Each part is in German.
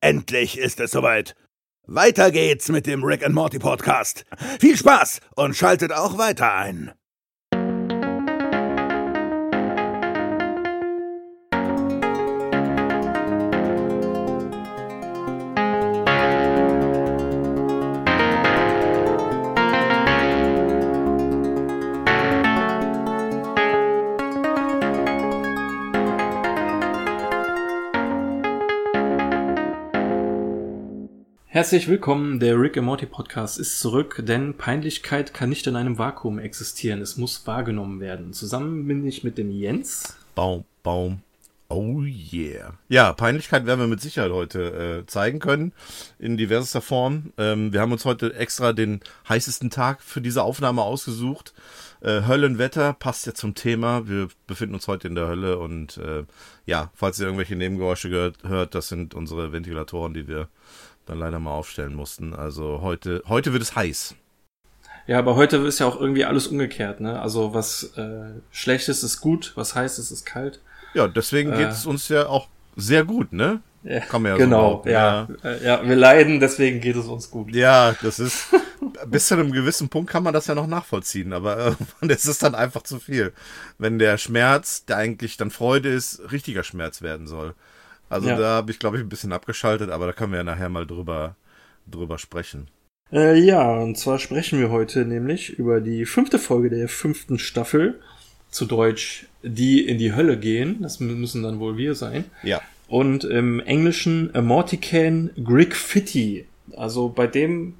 Endlich ist es soweit. Weiter geht's mit dem Rick and Morty Podcast. Viel Spaß und schaltet auch weiter ein. Herzlich willkommen, der Rick and Morty Podcast ist zurück, denn Peinlichkeit kann nicht in einem Vakuum existieren, es muss wahrgenommen werden. Zusammen bin ich mit dem Jens. Baum, Baum. Oh yeah. Ja, Peinlichkeit werden wir mit Sicherheit heute äh, zeigen können, in diverser Form. Ähm, wir haben uns heute extra den heißesten Tag für diese Aufnahme ausgesucht. Äh, Höllenwetter passt ja zum Thema. Wir befinden uns heute in der Hölle und äh, ja, falls ihr irgendwelche Nebengeräusche gehört, hört, das sind unsere Ventilatoren, die wir dann leider mal aufstellen mussten. Also heute, heute wird es heiß. Ja, aber heute ist ja auch irgendwie alles umgekehrt, ne? Also was äh, schlecht ist, ist gut, was heiß ist, ist kalt. Ja, deswegen äh, geht es uns ja auch sehr gut, ne? Ja, Kann man ja genau, so ja, ja. Äh, ja, wir leiden, deswegen geht es uns gut. Ja, das ist, bis zu einem gewissen Punkt kann man das ja noch nachvollziehen, aber irgendwann ist es dann einfach zu viel. Wenn der Schmerz, der eigentlich dann Freude ist, richtiger Schmerz werden soll. Also ja. da habe ich, glaube ich, ein bisschen abgeschaltet, aber da können wir ja nachher mal drüber, drüber sprechen. Äh, ja, und zwar sprechen wir heute nämlich über die fünfte Folge der fünften Staffel. Zu Deutsch, die in die Hölle gehen. Das müssen dann wohl wir sein. Ja. Und im Englischen Mortican Grig Fitty. Also bei dem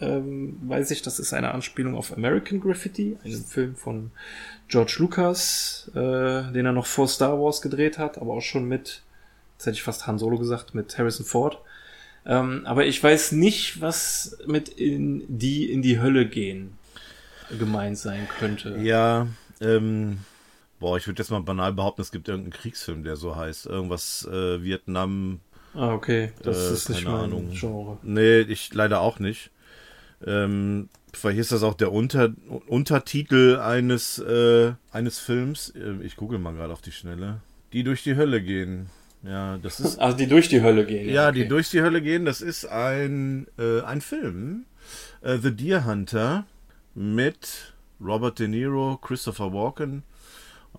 ähm, weiß ich, das ist eine Anspielung auf American Graffiti, einen Film von George Lucas, äh, den er noch vor Star Wars gedreht hat, aber auch schon mit Jetzt hätte ich fast Han Solo gesagt, mit Harrison Ford. Ähm, aber ich weiß nicht, was mit in die in die Hölle gehen gemeint sein könnte. Ja, ähm, boah, ich würde jetzt mal banal behaupten, es gibt irgendeinen Kriegsfilm, der so heißt. Irgendwas äh, Vietnam. Ah, okay. Das äh, ist nicht mein Ahnung. Genre. Nee, ich leider auch nicht. Ähm, vielleicht ist das auch der Unter Untertitel eines, äh, eines Films. Äh, ich google mal gerade auf die Schnelle. Die durch die Hölle gehen. Ja, das ist. Also die durch die Hölle gehen. Ja, okay. die durch die Hölle gehen. Das ist ein, äh, ein Film. Äh, The Deer Hunter mit Robert De Niro, Christopher Walken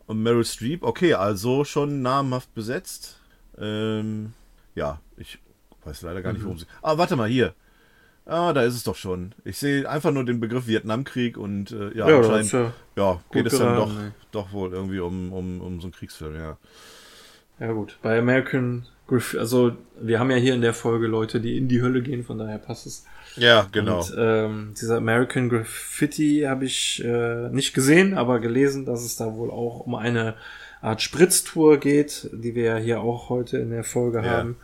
und Meryl Streep. Okay, also schon namhaft besetzt. Ähm, ja, ich weiß leider gar nicht, worum mhm. sie. Ah, warte mal, hier. Ah, da ist es doch schon. Ich sehe einfach nur den Begriff Vietnamkrieg und äh, ja, ja, anscheinend ja, ja geht es dann doch, doch wohl irgendwie um, um, um so einen Kriegsfilm, ja. Ja gut, bei American Graffiti, also wir haben ja hier in der Folge Leute, die in die Hölle gehen, von daher passt es. Ja, genau. Und, ähm, dieser American Graffiti habe ich äh, nicht gesehen, aber gelesen, dass es da wohl auch um eine Art Spritztour geht, die wir ja hier auch heute in der Folge ja. haben.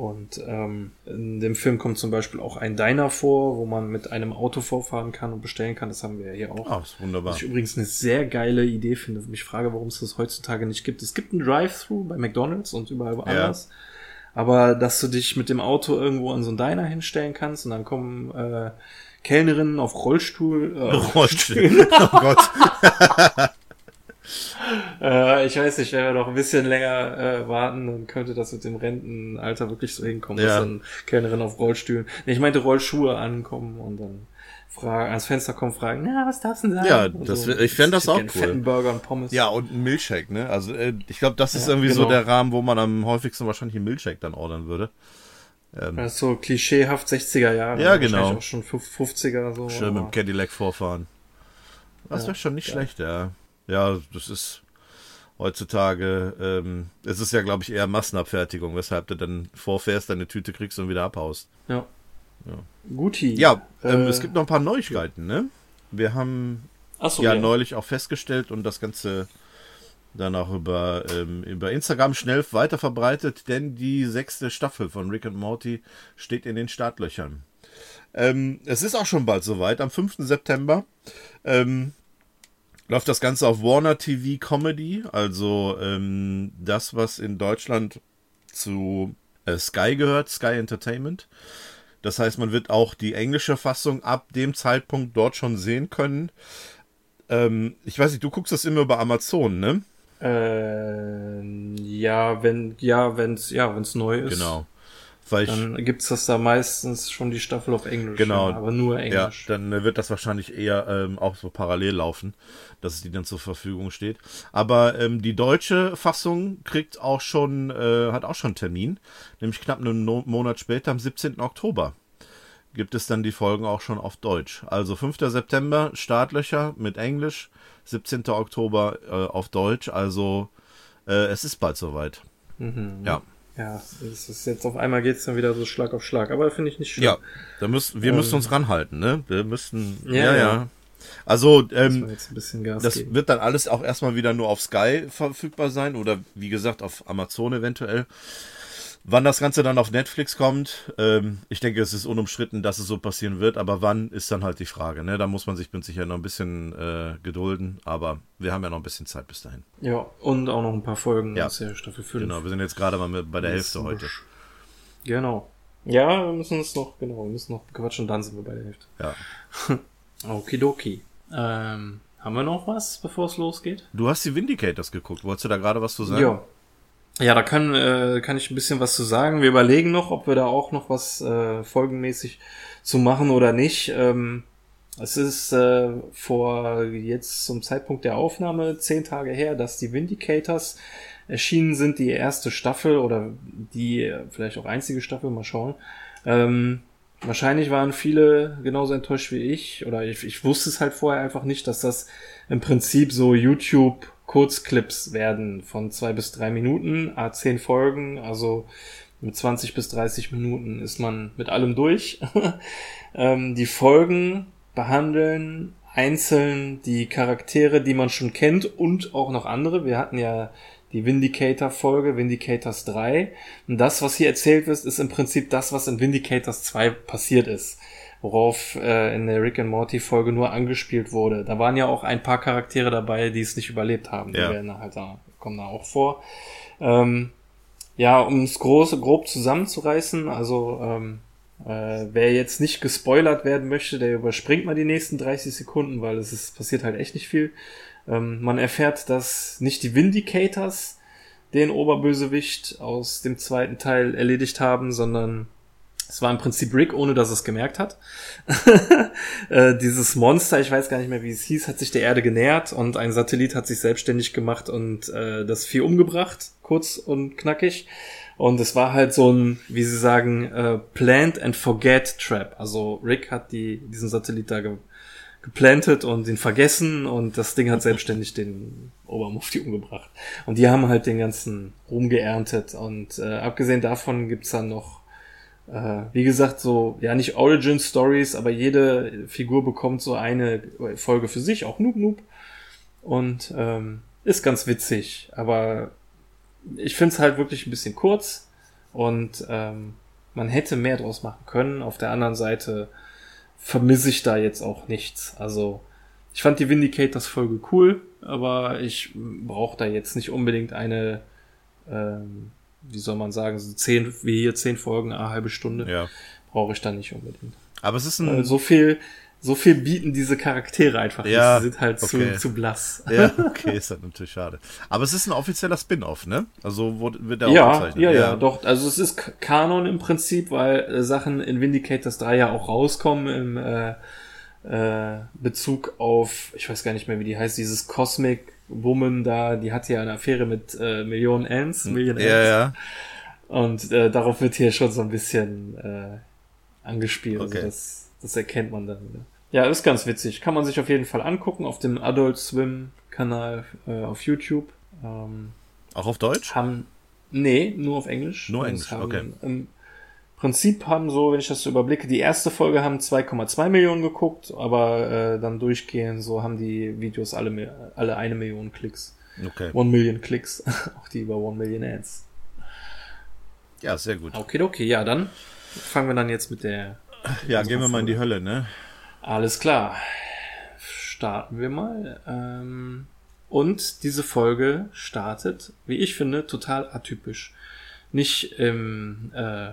Und ähm, in dem Film kommt zum Beispiel auch ein Diner vor, wo man mit einem Auto vorfahren kann und bestellen kann. Das haben wir ja hier auch. Ah, ist wunderbar. Was ich übrigens eine sehr geile Idee finde. Ich frage, warum es das heutzutage nicht gibt. Es gibt ein Drive-Thru bei McDonalds und überall woanders. Ja. Aber dass du dich mit dem Auto irgendwo an so ein Diner hinstellen kannst und dann kommen äh, Kellnerinnen auf Rollstuhl. Äh, Rollstuhl. oh Gott. äh, ich weiß nicht, wenn wir noch ein bisschen länger äh, warten, dann könnte das mit dem Rentenalter wirklich so hinkommen, ja. dass dann Kellnerin auf Rollstühlen, nee, ich meinte Rollschuhe ankommen und dann fragen, ans Fenster kommen, fragen, na, was darfst du denn sagen? Ja, das, so. ich fände das auch cool. Fetten Burger und Pommes. Ja, und ein Milchshake, ne? Also, äh, ich glaube, das ist ja, irgendwie genau. so der Rahmen, wo man am häufigsten wahrscheinlich einen Milchshake dann ordern würde. Ähm, das ist so klischeehaft 60er Jahre. Ja, genau. auch schon 50er so. Schön mit dem Cadillac vorfahren. Das ja, wäre schon nicht ja. schlecht, ja. Ja, das ist heutzutage, ähm, es ist ja, glaube ich, eher Massenabfertigung, weshalb du dann vorfährst, deine Tüte kriegst und wieder abhaust. Ja. ja. Guti. Ja, ähm, äh, es gibt noch ein paar Neuigkeiten, ne? Wir haben so, ja, ja, neulich auch festgestellt und das Ganze dann auch über, ähm, über Instagram schnell weiter verbreitet, denn die sechste Staffel von Rick and Morty steht in den Startlöchern. Ähm, es ist auch schon bald soweit, am 5. September. Ähm, läuft das Ganze auf Warner TV Comedy, also ähm, das, was in Deutschland zu äh, Sky gehört, Sky Entertainment. Das heißt, man wird auch die englische Fassung ab dem Zeitpunkt dort schon sehen können. Ähm, ich weiß nicht, du guckst das immer über Amazon, ne? Äh, ja, wenn ja, wenn's ja, wenn's neu ist. Genau. Weil ich, Dann gibt's das da meistens schon die Staffel auf Englisch. Genau. ja, Aber nur ja, Englisch. dann äh, wird das wahrscheinlich eher ähm, auch so parallel laufen, dass es die dann zur Verfügung steht. Aber ähm, die deutsche Fassung kriegt auch schon, äh, hat auch schon einen Termin, nämlich knapp einen no Monat später, am 17. Oktober gibt es dann die Folgen auch schon auf Deutsch. Also 5. September Startlöcher mit Englisch, 17. Oktober äh, auf Deutsch. Also äh, es ist bald soweit. Mhm. Ja. Ja, es ist jetzt auf einmal geht's dann wieder so Schlag auf Schlag. Aber finde ich nicht schlimm. Ja, da müssen, wir müssen uns ranhalten, ne? Wir müssen, Ja, ja, ja. Also, ähm, das geben. wird dann alles auch erstmal wieder nur auf Sky verfügbar sein oder wie gesagt auf Amazon eventuell. Wann das Ganze dann auf Netflix kommt, ähm, ich denke, es ist unumstritten, dass es so passieren wird, aber wann ist dann halt die Frage. Ne? Da muss man sich mit sicher noch ein bisschen äh, gedulden, aber wir haben ja noch ein bisschen Zeit bis dahin. Ja, und auch noch ein paar Folgen Ja. aus der Staffel 5. Genau, wir sind jetzt gerade mal bei der Hälfte heute. Genau. Ja, wir müssen uns noch, genau, wir müssen noch quatschen, dann sind wir bei der Hälfte. Ja. Okidoki. Ähm, haben wir noch was, bevor es losgeht? Du hast die Vindicators geguckt. Wolltest du da gerade was zu sagen? Ja. Ja, da kann, äh, kann ich ein bisschen was zu sagen. Wir überlegen noch, ob wir da auch noch was äh, folgenmäßig zu machen oder nicht. Ähm, es ist äh, vor jetzt zum Zeitpunkt der Aufnahme zehn Tage her, dass die Vindicators erschienen sind, die erste Staffel oder die vielleicht auch einzige Staffel, mal schauen. Ähm, wahrscheinlich waren viele genauso enttäuscht wie ich oder ich, ich wusste es halt vorher einfach nicht, dass das im Prinzip so YouTube Kurzclips werden von zwei bis drei Minuten, a zehn Folgen, also mit 20 bis 30 Minuten ist man mit allem durch. ähm, die Folgen behandeln einzeln die Charaktere, die man schon kennt und auch noch andere. Wir hatten ja die Vindicator-Folge, Vindicators 3. Und das, was hier erzählt wird, ist im Prinzip das, was in Vindicators 2 passiert ist. Worauf äh, in der Rick and Morty-Folge nur angespielt wurde. Da waren ja auch ein paar Charaktere dabei, die es nicht überlebt haben. Die Ja. werden halt da, kommen da auch vor. Ähm, ja, um es grob zusammenzureißen, also ähm, äh, wer jetzt nicht gespoilert werden möchte, der überspringt mal die nächsten 30 Sekunden, weil es ist, passiert halt echt nicht viel. Ähm, man erfährt, dass nicht die Vindicators den Oberbösewicht aus dem zweiten Teil erledigt haben, sondern es war im Prinzip Rick, ohne dass es gemerkt hat. äh, dieses Monster, ich weiß gar nicht mehr, wie es hieß, hat sich der Erde genähert und ein Satellit hat sich selbstständig gemacht und äh, das Vieh umgebracht, kurz und knackig. Und es war halt so ein, wie sie sagen, äh, Plant and Forget Trap. Also Rick hat die, diesen Satellit da ge geplantet und ihn vergessen und das Ding hat selbstständig den Obermufti umgebracht. Und die haben halt den ganzen Ruhm geerntet und äh, abgesehen davon gibt's dann noch äh, wie gesagt, so, ja, nicht Origin Stories, aber jede Figur bekommt so eine Folge für sich, auch Noob Noob. Und ähm, ist ganz witzig, aber ich find's halt wirklich ein bisschen kurz und ähm, man hätte mehr draus machen können. Auf der anderen Seite vermisse ich da jetzt auch nichts. Also, ich fand die Vindicators Folge cool, aber ich brauche da jetzt nicht unbedingt eine ähm, wie soll man sagen, so zehn, wie hier zehn Folgen, eine halbe Stunde, Ja. brauche ich da nicht unbedingt. Aber es ist ein. so viel, so viel bieten diese Charaktere einfach Ja, nicht. Sie sind halt okay. zu, zu blass. Ja, okay, ist halt natürlich schade. Aber es ist ein offizieller Spin-off, ne? Also wird der auch Ja, bezeichnet. ja, ja, doch. Also es ist Kanon im Prinzip, weil äh, Sachen in Vindicators 3 ja auch rauskommen im äh, äh, Bezug auf, ich weiß gar nicht mehr, wie die heißt, dieses Cosmic Woman da, die hatte ja eine Affäre mit äh, Millionen Ants, Million Ants. Ja, ja. Und äh, darauf wird hier schon so ein bisschen äh, angespielt. Okay. Also das, das erkennt man dann wieder. Ja, ist ganz witzig. Kann man sich auf jeden Fall angucken auf dem Adult Swim Kanal äh, auf YouTube. Ähm, Auch auf Deutsch? haben, nee, nur auf Englisch. Nur Und Englisch, haben, okay. Im Prinzip haben so, wenn ich das so überblicke, die erste Folge haben 2,2 Millionen geguckt, aber äh, dann durchgehend so haben die Videos alle, alle eine Million Klicks. Okay. One Million Klicks. Auch die über One Million Ads. Ja, sehr gut. Okay, okay, ja, dann fangen wir dann jetzt mit der. Ja, gehen wir mal in die Hölle, ne? Alles klar. Starten wir mal. Ähm, und diese Folge startet, wie ich finde, total atypisch. Nicht im, äh,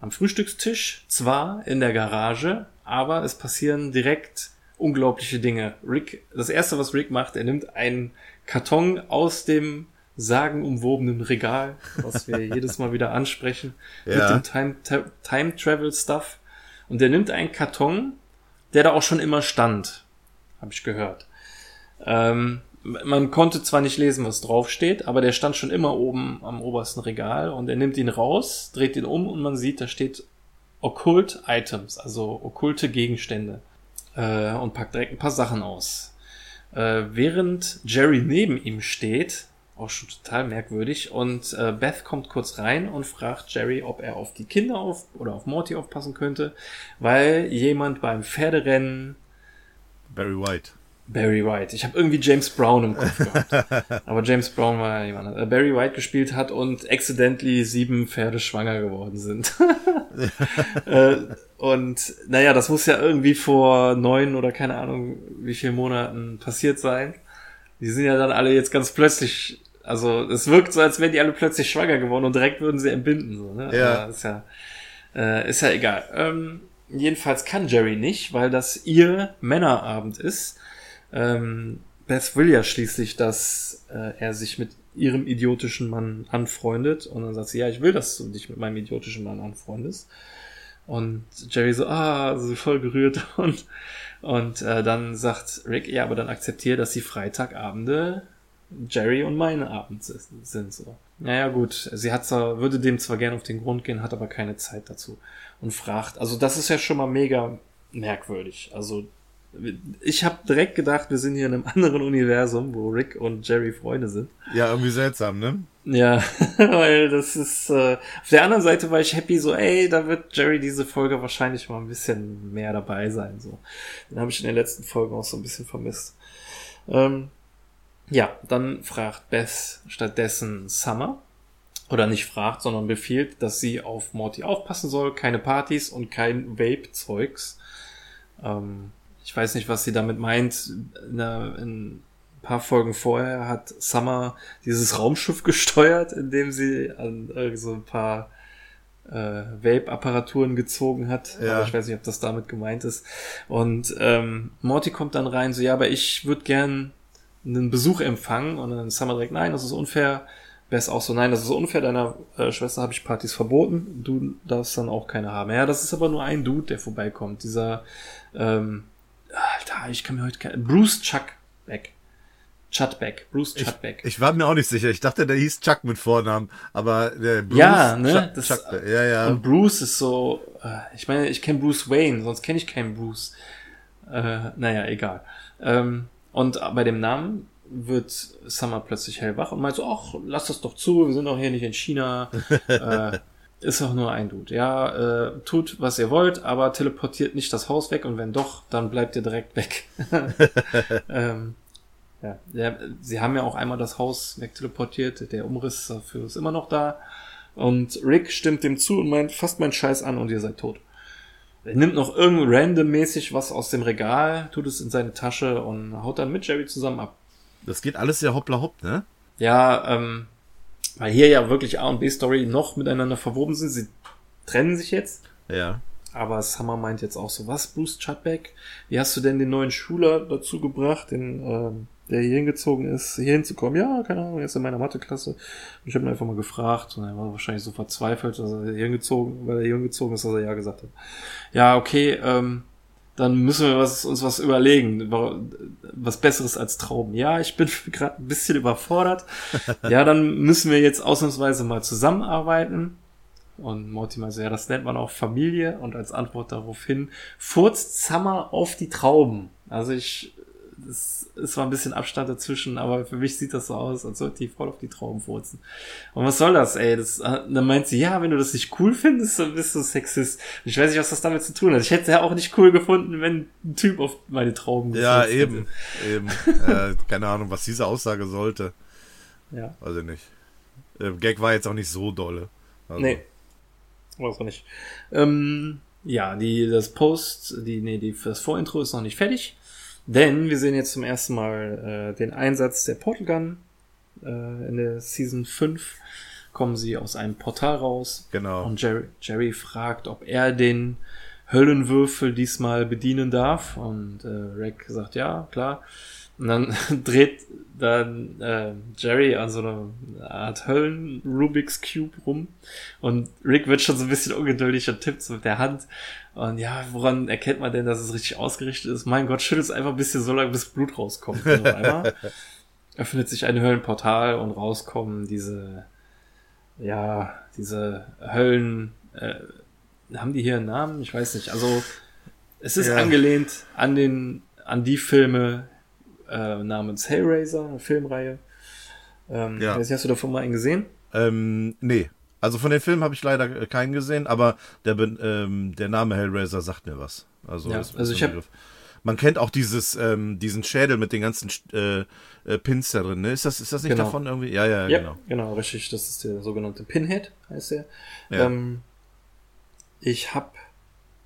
am Frühstückstisch, zwar in der Garage, aber es passieren direkt unglaubliche Dinge. Rick, das erste, was Rick macht, er nimmt einen Karton aus dem sagenumwobenen Regal, was wir jedes Mal wieder ansprechen, mit Ja. dem Time, Time Travel Stuff. Und der nimmt einen Karton, der da auch schon immer stand, habe ich gehört. Ähm, man konnte zwar nicht lesen, was draufsteht, aber der stand schon immer oben am obersten Regal und er nimmt ihn raus, dreht ihn um und man sieht, da steht Occult Items, also okkulte Gegenstände äh, und packt direkt ein paar Sachen aus. Äh, während Jerry neben ihm steht, auch schon total merkwürdig, und äh, Beth kommt kurz rein und fragt Jerry, ob er auf die Kinder auf oder auf Morty aufpassen könnte, weil jemand beim Pferderennen Barry White. Barry White. Ich habe irgendwie James Brown im Kopf gehabt. Aber James Brown war ja jemand, anderes. äh, Barry White gespielt hat und accidentally sieben Pferde schwanger geworden sind. äh, und naja, das muss ja irgendwie vor neun oder keine Ahnung wie viel Monaten passiert sein. Die sind ja dann alle jetzt ganz plötzlich, also es wirkt so, als wären die alle plötzlich schwanger geworden und direkt würden sie entbinden. So, ne? Ja. Ist ja, äh, ist ja egal. Ähm, jedenfalls kann Jerry nicht, weil das ihr Männerabend ist. Ähm, Beth will ja schließlich, dass äh, er sich mit ihrem idiotischen Mann anfreundet. Und dann sagt sie, ja, ich will, dass du dich mit meinem idiotischen Mann anfreundest. Und Jerry so, ah, so voll gerührt. Und, und äh, dann sagt Rick, ja, aber dann akzeptiere, dass die Freitagabende Jerry und meine Abend si- sind so. Naja, gut, sie hat zwar, würde dem zwar gerne auf den Grund gehen, hat aber keine Zeit dazu. Und fragt, also das ist ja schon mal mega merkwürdig. Also ich habe direkt gedacht, wir sind hier in einem anderen Universum, wo Rick und Jerry Freunde sind. Ja, irgendwie seltsam, ne? Ja, weil das ist. Äh, auf der anderen Seite war ich happy, so, ey, da wird Jerry diese Folge wahrscheinlich mal ein bisschen mehr dabei sein. So, den habe ich in den letzten Folgen auch so ein bisschen vermisst. Ähm, ja, dann fragt Beth stattdessen Summer oder nicht fragt, sondern befiehlt, dass sie auf Morty aufpassen soll, keine Partys und kein Vape-Zeugs. Ähm, ich weiß nicht, was sie damit meint. In, in ein paar Folgen vorher hat Summer dieses Raumschiff gesteuert, indem sie an so ein paar äh, Vape-Apparaturen gezogen hat. Ja. Aber ich weiß nicht, ob das damit gemeint ist. Und ähm, Morty kommt dann rein, so, ja, aber ich würde gern einen Besuch empfangen. Und dann Summer direkt, nein, das ist unfair. Bess auch so, nein, das ist unfair, deiner äh, Schwester habe ich Partys verboten, du darfst dann auch keine haben. Ja, das ist aber nur ein Dude, der vorbeikommt. Dieser, ähm, ich kann mir heute kein, Bruce Chuckbeck. Chutbeck, Bruce Ich, Chutbeck. ich war mir auch nicht sicher. Ich dachte, der hieß Chuck mit Vornamen, aber der Bruce Ja, ne, Chuck, das- Chuck, ja, ja. Und Bruce ist so, äh, ich meine, ich kenne Bruce Wayne, sonst kenne ich keinen Bruce. Äh, naja, egal. Ähm, und bei dem Namen wird Summer plötzlich hellwach und meint so, ach, lass das doch zu, wir sind doch hier nicht in China. äh, ist doch nur ein Dude. Ja, äh, tut, was ihr wollt, aber teleportiert nicht das Haus weg und wenn doch, dann bleibt ihr direkt weg. ähm, ja, der, sie haben ja auch einmal das Haus wegteleportiert, der Umriss dafür ist immer noch da. Und Rick stimmt dem zu und meint, fasst meinen Scheiß an und ihr seid tot. Er nimmt noch irgend randommäßig was aus dem Regal, tut es in seine Tasche und haut dann mit Jerry zusammen ab. Das geht alles sehr hoppla hopp, ne? Ja, ähm, weil hier ja wirklich A und B Story noch miteinander verwoben sind. Sie trennen sich jetzt. Ja. Aber Summer meint jetzt auch so, was, Bruce Chutbeck? Wie hast du denn den neuen Schüler dazu gebracht, den, ähm, der hier hingezogen ist, hier hinzukommen? Ja, keine Ahnung, er ist in meiner Matheklasse. Und ich habe ihn einfach mal gefragt und er war wahrscheinlich so verzweifelt, dass er hier hingezogen, weil er hier hingezogen ist, dass er ja gesagt hat. Ja, okay, ähm, dann müssen wir was, uns was überlegen, was Besseres als Trauben. Ja, ich bin gerade ein bisschen überfordert. Ja, dann müssen wir jetzt ausnahmsweise mal zusammenarbeiten. Und Mortimer so, ja, das nennt man auch Familie. Und als Antwort daraufhin furzt Summer auf die Trauben. Also ich, es ist zwar ein bisschen Abstand dazwischen, aber für mich sieht das so aus, als sollte die voll auf die Trauben furzen. Und was soll das, ey? Das, dann meint sie, ja, wenn du das nicht cool findest, dann bist du Sexist. Und ich weiß nicht, was das damit zu tun hat. Ich hätte es ja auch nicht cool gefunden, wenn ein Typ auf meine Trauben Ja, eben. eben. äh, keine Ahnung, was diese Aussage sollte. hätte. Ja. Weiß ich nicht. Der Gag war jetzt auch nicht so dolle. Also, Nee. Weiß auch nicht. Ähm, ja, die, das Post, die, nee, die, das Vorintro ist noch nicht fertig. Denn wir sehen jetzt zum ersten Mal äh, den Einsatz der Portal Gun. Äh, in der Season 5 kommen sie aus einem Portal raus. Genau. Und Jerry, Jerry fragt, ob er den Höllenwürfel diesmal bedienen darf. Und äh, Rick sagt, ja, klar. Und dann dreht dann äh, Jerry an so einer Art Höllen-Rubik's Cube rum. Und Rick wird schon so ein bisschen ungeduldig und tippt so mit der Hand. Und ja, woran erkennt man denn, dass es richtig ausgerichtet ist? Mein Gott, schüttelt es einfach ein bisschen so lange, bis Blut rauskommt. Und auf einmal öffnet sich ein Höllenportal und rauskommen diese, ja, diese Höllen, äh, haben die hier einen Namen? Ich weiß nicht. Also, es ist Ja. angelehnt an den, an die Filme äh, namens Hellraiser, eine Filmreihe. Ähm, Ja. Hast du davon mal einen gesehen? Ähm, nee. Also von den Filmen habe ich leider keinen gesehen, aber der, ähm, der Name Hellraiser sagt mir was. Also, Ja, also ich hab- Begriff. Man kennt auch dieses, ähm, diesen Schädel mit den ganzen äh, äh, Pins da drin. Ne? Ist, das, ist das nicht Genau. davon irgendwie? Ja, ja, Ja, genau. genau, richtig. Das ist der sogenannte Pinhead, heißt der. Ja. Ähm, ich habe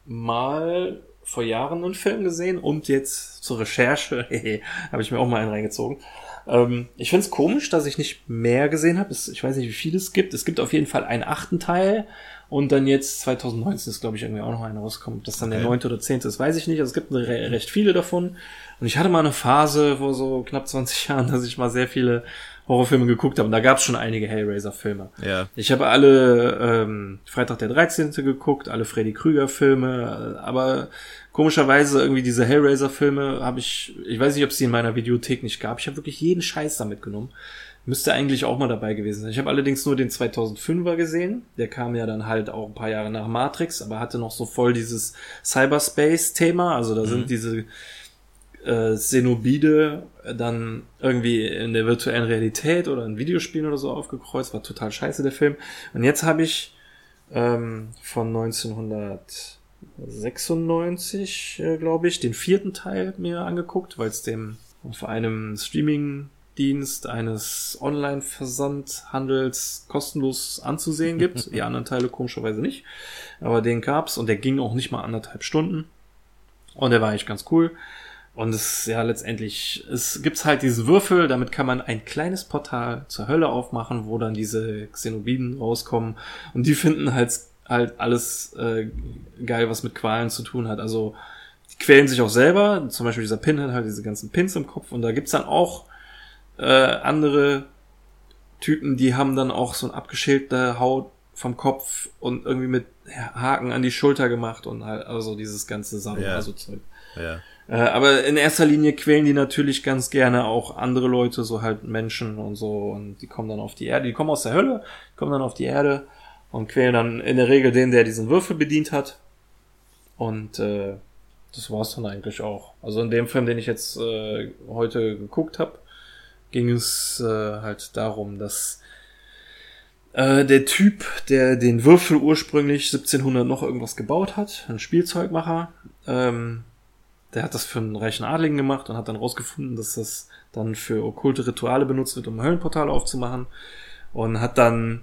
mal vor Jahren einen Film gesehen und jetzt zur Recherche habe ich mir auch mal einen reingezogen. Ähm, ich finde es komisch, dass ich nicht mehr gesehen habe. Ich weiß nicht, wie viele es gibt. Es gibt auf jeden Fall einen achten Teil und dann jetzt 2019 ist, glaube ich, irgendwie auch noch einer rausgekommen. Ob das dann der Okay. neunte oder zehnte ist, weiß ich nicht. Also es gibt re recht viele davon. Und ich hatte mal eine Phase vor so knapp 20 Jahren, dass ich mal sehr viele Horrorfilme geguckt habe. Und da gab es schon einige Hellraiser-Filme. Ja. Ich habe alle ähm, Freitag der 13. geguckt, alle Freddy Krüger-Filme, äh, aber komischerweise irgendwie diese Hellraiser-Filme habe ich, ich weiß nicht, ob es die in meiner Videothek nicht gab. Ich habe wirklich jeden Scheiß da mitgenommen. Müsste eigentlich auch mal dabei gewesen sein. Ich habe allerdings nur den 2005er gesehen. Der kam ja dann halt auch ein paar Jahre nach Matrix, aber hatte noch so voll dieses Cyberspace-Thema. Also da sind diese äh, Xenobide dann irgendwie in der virtuellen Realität oder in Videospielen oder so aufgekreuzt. War total scheiße, der Film. Und jetzt habe ich ähm, von 1996, äh, glaube ich, den vierten Teil mir angeguckt, weil es dem auf einem Streaming-Dienst eines Online-Versandhandels kostenlos anzusehen gibt. Die anderen Teile komischerweise nicht. Aber den gab's und der ging auch nicht mal anderthalb Stunden. Und der war eigentlich ganz cool. Und es, ja, letztendlich, es gibt's halt diesen Würfel, damit kann man ein kleines Portal zur Hölle aufmachen, wo dann diese Xenobiden rauskommen. Und die finden halt, halt alles äh, geil, was mit Qualen zu tun hat. Also, die quälen sich auch selber. Zum Beispiel dieser Pin hat halt diese ganzen Pins im Kopf. Und da gibt's dann auch äh, andere Typen, die haben dann auch so ein abgeschälter Haut vom Kopf und irgendwie mit Haken an die Schulter gemacht und halt, also dieses ganze Sachen, Ja. also Zeug. Ja. Äh, aber in erster Linie quälen die natürlich ganz gerne auch andere Leute, so halt Menschen und so. Und die kommen dann auf die Erde. Die kommen aus der Hölle, kommen dann auf die Erde und quälen dann in der Regel den, der diesen Würfel bedient hat. Und äh, das war's dann eigentlich auch. Also in dem Film, den ich jetzt äh, heute geguckt habe, ging es äh, halt darum, dass äh, der Typ, der den Würfel ursprünglich 1700 noch irgendwas gebaut hat, ein Spielzeugmacher, ähm, der hat das für einen reichen Adligen gemacht und hat dann rausgefunden, dass das dann für okkulte Rituale benutzt wird, um Höllenportale aufzumachen. Und hat dann,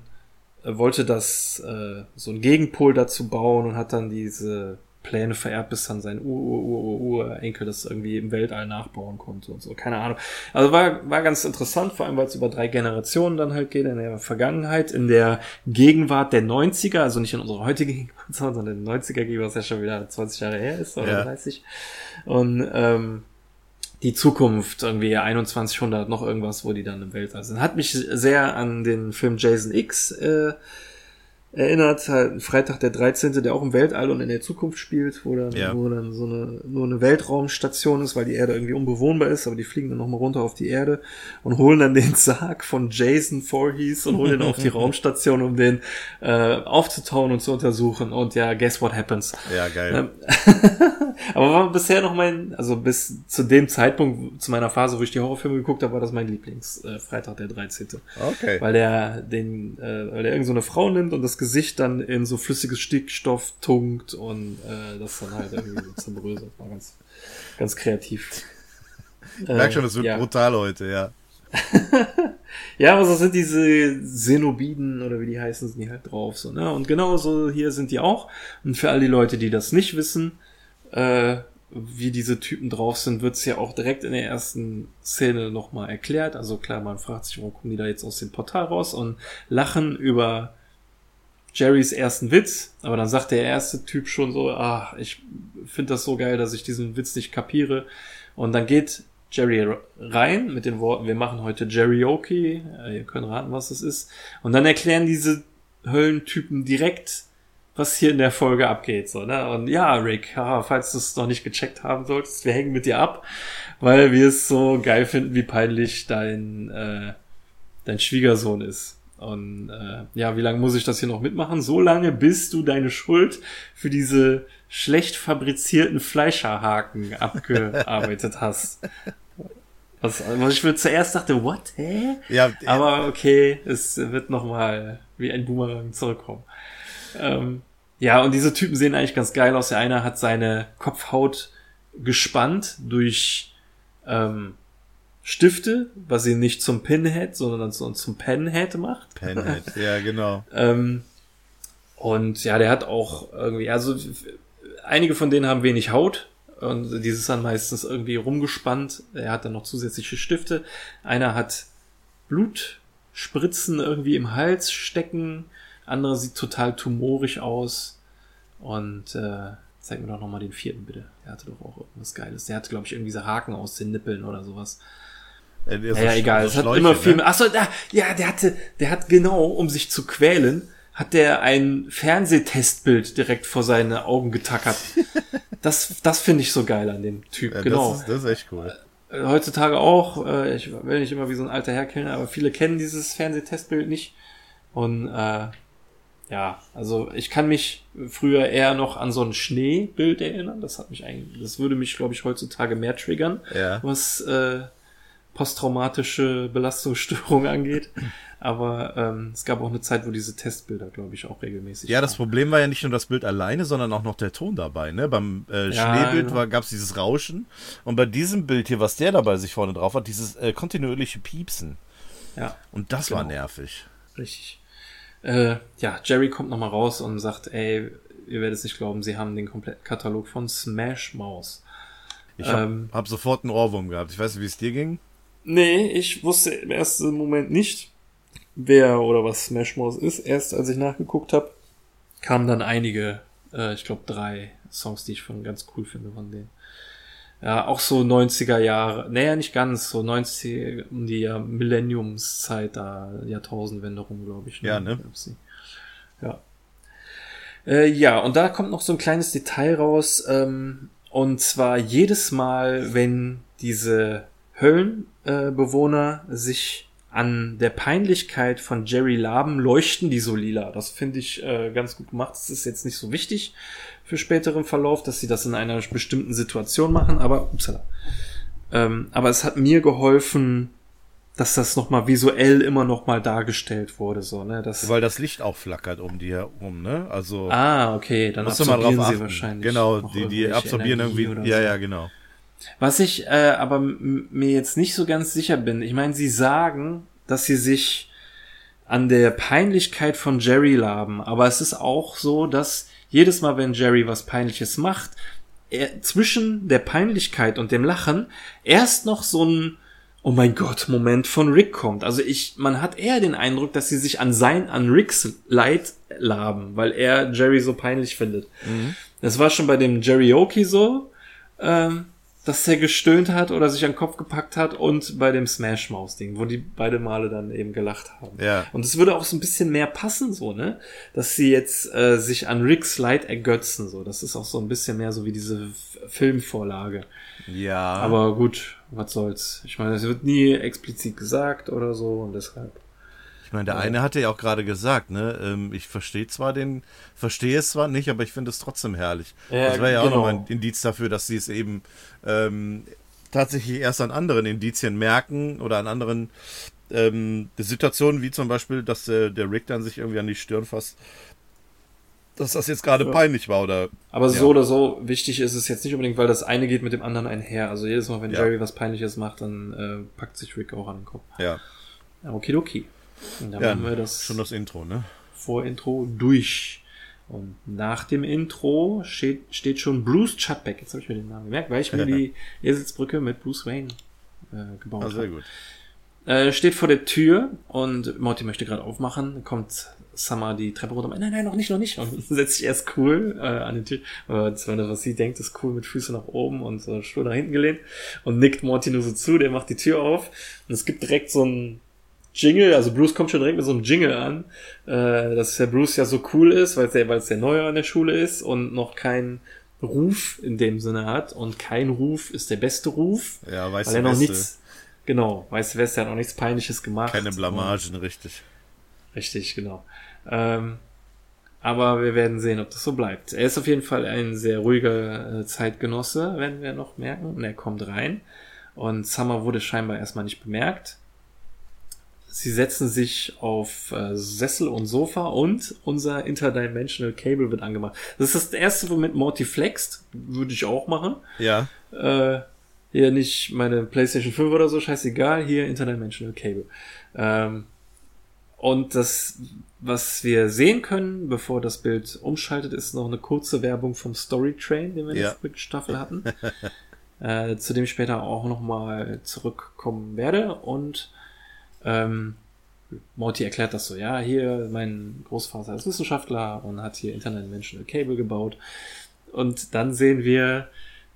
wollte das äh, so einen Gegenpol dazu bauen und hat dann diese Pläne vererbt, bis dann sein Ur-Ur-Ur-Urenkel das irgendwie im Weltall nachbauen konnte und so. Keine Ahnung. Also war, war ganz interessant, vor allem weil es über drei Generationen dann halt geht, in der Vergangenheit, in der Gegenwart der 90er, also nicht in unserer heutigen Gegenwart, sondern in den 90er Gegenwart, was ja schon wieder 20 Jahre her ist oder Ja. 30. Und ähm, die Zukunft, irgendwie 2100, noch irgendwas, wo die dann im Weltall sind. Hat mich sehr an den Film Jason X äh, erinnert, halt Freitag der 13., der auch im Weltall und in der Zukunft spielt, wo dann, Ja. wo dann so eine, nur eine Weltraumstation ist, weil die Erde irgendwie unbewohnbar ist, aber die fliegen dann nochmal runter auf die Erde und holen dann den Sarg von Jason Voorhees und holen den auf die Raumstation, um den äh, aufzutauen und zu untersuchen. Und ja, guess what happens? Ja, geil. Ähm, aber war bisher noch mein, also bis zu dem Zeitpunkt, zu meiner Phase, wo ich die Horrorfilme geguckt habe, war das mein Lieblings, äh, Freitag der 13. Okay. Weil der den, äh, weil der irgend so eine Frau nimmt und das Gesicht dann in so flüssiges Stickstoff tunkt und äh, das dann halt irgendwie so zerbröselt. War ganz, ganz kreativ. Ich merke schon, es wird ja. brutal heute, ja. Ja, aber so sind diese Xenobiden oder wie die heißen, sind die halt drauf. So, ne? Und genauso hier sind die auch. Und für all die Leute, die das nicht wissen, äh, wie diese Typen drauf sind, wird's ja auch direkt in der ersten Szene nochmal erklärt. Also klar, man fragt sich, warum kommen die da jetzt aus dem Portal raus und lachen über Jerrys ersten Witz, aber dann sagt der erste Typ schon so, ah, ich finde das so geil, dass ich diesen Witz nicht kapiere. Und dann geht Jerry rein mit den Worten, wir machen heute Jerryoke, äh, ihr könnt raten, was das ist. Und dann erklären diese Höllentypen direkt, was hier in der Folge abgeht. So, ne? Und ja, Rick, haha, falls du es noch nicht gecheckt haben solltest, wir hängen mit dir ab, weil wir es so geil finden, wie peinlich dein, äh, dein Schwiegersohn ist. Und äh, ja, wie lange muss ich das hier noch mitmachen? So lange, bis du deine Schuld für diese schlecht fabrizierten Fleischerhaken abgearbeitet hast. Was, was ich mir zuerst dachte, what, hä? Ja, Aber okay, es wird nochmal wie ein Boomerang zurückkommen. Ähm, ja, und diese Typen sehen eigentlich ganz geil aus. Der eine hat seine Kopfhaut gespannt durch ähm, Stifte, was ihn nicht zum Pinhead, sondern zum Penhead macht. Penhead, ja, genau. ähm, und ja, der hat auch irgendwie, also einige von denen haben wenig Haut und dieses dann meistens irgendwie rumgespannt. Er hat dann noch zusätzliche Stifte. Einer hat Blutspritzen irgendwie im Hals stecken. Andere sieht total tumorig aus. Und äh, zeig mir doch nochmal den vierten, bitte. Der hatte doch auch irgendwas Geiles. Der hatte, glaube ich, irgendwie so Haken aus den Nippeln oder sowas. Äh, Ja, so- egal. so Es hat immer viel. ne? Achso, da, ja, der hatte, der hat genau, um sich zu quälen, hat der ein Fernsehtestbild direkt vor seine Augen getackert. das, das finde ich so geil an dem Typ. Ja, genau. das, ist, das ist echt cool. Äh, Heutzutage auch. Äh, ich will nicht immer wie so ein alter Herr kennen, aber viele kennen dieses Fernsehtestbild nicht. Und äh, ja, also ich kann mich früher eher noch an so ein Schneebild erinnern. Das hat mich eigentlich, das würde mich, glaube ich, heutzutage mehr triggern Ja. was äh, posttraumatische Belastungsstörung angeht. Aber ähm, es gab auch eine Zeit, wo diese Testbilder, glaube ich, auch regelmäßig Ja, das waren. Problem war ja nicht nur das Bild alleine, sondern auch noch der Ton dabei. Ne? Beim äh, Ja, Schneebild genau. war gab's dieses Rauschen. Und bei diesem Bild hier, was der dabei sich vorne drauf hat, dieses äh, kontinuierliche Piepsen. Ja, Und das war Genau. nervig. richtig. Äh, ja, Jerry kommt nochmal raus und sagt, ey, ihr werdet es nicht glauben, sie haben den kompletten Katalog von Smash Mouse. Ich habe Ähm. hab sofort einen Ohrwurm gehabt. Ich weiß nicht, wie es dir ging. Nee, ich wusste im ersten Moment nicht, wer oder was Smash Mouse ist. Erst als ich nachgeguckt habe, kamen dann einige, äh, ich glaube drei Songs, die ich von ganz cool finde von denen. Ja, auch so 90er Jahre, naja, nicht ganz, so 90 um die ja, Millenniumszeit da, Jahrtausendwende rum, glaube ich. Ja, ne? Gab's die. Ja. Äh, ja, und da kommt noch so ein kleines Detail raus, ähm, und zwar jedes Mal, wenn diese Höllenbewohner Bewohner sich an der Peinlichkeit von Jerry laben, leuchten die so lila. Das finde ich äh, ganz gut gemacht. Das ist jetzt nicht so wichtig für späteren Verlauf, dass sie das in einer bestimmten Situation machen, aber upsala. Ähm, aber es hat mir geholfen, dass das nochmal visuell immer nochmal dargestellt wurde, so, ne? Das, Weil das Licht auch flackert um die herum, ne? Also ah, okay, dann musst du mal drauf absorbieren sie wahrscheinlich. Genau, die, die absorbieren Energie irgendwie. Ja, so. ja, genau. Was ich äh, aber mir jetzt nicht so ganz sicher bin, ich meine, sie sagen, dass sie sich an der Peinlichkeit von Jerry laben, aber es ist auch so, dass jedes Mal, wenn Jerry was Peinliches macht, er, zwischen der Peinlichkeit und dem Lachen erst noch so ein Oh mein Gott, Moment von Rick kommt. Also ich, man hat eher den Eindruck, dass sie sich an sein, an Ricks Leid laben, weil er Jerry so peinlich findet. Das war schon bei dem Jerryoke so, ähm, dass er gestöhnt hat oder sich an den Kopf gepackt hat und bei dem Smash Maus Ding, wo die beide Male dann eben gelacht haben. Ja. Und es würde auch so ein bisschen mehr passen, so, ne? Dass sie jetzt äh, sich an Ricks Leid ergötzen, so. Das ist auch so ein bisschen mehr so wie diese Filmvorlage. Ja. Aber gut, was soll's. Ich meine, es wird nie explizit gesagt oder so und deshalb. Ich meine, der eine hatte ja auch gerade gesagt, ne, ähm, ich verstehe zwar den, verstehe es zwar nicht, aber ich finde es trotzdem herrlich. Ja, das wäre ja auch genau. nochmal ein Indiz dafür, dass sie es eben ähm, tatsächlich erst an anderen Indizien merken oder an anderen ähm, Situationen, wie zum Beispiel, dass der, der Rick dann sich irgendwie an die Stirn fasst, dass das jetzt gerade Ja. peinlich war oder Aber Ja. so oder so wichtig ist es jetzt nicht unbedingt, weil das eine geht mit dem anderen einher. Also jedes Mal, wenn Ja. Jerry was Peinliches macht, dann äh, packt sich Rick auch an den Kopf. ja, Okidoki. Und dann ja haben wir das schon das Intro, ne? Vorintro durch. Und nach dem Intro steht, steht schon Bruce Chadbeck. Jetzt habe ich mir den Namen gemerkt, weil ich mir die Eselsbrücke mit Bruce Wayne äh, gebaut Ah, sehr habe. gut. Äh, steht vor der Tür und Morty möchte gerade aufmachen. Dann kommt Summer die Treppe runter. Nein, nein, noch nicht, noch nicht. Und setzt sich erst cool äh, an den Tür. Aber das, was sie denkt, ist cool mit Füßen nach oben und so Stuhl nach hinten gelehnt. Und nickt Morty nur so zu. Der macht die Tür auf. Und es gibt direkt so ein Jingle, also Bruce kommt schon direkt mit so einem Jingle an, äh, dass der Bruce ja so cool ist, weil es der, weil es der Neue an der Schule ist und noch kein Ruf in dem Sinne hat und kein Ruf ist der beste Ruf, Ja, weißt weil er noch nichts, genau, weißt du, Weste hat noch nichts Peinliches gemacht. Keine Blamagen, richtig. Richtig, genau. Ähm, aber wir werden sehen, ob das so bleibt. Er ist auf jeden Fall ein sehr ruhiger äh, Zeitgenosse, werden wir noch merken. Und er kommt rein. Und Summer wurde scheinbar erstmal nicht bemerkt. Sie setzen sich auf äh, Sessel und Sofa und unser Interdimensional Cable wird angemacht. Das ist das erste, womit Morty flext. Würde ich auch machen. Ja, Äh, hier nicht meine PlayStation 5 oder so, scheißegal, hier Interdimensional Cable. Ähm, und das, was wir sehen können, bevor das Bild umschaltet, ist noch eine kurze Werbung vom Story Train, den wir in Ja. der dritten Staffel hatten. äh, zu dem ich später auch nochmal zurückkommen werde. Und ähm, Morty erklärt das so, ja, hier, mein Großvater ist Wissenschaftler und hat hier Interdimensional Cable gebaut. Und dann sehen wir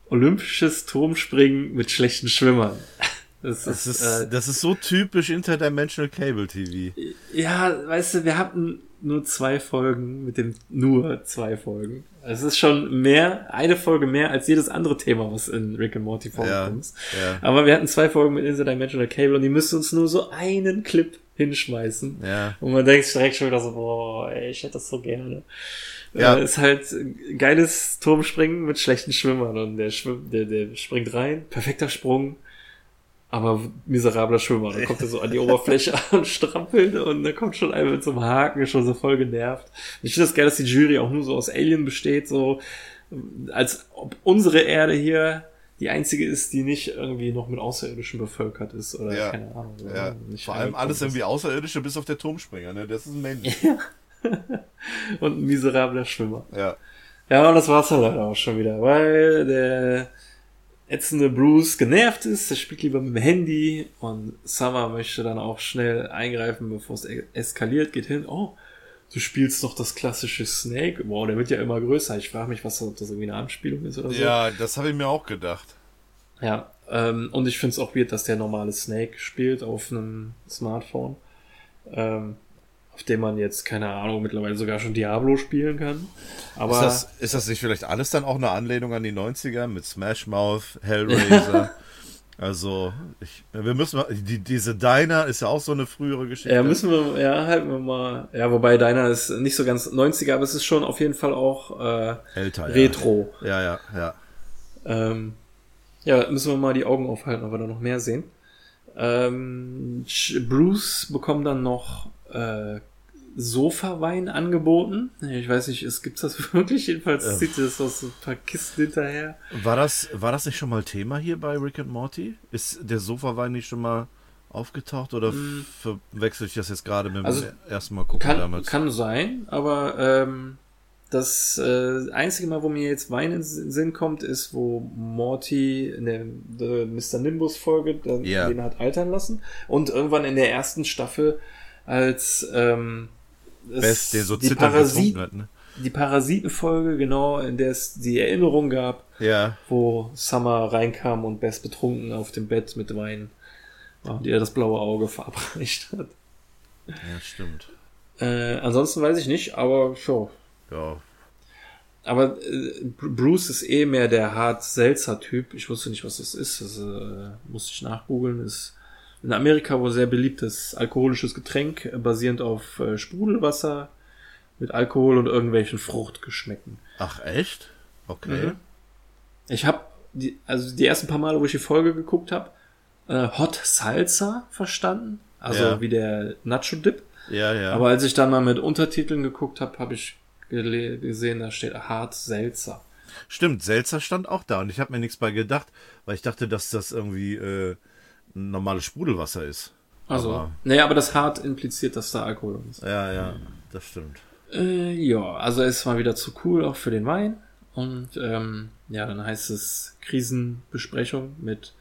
olympisches Turmspringen mit schlechten Schwimmern. Das, das ist, ist, äh, das ist so typisch Interdimensional Cable TV. ja, weißt du, wir hatten nur zwei Folgen mit dem nur zwei Folgen. Es ist schon mehr, eine Folge mehr als jedes andere Thema, was in Rick and Morty vorkommt. Ja, Aber wir hatten zwei Folgen mit Interdimensional Cable und die müssten uns nur so einen Clip hinschmeißen. ja. Und man denkt direkt schon wieder so, boah, ey, ich hätte das so gerne. Ja. Ja. ist halt geiles Turmspringen mit schlechten Schwimmern und der, schwimmt, der, der springt rein, perfekter Sprung, aber miserabler Schwimmer. Dann kommt er so an die Oberfläche und strampelt und dann kommt schon einer mit so einem Haken, schon so voll genervt. Ich finde das geil, dass die Jury auch nur so aus Alien besteht, so als ob unsere Erde hier die einzige ist, die nicht irgendwie noch mit Außerirdischen bevölkert ist oder Ja. keine Ahnung. ja. Vor allem alles ist. irgendwie Außerirdische bis auf der Turmspringer, ne? Das ist ein Mensch. und ein miserabler Schwimmer. Ja. Ja, und das war's dann halt auch schon wieder, weil der ätzende Bruce genervt ist, der spielt lieber mit dem Handy und Summer möchte dann auch schnell eingreifen, bevor es e- eskaliert, geht hin, oh, du spielst doch das klassische Snake, wow, der wird ja immer größer, ich frage mich, was, ob das irgendwie eine Anspielung ist oder so. Ja, das habe ich mir auch gedacht. Ja, ähm, und ich finde es auch weird, dass der normale Snake spielt auf einem Smartphone, ähm, auf dem man jetzt, keine Ahnung, mittlerweile sogar schon Diablo spielen kann. Aber Ist das, ist das nicht vielleicht alles dann auch eine Anlehnung an die 90er mit Smash Mouth, Hellraiser? also, ich, wir müssen mal, die, diese Diner ist ja auch so eine frühere Geschichte. Ja, müssen wir, ja, halten wir mal. Ja, wobei deiner ist nicht so ganz 90er, aber es ist schon auf jeden Fall auch äh, Älter, ja. Retro. Ja, ja, ja. Ähm, ja, müssen wir mal die Augen aufhalten, ob wir da noch mehr sehen. Ähm, Bruce bekommt dann noch äh, Sofawein angeboten. Ich weiß nicht, es gibt's das wirklich? Jedenfalls zieht das aus so ein paar Kisten hinterher. War das, war das nicht schon mal Thema hier bei Rick and Morty? Ist der Sofawein nicht schon mal aufgetaucht oder verwechsel ich das jetzt gerade mit dem. Also, ersten Mal gucken Kann, damals? kann sein, aber ähm, das äh, einzige Mal, wo mir jetzt Wein in den Sinn kommt, ist, wo Morty in der, der Mr. Nimbus Folge Ja. den hat altern lassen und irgendwann in der ersten Staffel als ähm, es Best, der so die, Parasit, hat, ne? die Parasitenfolge, genau, in der es die Erinnerung gab, Ja, wo Summer reinkam und Best betrunken auf dem Bett mit Wein war und ihr das blaue Auge verabreicht hat. ja, stimmt. Äh, ansonsten weiß ich nicht, aber so. Ja, Aber äh, Br- Bruce ist eh mehr der hart seltzer Typ. Ich wusste nicht, was das ist. Das äh, musste ich nachgoogeln. Ist in Amerika wohl sehr beliebtes alkoholisches Getränk, äh, basierend auf äh, Sprudelwasser mit Alkohol und irgendwelchen Fruchtgeschmecken. Ach, echt? Okay. Mhm. Ich habe die, also die ersten paar Male, wo ich die Folge geguckt habe, äh, Hot Salsa verstanden. Also Ja. wie der Nacho Dip. Ja, ja. Aber als ich dann mal mit Untertiteln geguckt habe, habe ich gesehen, da steht hart Seltzer. Stimmt, Seltzer stand auch da und ich habe mir nichts bei gedacht, weil ich dachte, dass das irgendwie äh, ein normales Sprudelwasser ist. Also, Aber- nee, aber das hart impliziert, dass da Alkohol ist. Ja, ja, das stimmt. Äh, ja, also es mal wieder zu cool, auch für den Wein. Und ähm, ja, dann heißt es Krisenbesprechung mit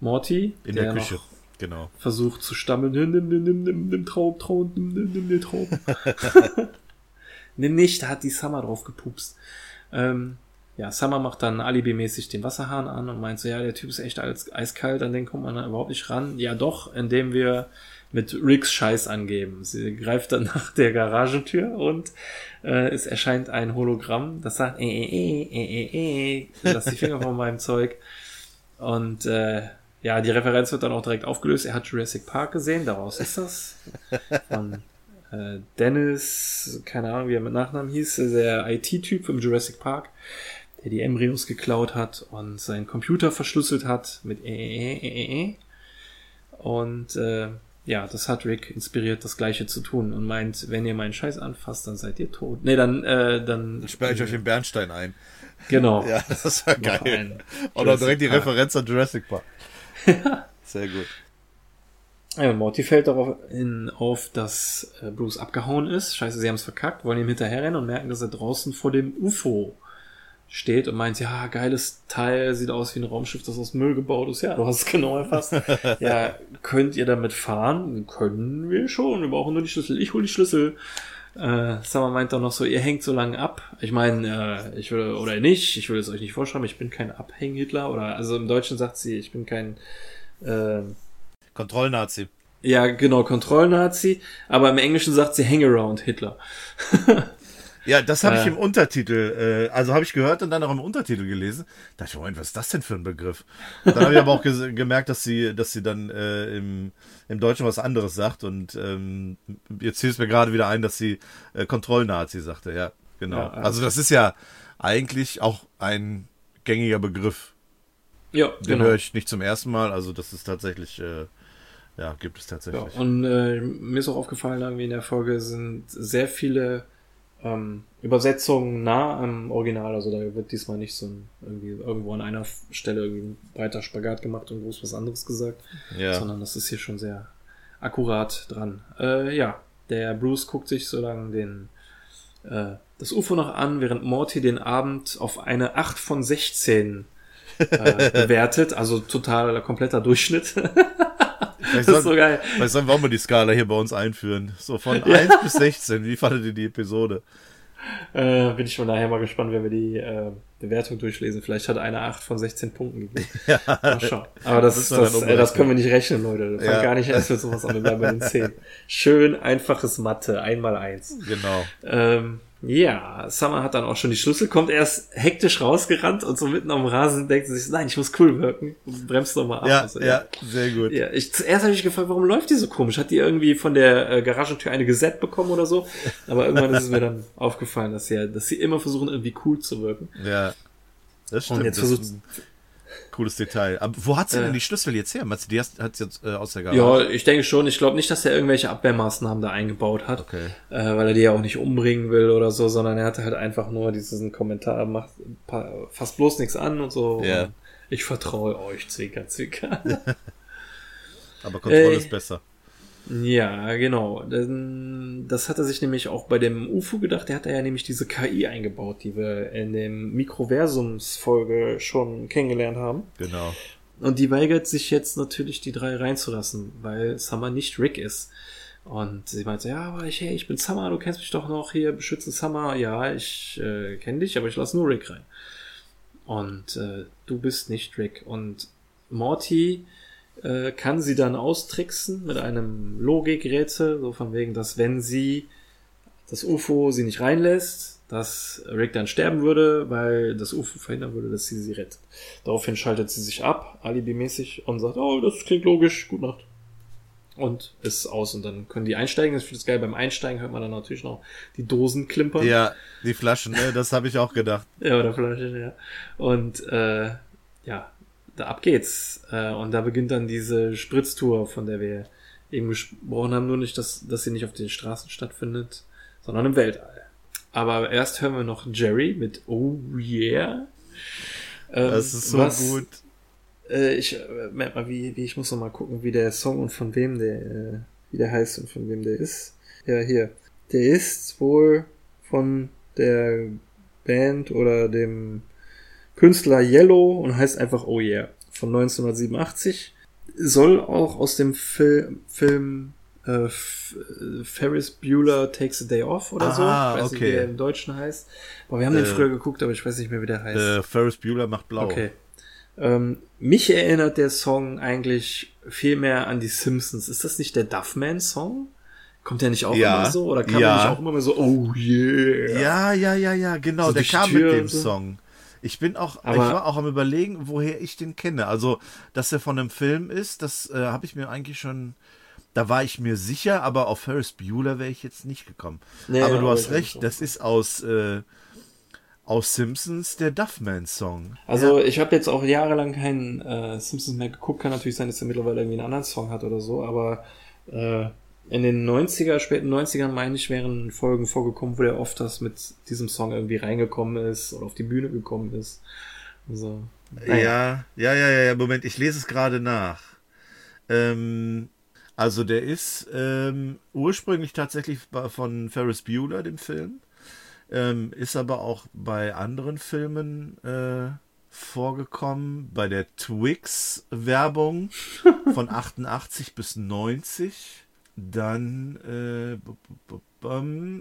Morty. In der Küche. Genau. versucht zu stammeln. Nimm, nimm, nimm, nimm, nimm, nimm Traum, Traum, nimm, nimm, nimm den Traum. nimm nicht, da hat die Summer drauf gepupst. Ähm, ja, Summer macht dann alibimäßig den Wasserhahn an und meint so, ja, der Typ ist echt eiskalt, an den kommt man dann überhaupt nicht ran. Ja doch, indem wir mit Ricks Scheiß angeben. Sie greift dann nach der Garagentür und äh, es erscheint ein Hologramm, das sagt, äh, äh, äh, äh, äh, lass die Finger von meinem Zeug. Und äh, ja, die Referenz wird dann auch direkt aufgelöst. Er hat Jurassic Park gesehen, daraus ist das. Von äh, Dennis, keine Ahnung, wie er mit Nachnamen hieß, der IT-Typ im Jurassic Park, der die Embryos geklaut hat und seinen Computer verschlüsselt hat mit äh. Und äh, ja, das hat Rick inspiriert, das Gleiche zu tun und meint, wenn ihr meinen Scheiß anfasst, dann seid ihr tot. Nee, dann, äh, dann. Dann sperre ich euch den Bernstein ein. Genau. Ja, das war geil. Oder direkt die. Referenz an Jurassic Park. Sehr gut. Ja, Morty fällt darauf in, auf, dass äh, Bruce abgehauen ist. Scheiße, sie haben es verkackt, wollen ihm hinterherrennen und merken, dass er draußen vor dem UFO steht und meint, ja, geiles Teil, sieht aus wie ein Raumschiff, das aus Müll gebaut ist. Ja, du hast es genau erfasst. ja, könnt ihr damit fahren? Können wir schon, wir brauchen nur die Schlüssel. Ich hol die Schlüssel. Äh, Summer meint dann noch so, ihr hängt so lange ab. Ich meine, äh, ich will, oder nicht, ich will es euch nicht vorschreiben, ich bin kein Abhäng-Hitler. Oder, also im Deutschen sagt sie, ich bin kein, äh, Kontrollnazi. ja, genau, Kontrollnazi, aber im Englischen sagt sie Hangaround Hitler. Ja, das habe ich Äh. im Untertitel, äh, also habe ich gehört und dann auch im Untertitel gelesen. Da dachte ich, Moment, was ist das denn für ein Begriff? Dann habe ich aber auch ges- gemerkt, dass sie, dass sie dann äh, im, im Deutschen was anderes sagt und ähm, jetzt fiel es mir gerade wieder ein, dass sie äh, Kontrollnazi sagte. Ja, genau. Ja, also das ist ja eigentlich auch ein gängiger Begriff. Ja, Den genau. höre ich nicht zum ersten Mal, also das ist tatsächlich, äh, ja, gibt es Ja, tatsächlich. und äh, mir ist auch aufgefallen, irgendwie in der Folge sind sehr viele ähm, Übersetzungen nah am Original. Also da wird diesmal nicht so ein, irgendwie irgendwo an einer Stelle irgendwie ein breiter Spagat gemacht und groß was anderes gesagt, ja. sondern das ist hier schon sehr akkurat dran. Äh, ja, der Bruce guckt sich so lange den äh, das UFO noch an, während Morty den Abend auf eine 8 von 16 äh, bewertet, also total kompletter Durchschnitt. Das ist so geil. Vielleicht sollen wir auch mal die Skala hier bei uns einführen. So von Ja. 1 bis 16. Wie fandet ihr die Episode? Äh, bin ich schon nachher mal gespannt, wenn wir die äh, Bewertung durchlesen. Vielleicht hat einer 8 von 16 Punkten gegeben. Ja. Mal schauen. Aber das, das, wir das, äh, das können wir nicht rechnen, Leute. Fang Ja. gar nicht erst mit sowas an. Wir bleiben bei den 10. Schön einfaches Mathe. Einmal eins. Genau. Ähm, ja, Summer hat dann auch schon die Schlüssel, kommt erst hektisch rausgerannt und so mitten am Rasen denkt sie sich, nein, ich muss cool wirken. Und bremst nochmal ab. Ja, Also, ja, sehr gut. Ja, ich, zuerst habe ich gefragt, warum läuft die so komisch? Hat die irgendwie von der äh, Garagentür eine Geset bekommen oder so? Aber irgendwann ist es mir dann aufgefallen, dass sie, ja- dass sie immer versuchen, irgendwie cool zu wirken. Ja. Das stimmt. Und jetzt versucht- cooles Detail. Aber wo hat sie Äh. denn die Schlüssel jetzt her? Meinst du, die hat sie jetzt äh, aus der Garage? Ja, ich denke schon. Ich glaube nicht, dass er irgendwelche Abwehrmaßnahmen da eingebaut hat, Okay. äh, weil er die ja auch nicht umbringen will oder so, sondern er hatte halt einfach nur diesen Kommentar, macht fasst bloß nichts an und so. Ja. Und ich vertraue euch, Zwinker, Zwinker. Aber Kontrolle Äh. ist besser. Ja, genau. Denn Das hat er sich nämlich auch bei dem UFO gedacht. Der hat ja nämlich diese KI eingebaut, die wir in dem Mikroversums-Folge schon kennengelernt haben. Genau. Und die weigert sich jetzt natürlich, die drei reinzulassen, weil Summer nicht Rick ist. Und sie meinte, ja, aber ich, hey, ich bin Summer, du kennst mich doch noch hier, beschütze Summer. Ja, ich äh, kenne dich, aber ich lasse nur Rick rein. Und äh, du bist nicht Rick. Und Morty äh, kann sie dann austricksen mit einem Logikrätsel, so von wegen, dass wenn sie das UFO sie nicht reinlässt, dass Rick dann sterben würde, weil das UFO verhindern würde, dass sie sie rettet. Daraufhin schaltet sie sich ab, alibimäßig, und sagt, oh, das klingt logisch, gute Nacht. Und ist aus und dann können die einsteigen. Ich finde es geil, beim Einsteigen hört man dann natürlich noch die Dosen klimpern. Ja, die Flaschen, ne, das habe ich auch gedacht. Ja, oder Flasche, ja. Und äh, ja, da ab geht's. Äh, und da beginnt dann diese Spritztour, von der wir eben gesprochen haben, nur nicht, dass, dass sie nicht auf den Straßen stattfindet, sondern im Weltall. Aber erst hören wir noch Jerry mit Oh Yeah. Ähm, Das ist so was- gut. Äh, ich äh, merk mal, wie, wie ich muss noch mal gucken, wie der Song und von wem der, äh, wie der heißt und von wem der ist. Ja, hier. Der ist wohl von der Band oder dem Künstler Yellow und heißt einfach Oh Yeah von 1987. soll auch aus dem Film, Film äh, Ferris Bueller Takes a Day Off oder so. Ah, ich weiß nicht, okay. wie der im Deutschen heißt. Aber wir haben den Äh, früher geguckt, aber ich weiß nicht mehr, wie der heißt. Äh, Ferris Bueller macht blau. Okay. Ähm, mich erinnert der Song eigentlich viel mehr an die Simpsons. Ist das nicht der Duffman-Song? Kommt der nicht auch Ja. immer so? Oder kam Ja. der nicht auch immer so, oh yeah? Ja, ja, ja, ja, genau. So der kam Tür mit dem so. Song. Ich bin auch, ich Aber- war auch am überlegen, woher ich den kenne. Also, dass er von einem Film ist, das äh, habe ich mir eigentlich schon, da war ich mir sicher, aber auf Ferris Bueller wäre ich jetzt nicht gekommen. Nee, aber du hast ich recht, das ist aus, äh, aus Simpsons der Duffman-Song. Also ich habe jetzt auch jahrelang keinen äh, Simpsons mehr geguckt. Kann natürlich sein, dass er mittlerweile irgendwie einen anderen Song hat oder so, aber äh, in den 90er, späten 90ern, meine ich, wären Folgen vorgekommen, wo der oft das mit diesem Song irgendwie reingekommen ist oder auf die Bühne gekommen ist. Also, naja. Ja, ja, ja, ja, ja, Moment, ich lese es gerade nach. Ähm, also der ist ähm, ursprünglich tatsächlich von Ferris Bueller, dem Film, ähm, ist aber auch bei anderen Filmen äh, vorgekommen, bei der Twix-Werbung von 88 bis 90. Dann, äh,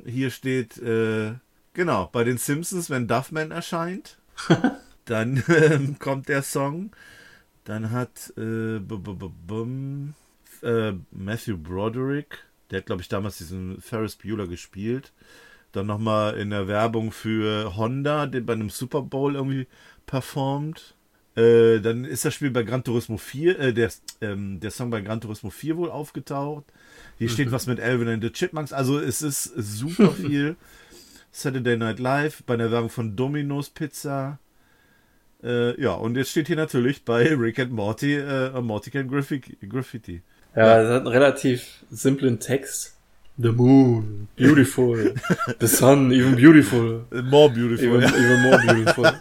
hier steht, äh, genau, bei den Simpsons, wenn Duffman erscheint. Dann ähm, kommt der Song. Dann hat äh, äh, Matthew Broderick, der hat, glaube ich, damals diesen Ferris Bueller gespielt. Dann nochmal in der Werbung für Honda, den bei einem Super Bowl irgendwie performt. Äh, dann ist das Spiel bei Gran Turismo 4, äh, der, ähm, der Song bei Gran Turismo 4 wohl aufgetaucht. Hier steht was mit Alvin and the Chipmunks. Also es ist super viel. Saturday Night Live, bei der Werbung von Domino's Pizza. Äh, ja, und jetzt steht hier natürlich bei Rick and Morty, äh, Morty Can Graffi- Graffiti. Ja, es hat einen relativ simplen Text. The moon, beautiful. The sun, even beautiful. More beautiful. Even, Ja. even more beautiful.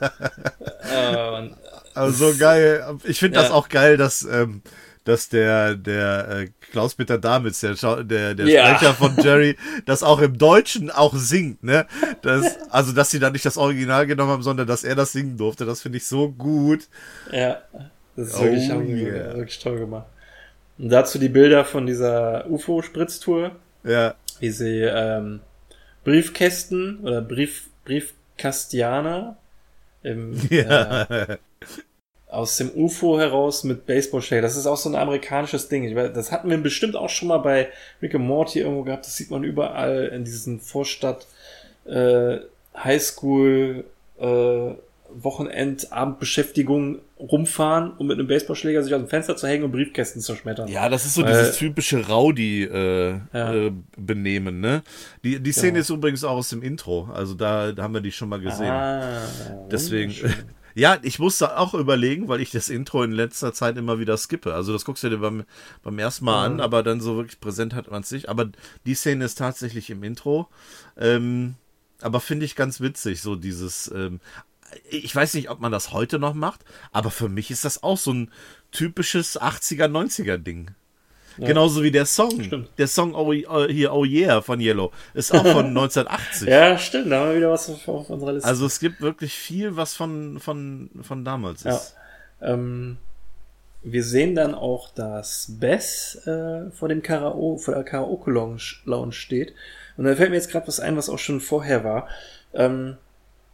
und Also so geil. Ich finde das Ja. auch geil, dass, ähm, dass der, der äh, Klaus-Peter Damitz, der, der, der Ja. Sprecher von Jerry, das auch im Deutschen auch singt, ne? Das, also, dass sie da nicht das Original genommen haben, sondern dass er das singen durfte, das finde ich so gut. Ja, das ist Oh wirklich, yeah. wirklich toll gemacht. Und dazu die Bilder von dieser UFO-Spritztour, Ja, wie sie ähm, Briefkästen oder Brief, Briefkastianer im, äh, ja. aus dem UFO heraus mit Baseballschläger. Das ist auch so ein amerikanisches Ding. Das hatten wir bestimmt auch schon mal bei Rick and Morty irgendwo gehabt. Das sieht man überall in diesen Vorstadt äh, Highschool äh, Wochenend Abendbeschäftigungen rumfahren, um mit einem Baseballschläger sich aus dem Fenster zu hängen und Briefkästen zu schmettern. Ja, das ist so Äh, dieses typische Rowdy-Benehmen, äh, Ja. äh, Benehmen, ne? Die, die Szene Genau. ist übrigens auch aus dem Intro. Also da, da haben wir die schon mal gesehen. Ah, Deswegen. Ja, ich musste auch überlegen, weil ich das Intro in letzter Zeit immer wieder skippe. Also das guckst du dir beim, beim ersten Mal an, aber dann so wirklich präsent hat man es nicht. Aber die Szene ist tatsächlich im Intro. Ähm, aber finde ich ganz witzig, so dieses. Ähm, ich weiß nicht, ob man das heute noch macht, aber für mich ist das auch so ein typisches 80er, 90er Ding. Genauso wie der Song. Stimmt. Der Song oh, oh, hier Oh Yeah von Yellow ist auch von 1980. Ja, stimmt, da haben wir wieder was auf, auf unserer Liste. Also es gibt wirklich viel, was von, von, von damals Ja. ist. Ähm, wir sehen dann auch, dass Bess äh, vor dem Karaoke, vor der Karaoke-Lounge Lounge steht. Und da fällt mir jetzt gerade was ein, was auch schon vorher war. Ähm,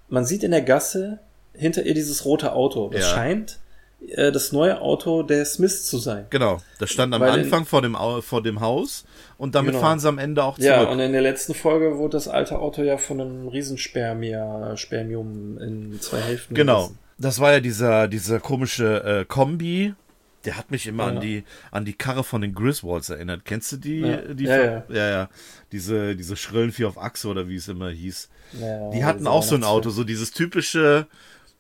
man sieht in der Gasse hinter ihr dieses rote Auto. Das Ja. scheint äh, das neue Auto der Smiths zu sein. Genau, das stand am Weil in- Anfang vor dem, vor dem Haus und damit Genau. fahren sie am Ende auch zurück. Ja, und in der letzten Folge wurde das alte Auto ja von einem Riesenspermia, Spermium in zwei Hälften. genau, gerissen. das war ja dieser, dieser komische äh, Kombi. Der hat mich immer Ja. an die an die Karre von den Griswolds erinnert. Kennst du die? Ja. die Ja, ja. ja, ja. Diese, diese schrillen vier auf Achse oder wie es immer hieß. Die hatten auch so ein. Auto, so dieses typische,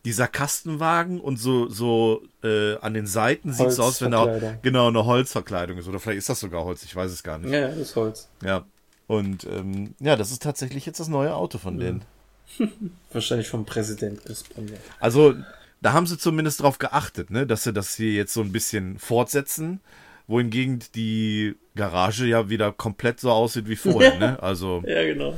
dieser Kastenwagen und so, so äh, an den Seiten sieht es aus, wenn da genau eine Holzverkleidung ist. Oder vielleicht ist das sogar Holz, ich weiß es gar nicht. Ja, das ist Holz. Ja. Und ähm, ja, das ist tatsächlich jetzt das neue Auto von denen. Wahrscheinlich vom Präsident gesponsert. Also, da haben sie zumindest drauf geachtet, ne, dass sie das hier jetzt so ein bisschen fortsetzen, wohingegen die Garage ja wieder komplett so aussieht wie vorher, ne? Also, Ja, genau.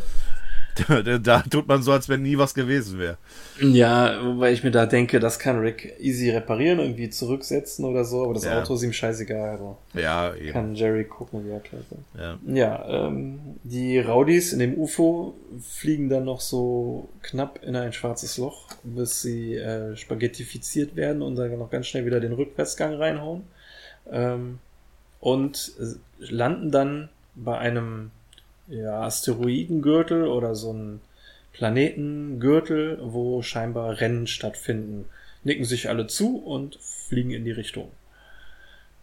Da, tut man so, als wenn nie was gewesen wäre. Ja, wobei ich mir da denke, das kann Rick easy reparieren, irgendwie zurücksetzen oder so, aber das Ja. Auto ist ihm scheißegal. Also Ja, eben. kann Jerry gucken, wie er klettert. Ja. Ja, ähm, die Rowdies in dem UFO fliegen dann noch so knapp in ein schwarzes Loch, bis sie äh, spaghettifiziert werden und dann noch ganz schnell wieder den Rückwärtsgang reinhauen. Ähm, und äh, landen dann bei einem ja, Asteroidengürtel oder so ein Planetengürtel, wo scheinbar Rennen stattfinden. Nicken sich alle zu und fliegen in die Richtung.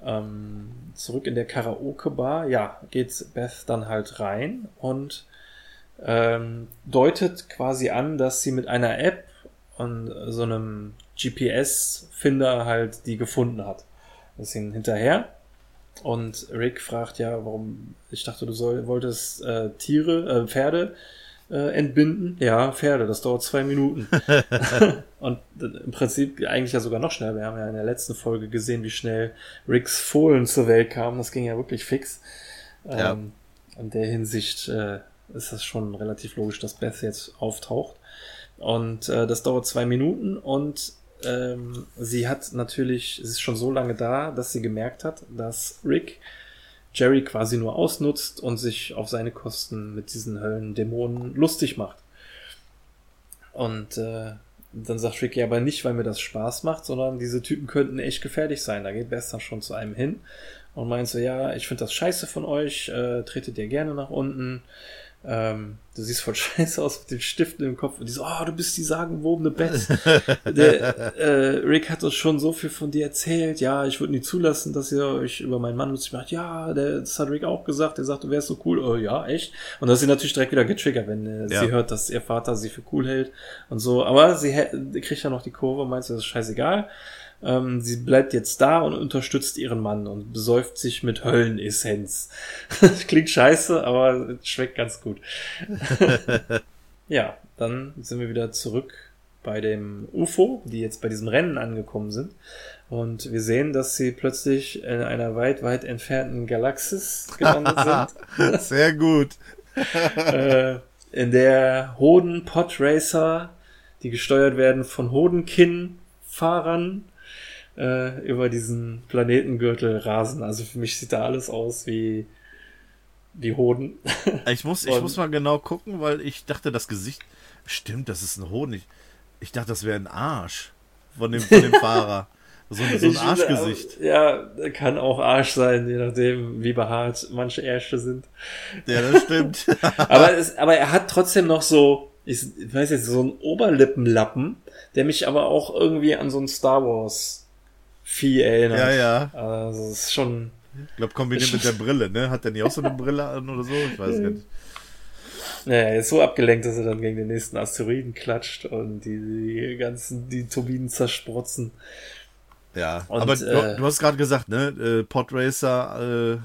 Ähm, zurück in der Karaoke-Bar, ja, geht Beth dann halt rein und ähm, deutet quasi an, dass sie mit einer App und so einem GPS-Finder halt die gefunden hat. Das sind hinterher. Und Rick fragt ja, warum, ich dachte, du soll, wolltest äh, Tiere, äh, Pferde äh, entbinden. Ja, Pferde, das dauert zwei Minuten. und äh, im Prinzip eigentlich ja sogar noch schneller. Wir haben ja in der letzten Folge gesehen, wie schnell Ricks Fohlen zur Welt kamen. Das ging ja wirklich fix. Ja. Ähm, in der Hinsicht äh, ist das schon relativ logisch, dass Beth jetzt auftaucht. Und äh, das dauert zwei Minuten und ähm, sie hat natürlich, sie ist schon so lange da, dass sie gemerkt hat, dass Rick Jerry quasi nur ausnutzt und sich auf seine Kosten mit diesen Höllendämonen lustig macht. Und äh, dann sagt Rick ja aber nicht, weil mir das Spaß macht, sondern diese Typen könnten echt gefährlich sein. Da geht dann schon zu einem hin und meint so, ja, ich finde das scheiße von euch, äh, tretet ihr gerne nach unten. Ähm, du siehst voll scheiße aus mit den Stiften im Kopf. Und die so, oh, du bist die sagenwobene Beth. Der, äh, Rick hat uns schon so viel von dir erzählt. Ja, ich würde nie zulassen, dass ihr euch über meinen Mann lustig macht. Ja, der, das hat Rick auch gesagt. Er sagt, du wärst so cool. Oh, ja, echt. Und das ist sie natürlich direkt wieder getriggert, wenn äh, Ja. sie hört, dass ihr Vater sie für cool hält und so. Aber sie kriegt ja noch die Kurve und meint, das ist scheißegal. Ähm, sie bleibt jetzt da und unterstützt ihren Mann und besäuft sich mit Höllenessenz. Klingt scheiße, aber es schmeckt ganz gut. ja, dann sind wir wieder zurück bei dem UFO, die jetzt bei diesem Rennen angekommen sind. Und wir sehen, dass sie plötzlich in einer weit, weit entfernten Galaxis gelandet sind. Sehr gut. äh, in der Hoden Pod Racer, die gesteuert werden von Hodenkin-Fahrern, äh, über diesen Planetengürtel rasen. Also für mich sieht da alles aus wie, wie Hoden. Ich muss, ich muss mal genau gucken, weil ich dachte, das Gesicht. Stimmt, das ist ein Honig. Ich dachte, das wäre ein Arsch von dem, von dem Fahrer. So ein, so ein Ich- Arschgesicht. Ja, kann auch Arsch sein, je nachdem, wie behaart manche Ärsche sind. Ja, das stimmt. aber, es, aber er hat trotzdem noch so, ich weiß jetzt, so einen Oberlippenlappen, der mich aber auch irgendwie an so ein Star Wars Vieh erinnert. ja, ja. Also, es ist schon, Ich glaube, kombiniert mit der Brille, ne? Hat der nicht auch so eine Brille an oder so? Ich weiß nicht. naja, er ist so abgelenkt, dass er dann gegen den nächsten Asteroiden klatscht und die, die ganzen, die Turbinen zersprotzen. Ja, Und, aber äh, du, du hast gerade gesagt, ne? Äh, Podracer,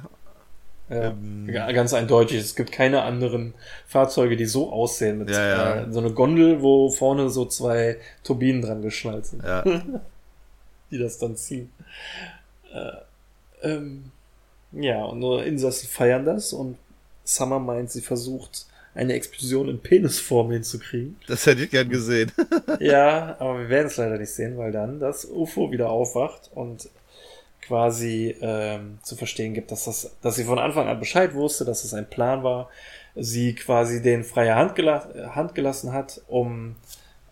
äh, Ja, Ähm, ganz eindeutig. Es gibt keine anderen Fahrzeuge, die so aussehen. Mit Ja, ja. Äh, so eine Gondel, wo vorne so zwei Turbinen dran geschnallt sind, ja. die das dann ziehen. Äh, ähm, ja, und nur Insassen feiern das und Summer meint, sie versucht, eine Explosion in Penisform hinzukriegen. Das hätte ich gern gesehen. ja, aber wir werden es leider nicht sehen, weil dann das UFO wieder aufwacht und quasi ähm, zu verstehen gibt, dass das, dass sie von Anfang an Bescheid wusste, dass es ein Plan war, sie quasi den freie Hand, gela Hand gelassen hat, um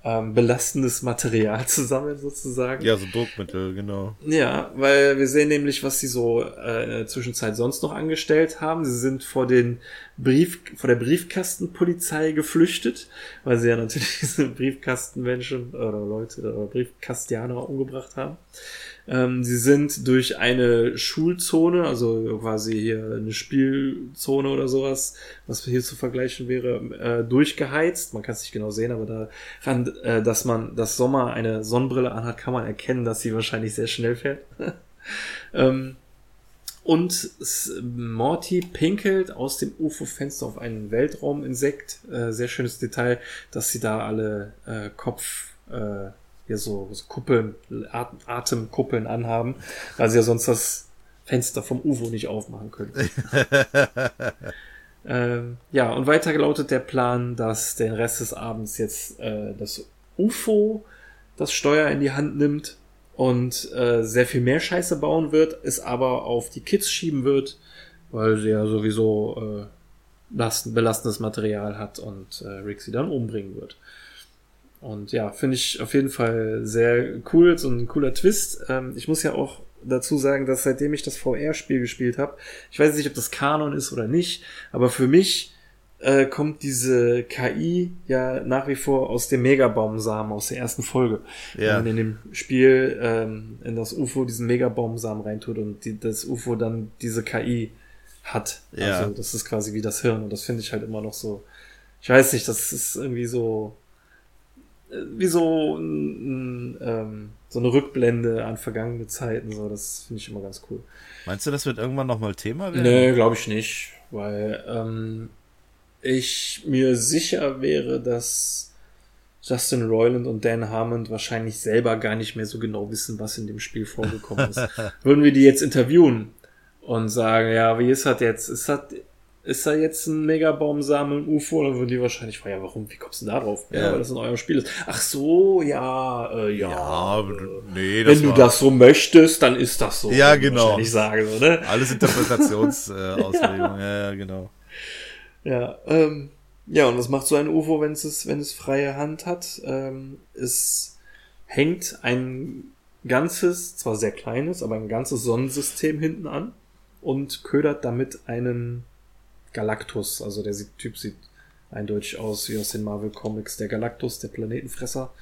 ähm, belastendes Material zu sammeln sozusagen. Ja, so Druckmittel, genau. Ja, weil wir sehen nämlich, was sie so äh, in der Zwischenzeit sonst noch angestellt haben. Sie sind vor den Brief, vor der Briefkastenpolizei geflüchtet, weil sie ja natürlich diese Briefkastenmenschen oder Leute oder Briefkastianer umgebracht haben. Ähm, sie sind durch eine Schulzone, also quasi hier eine Spielzone oder sowas, was hier zu vergleichen wäre, äh, durchgeheizt. Man kann es nicht genau sehen, aber daran, äh, dass man, dass Sommer eine Sonnenbrille anhat, kann man erkennen, dass sie wahrscheinlich sehr schnell fährt. ähm, und Morty pinkelt aus dem UFO-Fenster auf einen Weltrauminsekt. Äh, sehr schönes Detail, dass sie da alle äh, Kopf, äh, hier so, so Kuppeln, Atem, Atemkuppeln anhaben, weil sie ja sonst das Fenster vom UFO nicht aufmachen können. Ähm, ja, und weiter lautet der Plan, dass den Rest des Abends jetzt äh, das UFO das Steuer in die Hand nimmt und äh, sehr viel mehr Scheiße bauen wird, es aber auf die Kids schieben wird, weil sie ja sowieso äh, belastendes Material hat und äh, Rick sie dann umbringen wird. Und ja, finde ich auf jeden Fall sehr cool, so ein cooler Twist. Ähm, ich muss ja auch dazu sagen, dass seitdem ich das VR-Spiel gespielt habe, ich weiß nicht, ob das Kanon ist oder nicht, aber für mich äh, kommt diese KI ja nach wie vor aus dem Megabaumsamen aus der ersten Folge. Ja. Wenn man in dem Spiel ähm, in das UFO diesen Megabaumsamen reintut und die, das UFO dann diese KI hat. Ja. Also das ist quasi wie das Hirn und das finde ich halt immer noch so. Ich weiß nicht, das ist irgendwie so wie so ein, ein, ähm, so eine Rückblende an vergangene Zeiten. So, das finde ich immer ganz cool. Meinst du, das wird irgendwann nochmal Thema werden? Nee, glaube ich nicht, weil ähm, ich mir sicher wäre, dass Justin Roiland und Dan Harmon wahrscheinlich selber gar nicht mehr so genau wissen, was in dem Spiel vorgekommen ist. Würden wir die jetzt interviewen und sagen, ja, wie ist das jetzt? Ist das, ist da jetzt ein Megabaumsamen im UFO? Dann würden die wahrscheinlich fragen, ja, warum, wie kommst du da drauf? Ja, ja weil das in eurem Spiel ist. Ach so, ja, äh, ja. ja äh, nee, wenn du das so möchtest, dann ist das so. Ja, genau. Ich sage so, ne? Alles Interpretationsauslegungen, äh, ja. ja, genau. Ja, ähm, ja, und was macht so ein UFO, wenn es, wenn es freie Hand hat? Ähm, es hängt ein ganzes, zwar sehr kleines, aber ein ganzes Sonnensystem hinten an und ködert damit einen Galactus. Also der Typ sieht eindeutig aus wie aus den Marvel Comics. Der Galactus, der Planetenfresser,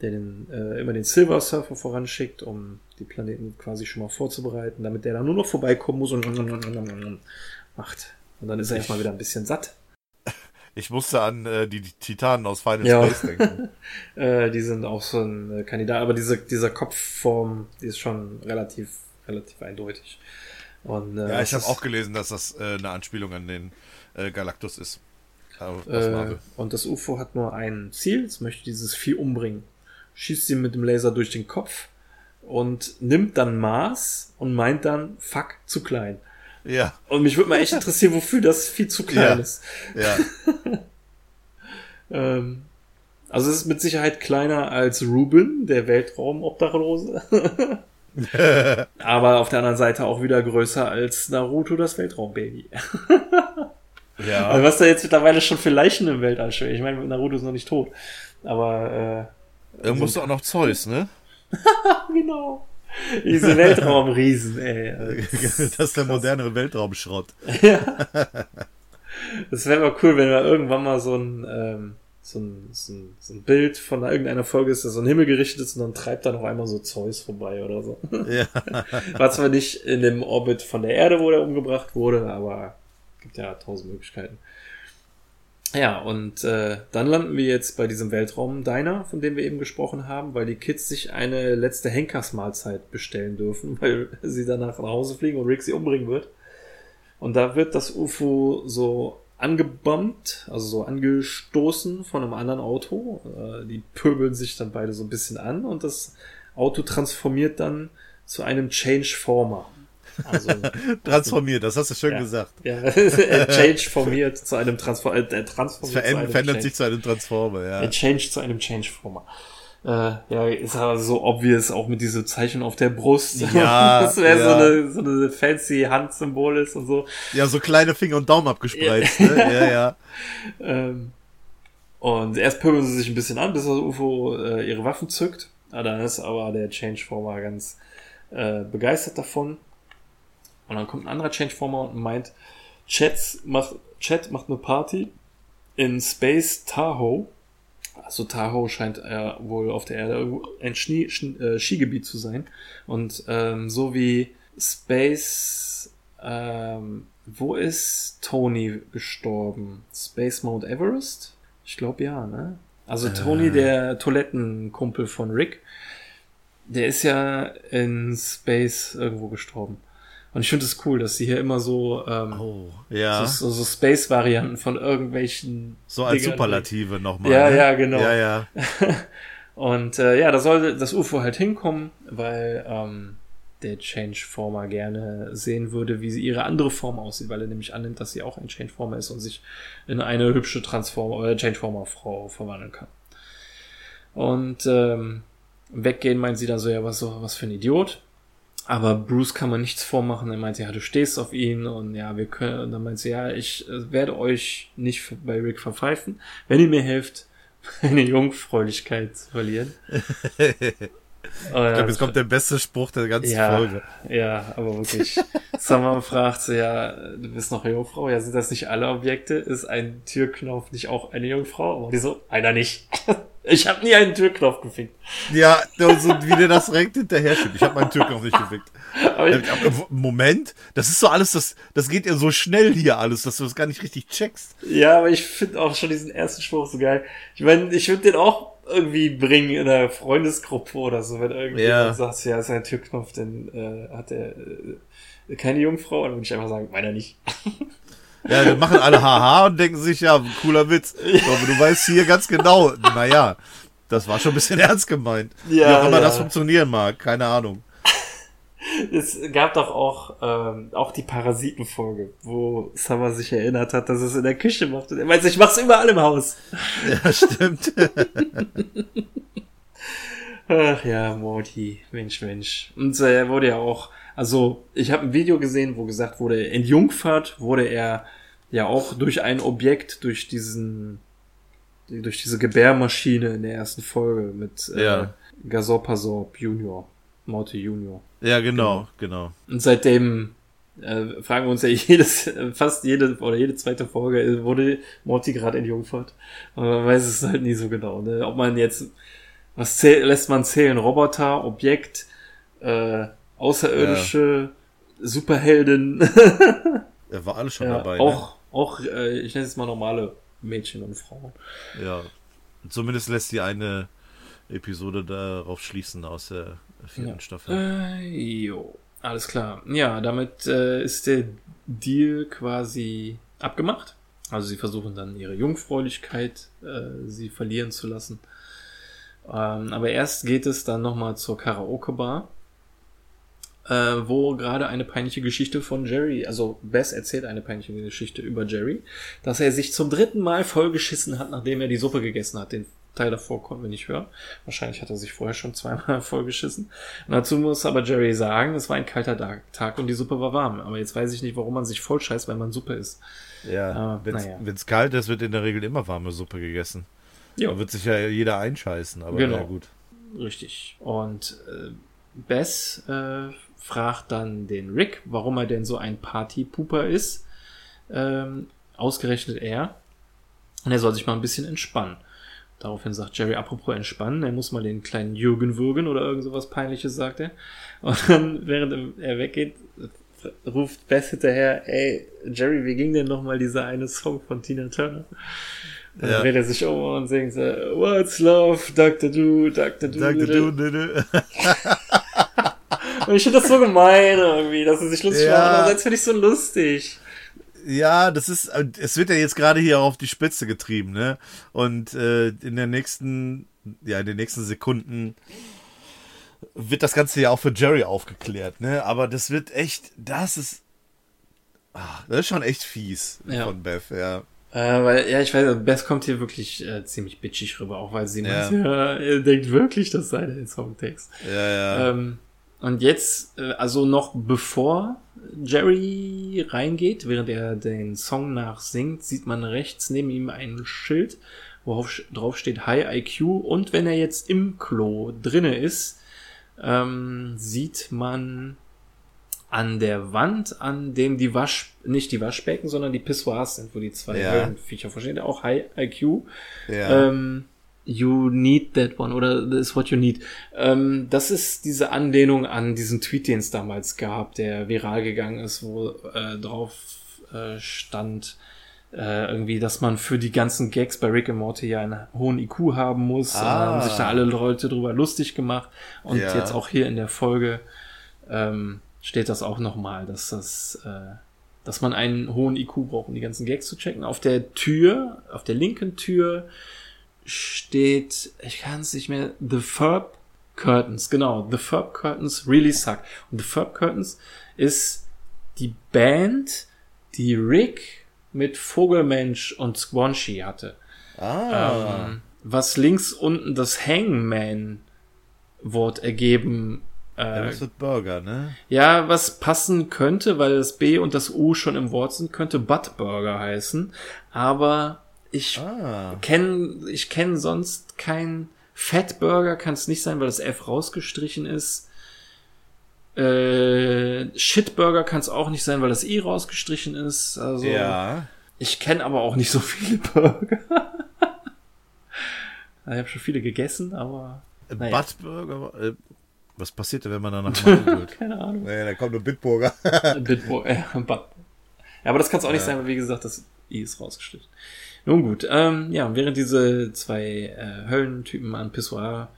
der den, äh, immer den Silver Surfer voranschickt, um die Planeten quasi schon mal vorzubereiten, damit der dann nur noch vorbeikommen muss und macht. Und dann ist er erstmal wieder ein bisschen satt. Ich musste an äh, die, die Titanen aus Final ja. Space denken. äh, die sind auch so ein äh, Kandidat, aber diese, dieser Kopfform, die ist schon relativ, relativ eindeutig. Und, äh, ja, ich habe auch gelesen, dass das äh, eine Anspielung an den äh, Galactus ist. Äh, und das UFO hat nur ein Ziel, es möchte dieses Vieh umbringen. Schießt sie mit dem Laser durch den Kopf und nimmt dann Maß und meint dann, fuck, zu klein. Ja. Und mich würde mal echt interessieren, wofür das viel zu klein ja. ist. Ja. ähm, also es ist mit Sicherheit kleiner als Ruben, der Weltraumobdachlose. Aber auf der anderen Seite auch wieder größer als Naruto, das Weltraumbaby. ja. Also was da jetzt mittlerweile schon für Leichen im Weltall steht. Ich meine, Naruto ist noch nicht tot. Aber äh. Irgendwo ist auch noch Zeus, ne? genau. Diese Weltraumriesen, ey. Das ist der modernere Weltraumschrott. ja. Das wäre mal cool, wenn wir irgendwann mal so ein, ähm, so ein, so ein, so ein Bild von irgendeiner Folge ist, der so ein Himmel gerichtet ist und dann treibt da noch einmal so Zeus vorbei oder so. Ja. War zwar nicht in dem Orbit von der Erde, wo der umgebracht wurde, aber gibt ja tausend Möglichkeiten. Ja, und äh, dann landen wir jetzt bei diesem Weltraum-Diner, von dem wir eben gesprochen haben, weil die Kids sich eine letzte Henkersmahlzeit bestellen dürfen, weil sie danach nach Hause fliegen und Rick sie umbringen wird. Und da wird das UFO so angebombt, also so angestoßen von einem anderen Auto. Äh, die pöbeln sich dann beide so ein bisschen an und das Auto transformiert dann zu einem Changeformer. Also, transformiert, das hast du schön ja, gesagt. Ja, Change formiert zu einem Transformer. Äh, transformiert Verändert, sich zu einem Transformer, ja. Change zu einem Changeformer. Äh, ja, ist aber so obvious, auch mit diesem Zeichen auf der Brust. Ja. das wäre ja. so, eine, so eine fancy Handsymbol ist und so. Ja, so kleine Finger und Daumen abgespreizt, ne? Ja, ja. ähm, und erst pöbeln sie sich ein bisschen an, bis das UFO äh, ihre Waffen zückt. Ah, dann ist aber der Changeformer ganz äh, begeistert davon. Und dann kommt ein anderer Changeformer und meint, Chats macht, Chat macht eine Party in Space Tahoe also Tahoe scheint äh, wohl auf der Erde ein Schnie, Sch äh, Skigebiet zu sein. Und ähm, so wie Space, ähm, wo ist Tony gestorben? Space Mount Everest? Ich glaube ja, ne? Also Tony, äh. der Toilettenkumpel von Rick, der ist ja in Space irgendwo gestorben. Und ich finde es das cool, dass sie hier immer so, ähm, oh, ja. so, so, Space-Varianten von irgendwelchen. So als Dingern Superlative nochmal. Ja, ne? ja, genau. Ja, ja. Und äh, ja, da soll das UFO halt hinkommen, weil ähm, der Changeformer gerne sehen würde, wie sie ihre andere Form aussieht, weil er nämlich annimmt, dass sie auch ein Changeformer ist und sich in eine hübsche Transformer oder Changeformer-Frau verwandeln kann. Und ähm, weggehen meint sie dann so, ja, was, was für ein Idiot. Aber Bruce kann man nichts vormachen. Er meinte, ja, du stehst auf ihn und ja, wir können, und dann meint sie, ja, ich äh, werde euch nicht bei Rick verpfeifen, wenn ihr mir helft, meine Jungfräulichkeit zu verlieren. ich glaube, jetzt kommt der beste Spruch der ganzen ja, Folge. Ja, aber wirklich. Summer fragt so, ja, du bist noch Jungfrau? Ja, sind das nicht alle Objekte? Ist ein Türknopf nicht auch eine Jungfrau? Aber die so, einer nicht. Ich habe nie einen Türknopf gefickt. Ja, so wie der das direkt hinterher schiebt. Ich habe meinen Türknopf nicht gefickt. Moment, das ist so alles, das, das geht ja so schnell hier alles, dass du das gar nicht richtig checkst. Ja, aber ich finde auch schon diesen ersten Spruch so geil. Ich meine, ich würde den auch irgendwie bringen in einer Freundesgruppe oder so, wenn irgendjemand ja. sagt, ja, ist ein Türknopf, dann äh, hat er äh, keine Jungfrau, dann würde ich einfach sagen, meiner nicht. Ja, wir machen alle Haha und denken sich, ja, cooler Witz. Aber du weißt hier ganz genau, naja, das war schon ein bisschen ernst gemeint. Ja, Wie auch immer ja. das funktionieren mag, keine Ahnung. Es gab doch auch, ähm, auch die Parasitenfolge, wo Summer sich erinnert hat, dass es in der Küche macht. Und er meint, ich mach's überall im Haus. Ja, stimmt. Ach ja, Morty, Mensch, Mensch. Und äh, er wurde ja auch, also ich habe ein Video gesehen, wo gesagt wurde, in Jungfahrt wurde er ja auch durch ein Objekt, durch diesen, durch diese Gebärmaschine in der ersten Folge mit äh, ja. Gasorpasorb Junior, Morty Junior. Ja, genau, genau. Und seitdem äh, fragen wir uns ja jedes, fast jede oder jede zweite Folge, äh, wurde Morty gerade in Jungfahrt. Aber man weiß es halt nie so genau. Ne? Ob man jetzt, was zähl, lässt man zählen? Roboter, Objekt, äh, Außerirdische, ja. Superhelden. er war alles schon ja, dabei. Auch, ne? auch äh, ich nenne es mal normale Mädchen und Frauen. Ja, zumindest lässt die eine Episode darauf schließen aus der vierten ja. Staffel. Äh, jo, alles klar. Ja, damit äh, ist der Deal quasi abgemacht. Also sie versuchen dann ihre Jungfräulichkeit äh, sie verlieren zu lassen. Ähm, aber erst geht es dann nochmal zur Karaoke-Bar äh, wo gerade eine peinliche Geschichte von Jerry, also Bess erzählt eine peinliche Geschichte über Jerry, dass er sich zum dritten Mal vollgeschissen hat, nachdem er die Suppe gegessen hat. Den Teil davor konnten wir nicht hören. Wahrscheinlich hat er sich vorher schon zweimal vollgeschissen. Und dazu muss aber Jerry sagen, es war ein kalter Tag und die Suppe war warm. Aber jetzt weiß ich nicht, warum man sich voll scheißt, wenn man Suppe isst. Ja, wenn es naja. kalt ist, wird in der Regel immer warme Suppe gegessen. Ja. Da wird sich ja jeder einscheißen, aber genau. ja gut. Richtig. Und äh, Bess äh, fragt dann den Rick, warum er denn so ein Partypooper ist. Ähm, ausgerechnet er. Und er soll sich mal ein bisschen entspannen. Daraufhin sagt Jerry, apropos entspannen, er muss mal den kleinen Jürgen würgen oder irgend sowas peinliches, sagt er. Und dann, während er weggeht, ruft Beth hinterher, ey, Jerry, wie ging denn nochmal dieser eine Song von Tina Turner? Dann ja. dreht er sich um und singt so, What's Love, Dr. Do, Dr. Do. Dr. Do, do. Und ich finde das so gemein irgendwie, dass er sich lustig ja. macht. Andererseits finde ich so lustig. Ja, das ist, es wird ja jetzt gerade hier auf die Spitze getrieben, ne? Und äh, in der nächsten, ja, in den nächsten Sekunden wird das Ganze ja auch für Jerry aufgeklärt, ne? Aber das wird echt, das ist, ach, das ist schon echt fies ja. von Beth, ja. Äh, weil, ja, ich weiß, Beth kommt hier wirklich äh, ziemlich bitchig rüber, auch weil sie ja. meint, ja, er denkt wirklich, das sei der Songtext. Ja, ja. Ähm, und jetzt, äh, also noch bevor Jerry reingeht, während er den Song nachsingt, sieht man rechts neben ihm ein Schild, worauf drauf steht High IQ. Und wenn er jetzt im Klo drinne ist, ähm, sieht man an der Wand, an dem die Wasch, nicht die Waschbecken, sondern die Pissoirs sind, wo die zwei ja. Viecher verstehen, auch High IQ. Ja. Ähm, You need that one oder this is what you need. Ähm, das ist diese Anlehnung an diesen Tweet, den es damals gab, der viral gegangen ist, wo äh, drauf äh, stand, äh, irgendwie, dass man für die ganzen Gags bei Rick und Morty ja einen hohen IQ haben muss. Ah. Und haben sich da alle Leute drüber lustig gemacht. Und ja. jetzt auch hier in der Folge ähm, steht das auch nochmal, dass das äh, dass man einen hohen IQ braucht, um die ganzen Gags zu checken. Auf der Tür, auf der linken Tür steht, ich kann es nicht mehr, The Verb Curtains, genau. The Furb Curtains really suck. Und The Furb Curtains ist die Band, die Rick mit Vogelmensch und Squanchy hatte. Ah. Ähm, was links unten das Hangman-Wort ergeben. ja, Äh, das wird Burger, ne? ja, was passen könnte, weil das B und das U schon im Wort sind, könnte Buttburger heißen. Aber ich Ah. kenn, ich kenne sonst kein Fatburger, kann es nicht sein, weil das F rausgestrichen ist. Äh, Shitburger kann es auch nicht sein, weil das I rausgestrichen ist. Also Ja. ich kenne aber auch nicht so viele Burger. ich habe schon viele gegessen, aber Naja. Buttburger. Äh, was passiert denn, wenn man danach mal googelt? keine Ahnung. Nee, da kommt nur Bitburger. Bitbo äh, Butt. Ja, aber das kann es auch nicht sein, weil wie gesagt, das I ist rausgestrichen. Nun gut, ähm, ja, während diese zwei äh, Höllentypen an Pissoir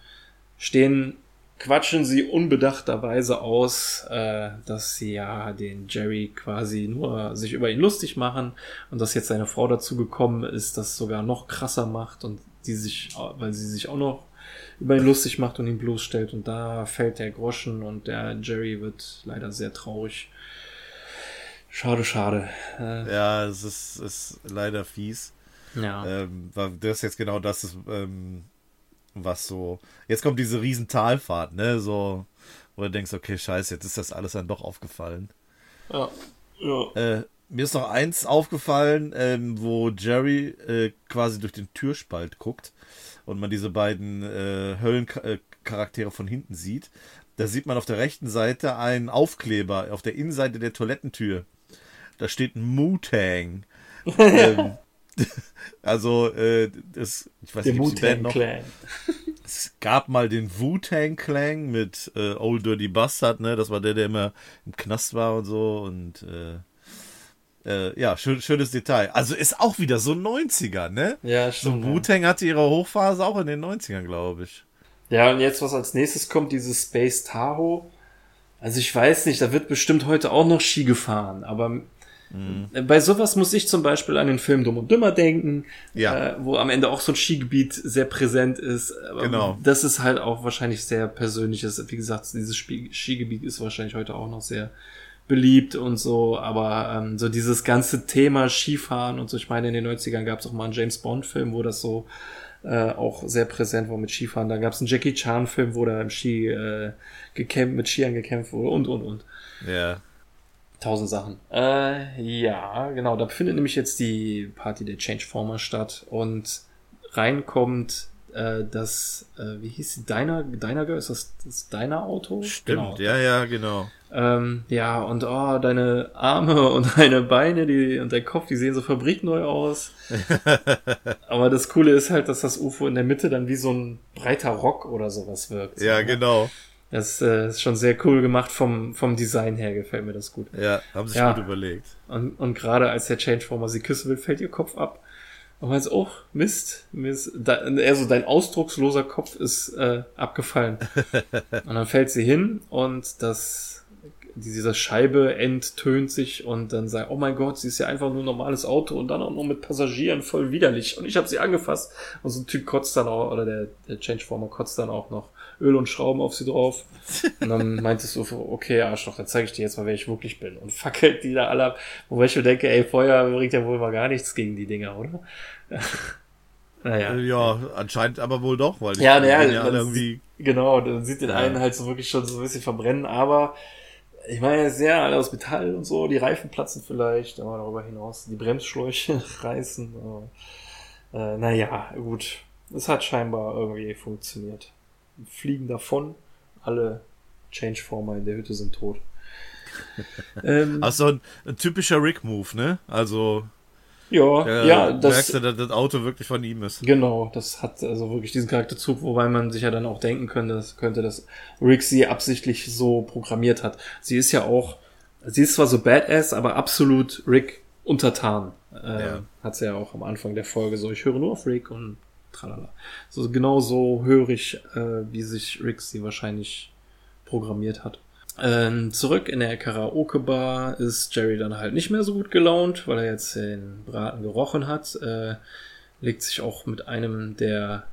stehen, quatschen sie unbedachterweise aus, äh, dass sie ja den Jerry quasi nur sich über ihn lustig machen und dass jetzt seine Frau dazu gekommen ist, das sogar noch krasser macht und die sich, weil sie sich auch noch über ihn lustig macht und ihn bloßstellt und da fällt der Groschen und der Jerry wird leider sehr traurig. Schade, schade. Äh, ja, es ist, ist leider fies. Ja. Ähm, das ist jetzt genau das, ist, ähm, was so. Jetzt kommt diese riesen Talfahrt, ne? So, wo du denkst, okay, scheiße, jetzt ist das alles dann doch aufgefallen. ja. Ja. Äh, mir ist noch eins aufgefallen, ähm, wo Jerry äh, quasi durch den Türspalt guckt und man diese beiden äh, Höllencharaktere von hinten sieht. Da sieht man auf der rechten Seite einen Aufkleber auf der Innenseite der Toilettentür. Da steht Mutang. ähm, also, äh, das, ich weiß nicht, ob die Band Wu-Tang noch. Es gab mal den Wu-Tang Clan mit äh, Old Dirty Bastard, ne? Das war der, der immer im Knast war und so. Und äh, äh, ja, schön, schönes Detail. Also ist auch wieder so 90er, ne? Ja, So stimmt. ja. Wu-Tang hatte ihre Hochphase auch in den 90ern, glaube ich. Ja, und jetzt, was als nächstes kommt, dieses Space Tahoe. Also ich weiß nicht, da wird bestimmt heute auch noch Ski gefahren, aber äh, bei sowas muss ich zum Beispiel an den Film Dumm und Dümmer denken, Ja. äh, wo am Ende auch so ein Skigebiet sehr präsent ist. Aber Genau. Das ist halt auch wahrscheinlich sehr persönliches. Wie gesagt, dieses Spie- Skigebiet ist wahrscheinlich heute auch noch sehr beliebt und so, aber ähm, so dieses ganze Thema Skifahren und so, ich meine, in den 90ern gab es auch mal einen James Bond-Film, wo das so äh, auch sehr präsent war mit Skifahren. Da gab es einen Jackie Chan-Film, wo da im Ski äh, gekämpft, mit Skiern gekämpft wurde und und und. Ja. Tausend Sachen. Äh, ja, genau. Da findet nämlich jetzt die Party der Changeformer statt und reinkommt äh, das, äh, wie hieß sie, Deiner, Deiner Girl? Ist das das Deiner Auto? Stimmt, Genau. ja, ja, genau. Ähm, ja, und oh, deine Arme und deine Beine die, und dein Kopf, die sehen so fabrikneu aus. Aber das Coole ist halt, dass das UFO in der Mitte dann wie so ein breiter Rock oder sowas wirkt. Ja, So, ne? Das äh, ist schon sehr cool gemacht vom, vom Design her, gefällt mir das gut. Ja, haben sich Ja. gut überlegt. Und, und gerade als der Changeformer sie küssen will, fällt ihr Kopf ab. Und man oh, Mist, Mist. Da, eher so dein ausdrucksloser Kopf ist äh, abgefallen. und dann fällt sie hin und das, diese Scheibe enttönt sich und dann sagt, oh mein Gott, sie ist ja einfach nur ein normales Auto und dann auch noch mit Passagieren voll widerlich. Und ich habe sie angefasst. Und so ein Typ kotzt dann auch, oder der, der Changeformer kotzt dann auch noch Öl und Schrauben auf sie drauf. Und dann meintest du, okay, Arschloch, dann zeige ich dir jetzt mal, wer ich wirklich bin. Und fackelt die da alle ab. Wobei ich mir denke, ey, Feuer bringt ja wohl mal gar nichts gegen die Dinger, oder? naja. Äh, Ja, anscheinend aber wohl doch, weil die Ja, naja, ja alle irgendwie. Genau, dann sieht den einen halt so wirklich schon so ein bisschen verbrennen, aber ich meine, es ist ja alle aus Metall und so, die Reifen platzen vielleicht, aber darüber hinaus die Bremsschläuche reißen. Aber, äh, naja, gut. Es hat scheinbar irgendwie funktioniert. Fliegen davon, alle Changeformer in der Hütte sind tot. ähm, Also ein, ein typischer Rick-Move, ne? Also, ja, äh, ja, merkst das, du, dass das Auto wirklich von ihm ist. Genau, das hat also wirklich diesen Charakterzug, wobei man sich ja dann auch denken könnte, dass, könnte, dass Rick sie absichtlich so programmiert hat. Sie ist ja auch, sie ist zwar so badass, aber absolut Rick untertan. Äh, Ja. Hat sie ja auch am Anfang der Folge so, ich höre nur auf Rick und tralala. So genau so höre ich, äh, wie sich Rick sie wahrscheinlich programmiert hat. Ähm, zurück in der Karaoke-Bar ist Jerry dann halt nicht mehr so gut gelaunt, weil er jetzt den Braten gerochen hat. Äh, legt sich auch mit einem der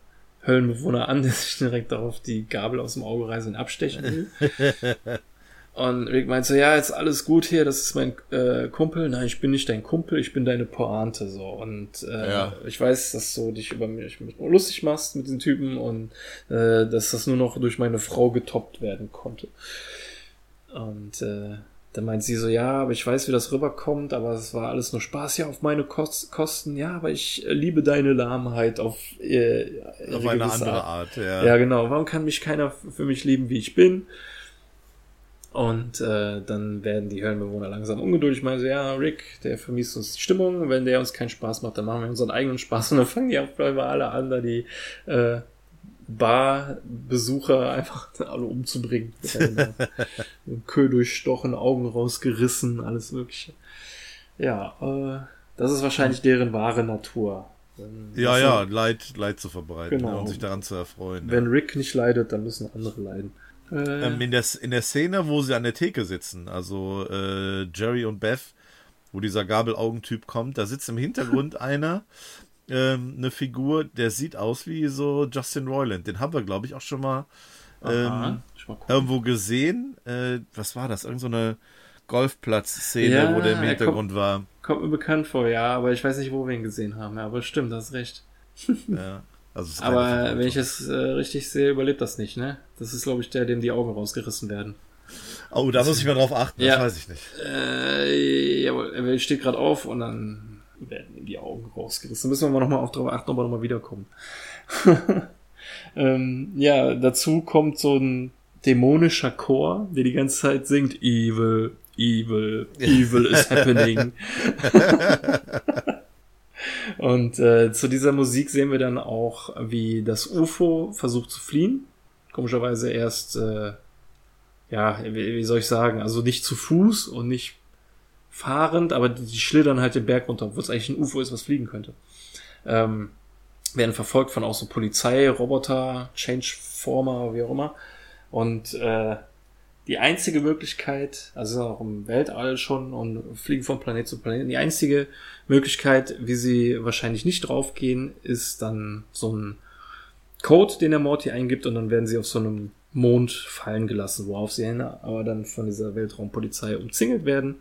Höllenbewohner an, der sich direkt darauf die Gabel aus dem Auge reißen und abstechen will. Und Rick meint so, ja, jetzt alles gut hier, das ist mein äh, Kumpel. Nein, ich bin nicht dein Kumpel, ich bin deine Pointe so. Und äh, Ja. ich weiß, dass du dich über mich lustig machst mit den Typen und äh, dass das nur noch durch meine Frau getoppt werden konnte. Und äh, dann meint sie so, ja, aber ich weiß, wie das rüberkommt, aber es war alles nur Spaß, ja, auf meine Kos Kosten. Ja, aber ich liebe deine Lahmheit auf, äh, Auf eine andere Art. Art, ja. Ja, genau. Warum kann mich keiner für mich lieben, wie ich bin? Und äh, dann werden die Höllenbewohner langsam ungeduldig. Meinen so, ja, Rick, der vermisst uns die Stimmung. Wenn der uns keinen Spaß macht, dann machen wir unseren eigenen Spaß. Und dann fangen die auf einmal alle an, da die äh, Barbesucher einfach alle umzubringen. Miteinander. Köhl durchstochen, Augen rausgerissen, alles mögliche. Ja, äh, das ist wahrscheinlich deren wahre Natur. Wenn- Ja, ja, Leid, Leid zu verbreiten Genau. und sich daran zu erfreuen. Wenn Rick nicht leidet, dann müssen andere leiden. Äh, Ähm, in, der, in der Szene, wo sie an der Theke sitzen, also äh, Jerry und Beth, wo dieser Gabelaugentyp kommt, da sitzt im Hintergrund einer, ähm, eine Figur, der sieht aus wie so Justin Roiland. Den haben wir, glaube ich, auch schon mal ähm, mal irgendwo gesehen. Äh, was war das? Irgend so eine Golfplatz-Szene, Ja, wo der im er Hintergrund war. Kommt mir bekannt vor, ja, aber ich weiß nicht, wo wir ihn gesehen haben. Ja, aber stimmt, das ist recht. Ja, also Aber wenn ich es äh, richtig sehe, überlebt das nicht, ne? Das ist, glaube ich, der, dem die Augen rausgerissen werden. Oh, da muss ich mal drauf achten, Ja. das weiß ich nicht. Äh, jawohl, er steht gerade auf und dann werden ihm die Augen rausgerissen. Müssen wir mal nochmal auf drauf achten, ob er nochmal wiederkommt. ähm, ja, dazu kommt so ein dämonischer Chor, der die ganze Zeit singt Evil, Evil, Evil is happening. Und äh, zu dieser Musik sehen wir dann auch, wie das UFO versucht zu fliehen. Komischerweise erst, äh, ja, wie, wie soll ich sagen, also nicht zu Fuß und nicht fahrend, aber die, die schlittern halt den Berg runter, obwohl es eigentlich ein UFO ist, was fliegen könnte. Ähm, werden verfolgt von auch so Polizei, Roboter, Changeformer, wie auch immer. Und äh, die einzige Möglichkeit, also auch im Weltall schon und fliegen von Planet zu Planet, die einzige Möglichkeit, wie sie wahrscheinlich nicht draufgehen, ist dann so ein Code, den der Morty eingibt und dann werden sie auf so einem Mond fallen gelassen, worauf sie aber dann von dieser Weltraumpolizei umzingelt werden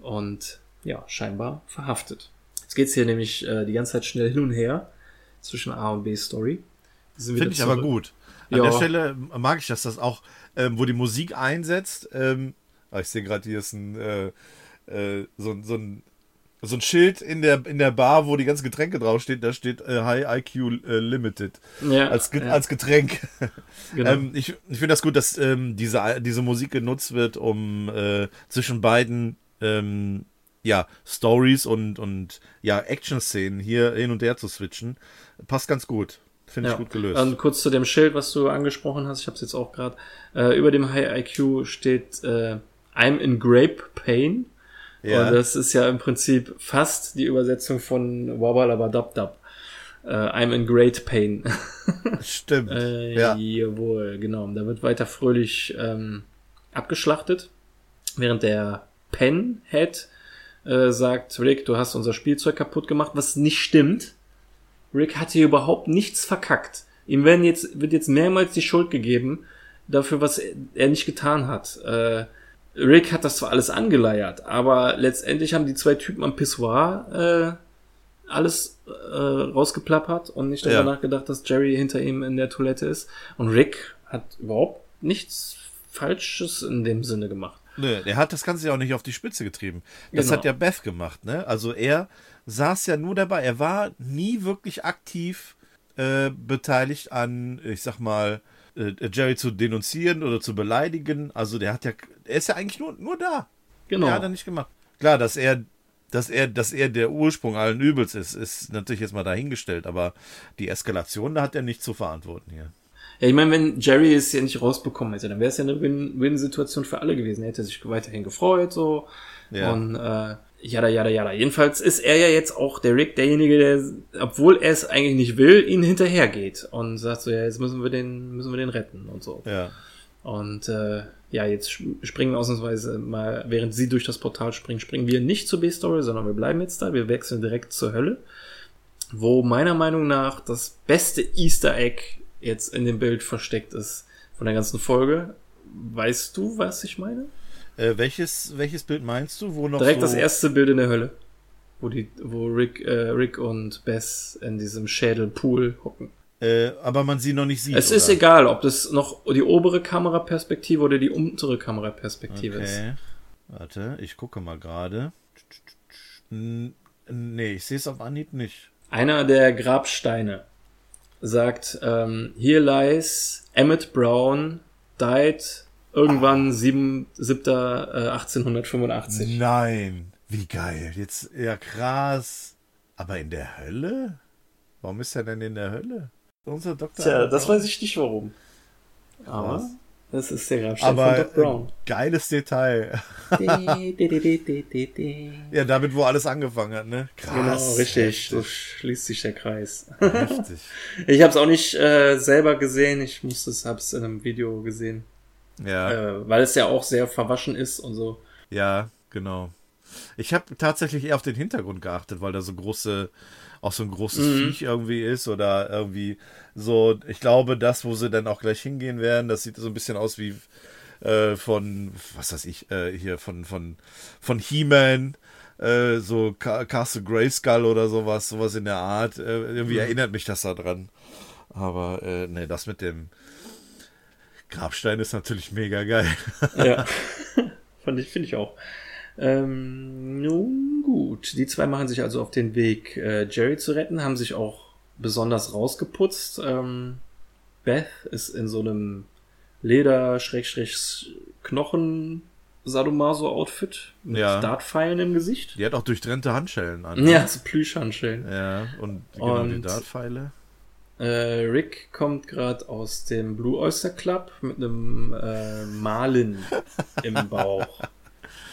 und ja, scheinbar verhaftet. Jetzt geht's hier nämlich äh, die ganze Zeit schnell hin und her zwischen A und B Story. Finde ich aber gut. An Ja. der Stelle mag ich das, dass auch, ähm, wo die Musik einsetzt, ähm, ah, ich sehe gerade, hier ist ein, äh, äh, so, ein- so, ein, so ein Schild in der, in der Bar, wo die ganzen Getränke draufsteht, da steht äh, High IQ äh, Limited Ja, als, Ge ja, als Getränk. genau. Ähm, ich ich finde das gut, dass ähm, diese, diese Musik genutzt wird, um äh, zwischen beiden ähm, ja, Stories und, und ja, Action-Szenen hier hin und her zu switchen. Passt ganz gut. Finde ich Ja. gut gelöst. Und kurz zu dem Schild, was du angesprochen hast, ich habe es jetzt auch gerade. Äh, über dem High IQ steht äh, I'm in grape pain. Ja. Und das ist ja im Prinzip fast die Übersetzung von Wabalabadabdab. Äh, I'm in great pain. Stimmt. äh, ja. Jawohl, genau. Da wird weiter fröhlich ähm, abgeschlachtet, während der Penhead äh, sagt, Rick, du hast unser Spielzeug kaputt gemacht, was nicht stimmt. Rick hat hier überhaupt nichts verkackt. Ihm werden jetzt, wird jetzt mehrmals die Schuld gegeben dafür, was er nicht getan hat. Äh, Rick hat das zwar alles angeleiert, aber letztendlich haben die zwei Typen am Pissoir äh, alles äh, rausgeplappert und nicht darüber Ja. nachgedacht, dass Jerry hinter ihm in der Toilette ist. Und Rick hat überhaupt nichts Falsches in dem Sinne gemacht. Nö, der hat das Ganze ja auch nicht auf die Spitze getrieben. Das Genau. hat ja Beth gemacht, ne? Also er saß ja nur dabei. Er war nie wirklich aktiv äh, beteiligt an, ich sag mal, äh, Jerry zu denunzieren oder zu beleidigen. Also der hat ja, er ist ja eigentlich nur, nur da. Genau. Ja, hat er nicht gemacht. Klar, dass er, dass er, dass er der Ursprung allen Übels ist, ist natürlich jetzt mal dahingestellt, aber die Eskalation, da hat er nicht zu verantworten hier. Ja, ich meine, wenn Jerry es ja nicht rausbekommen hätte, dann wäre es ja eine Win-Win-Situation für alle gewesen. Er hätte sich weiterhin gefreut, so. Ja. Und äh, jada, jada, jada. Jedenfalls ist er ja jetzt auch der Rick, derjenige, der, obwohl er es eigentlich nicht will, ihnen hinterhergeht und sagt so, ja, jetzt müssen wir den, müssen wir den retten und so. Ja. Und äh, ja, jetzt springen ausnahmsweise mal, während sie durch das Portal springen, springen wir nicht zur B-Story, sondern wir bleiben jetzt da. Wir wechseln direkt zur Hölle. wo meiner Meinung nach das beste Easter Egg jetzt in dem Bild versteckt ist von der ganzen Folge. Weißt du, was ich meine? Äh, welches, welches Bild meinst du? Wo noch Direkt so das erste Bild in der Hölle. Wo, die, wo Rick, äh, Rick und Bess in diesem Schädelpool hocken. Äh, aber man sie noch nicht sieht. Es ist oder? egal, ob das noch die obere Kameraperspektive oder die untere Kameraperspektive ist. Okay. Warte, ich gucke mal gerade. Nee, ich sehe es auf Anhieb nicht. Einer der Grabsteine sagt, ähm, here lies Emmett Brown, died irgendwann 7, 7. Äh, 1885. Nein, wie geil. Jetzt, ja krass. Aber in der Hölle? Warum ist er denn in der Hölle? Unser Doktor. Tja, das weiß ich nicht warum. Aber Krass. das ist der Grabstein Aber von Doc Brown. äh, geiles Detail. Ja, damit, wo alles angefangen hat, ne? Krass. Genau, richtig. So schließt sich der Kreis. heftig. Ich habe es auch nicht äh, selber gesehen. Ich musste es, habe es in einem Video gesehen, Ja, äh, weil es ja auch sehr verwaschen ist und so. ja, genau. Ich habe tatsächlich eher auf den Hintergrund geachtet, weil da so große, auch so ein großes Mhm. Viech irgendwie ist oder irgendwie so, ich glaube, das, wo sie dann auch gleich hingehen werden, das sieht so ein bisschen aus wie äh, von, was weiß ich, äh, hier von, von, von He-Man, äh, so Ca- Castle Grayskull oder sowas, sowas in der Art. Äh, irgendwie erinnert mich das da dran. Aber äh, nee, das mit dem Grabstein ist natürlich mega geil. Ja. Fand ich, finde ich auch. Ähm, nun gut. Die zwei machen sich also auf den Weg, äh, Jerry zu retten, haben sich auch besonders rausgeputzt. Ähm, Beth ist in so einem Leder-Knochen-Sadomaso-Outfit mit Ja. Dartpfeilen im Gesicht. Die hat auch durchtrennte Handschellen an. Ja, so Plüschhandschellen. Ja, und genau die Und- Dartpfeile. Äh, Rick kommt gerade aus dem Blue Oyster Club mit einem äh, Malen im Bauch.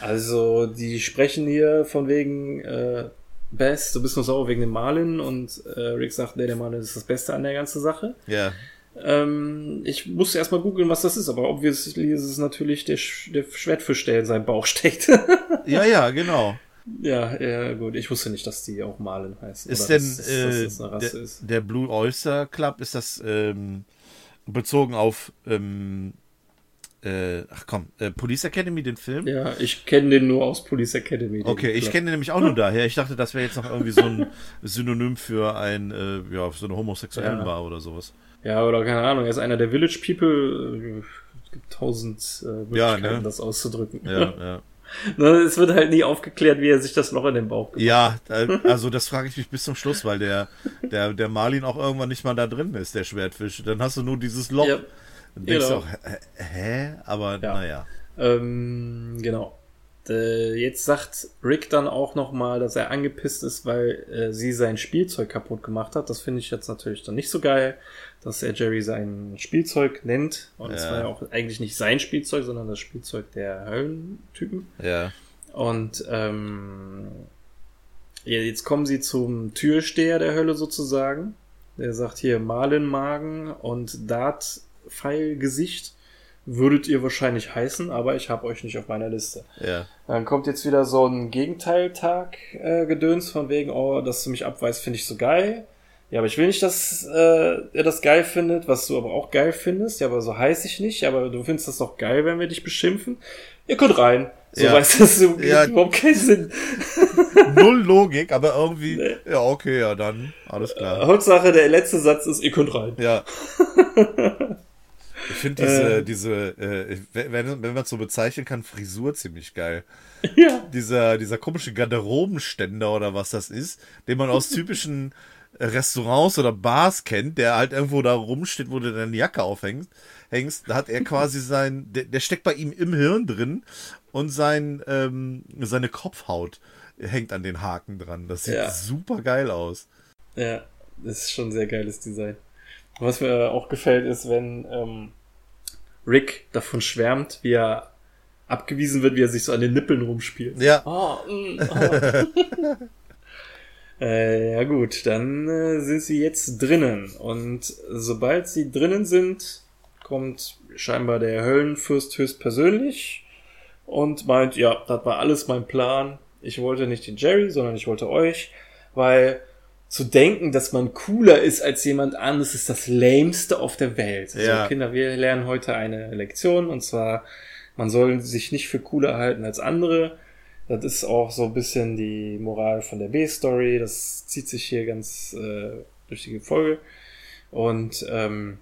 Also, die sprechen hier von wegen, äh, Bess, du bist nur sauer wegen dem Malen und äh, Rick sagt, nee, der Malen ist das Beste an der ganzen Sache. Ja, Ähm, ich musste erstmal googeln, was das ist, aber obviously ist es natürlich der, Sch der Schwertfisch, der in seinem Bauch steckt. ja, ja, genau. ja, ja, gut, ich wusste nicht, dass die auch Malen heißen. Ist oder denn dass, dass äh, das eine Rasse der, ist. der Blue Oyster Club, ist das ähm, bezogen auf, ähm, äh, ach komm, äh, Police Academy, den Film? Ja, ich kenne den nur aus Police Academy. Okay, ich kenne den nämlich auch nur daher. Ich dachte, das wäre jetzt noch irgendwie so ein Synonym für ein, äh, ja, so eine homosexuellen Ja. Bar oder sowas. Ja, oder keine Ahnung, er ist einer der Village People. äh, Es gibt tausend äh, Möglichkeiten, Ja, ne? das auszudrücken. Ja, ja. Ne, es wird halt nie aufgeklärt, wie er sich das Loch in den Bauch gemacht Ja, also das frage ich mich bis zum Schluss, weil der, der, der Marlin auch irgendwann nicht mal da drin ist, der Schwertfisch. Dann hast du nur dieses Loch. Ja, Dann denkst genau. du auch, hä? hä? Aber Ja. naja. ähm, genau. Äh, jetzt sagt Rick dann auch nochmal, dass er angepisst ist, weil äh, sie sein Spielzeug kaputt gemacht hat. Das finde ich jetzt natürlich dann nicht so geil, dass er Jerry sein Spielzeug nennt. Und es Ja. war ja auch eigentlich nicht sein Spielzeug, sondern das Spielzeug der Höllentypen. Ja. Und ähm, ja, jetzt kommen sie zum Türsteher der Hölle sozusagen. Der sagt hier Malenmagen und Dart-Pfeil-Gesicht würdet ihr wahrscheinlich heißen, aber ich habe euch nicht auf meiner Liste. ja. Dann kommt jetzt wieder so ein Gegenteiltag-Gedöns von wegen, oh, dass du mich abweist, finde ich so geil. Ja, aber ich will nicht, dass äh, er das geil findet, was du aber auch geil findest. Ja, aber so heiß ich nicht. Aber du findest das doch geil, wenn wir dich beschimpfen. Ihr könnt rein. So Ja. weißt du, das so, Ja. überhaupt keinen Sinn. Null Logik, aber irgendwie, Nee. ja, okay, ja, dann, alles klar. Hauptsache, der letzte Satz ist, ihr könnt rein. Ja. Ich finde diese, Äh. diese, äh, wenn, wenn man es so bezeichnen kann, Frisur ziemlich geil. Ja. Dieser, dieser komische Garderobenständer oder was das ist, den man aus typischen Restaurants oder Bars kennt, der halt irgendwo da rumsteht, wo du deine Jacke aufhängst, hängst, da hat er quasi sein, der, der steckt bei ihm im Hirn drin und sein, ähm, seine Kopfhaut hängt an den Haken dran. Das sieht Ja. super geil aus. Ja, das ist schon ein sehr geiles Design. Was mir auch gefällt, ist, wenn ähm, Rick davon schwärmt, wie er abgewiesen wird, wie er sich so an den Nippeln rumspielt. Ja, Ah, mm, ah. äh, ja gut, dann äh, sind sie jetzt drinnen. Und sobald sie drinnen sind, kommt scheinbar der Höllenfürst höchstpersönlich und meint, ja, das war alles mein Plan. Ich wollte nicht den Jerry, sondern ich wollte euch, weil zu denken, dass man cooler ist als jemand anderes, ist das lämste auf der Welt. Also Ja. Kinder, wir lernen heute eine Lektion und zwar, man soll sich nicht für cooler halten als andere. Das ist auch so ein bisschen die Moral von der B-Story. Das zieht sich hier ganz äh, durch die Folge. Und ähm,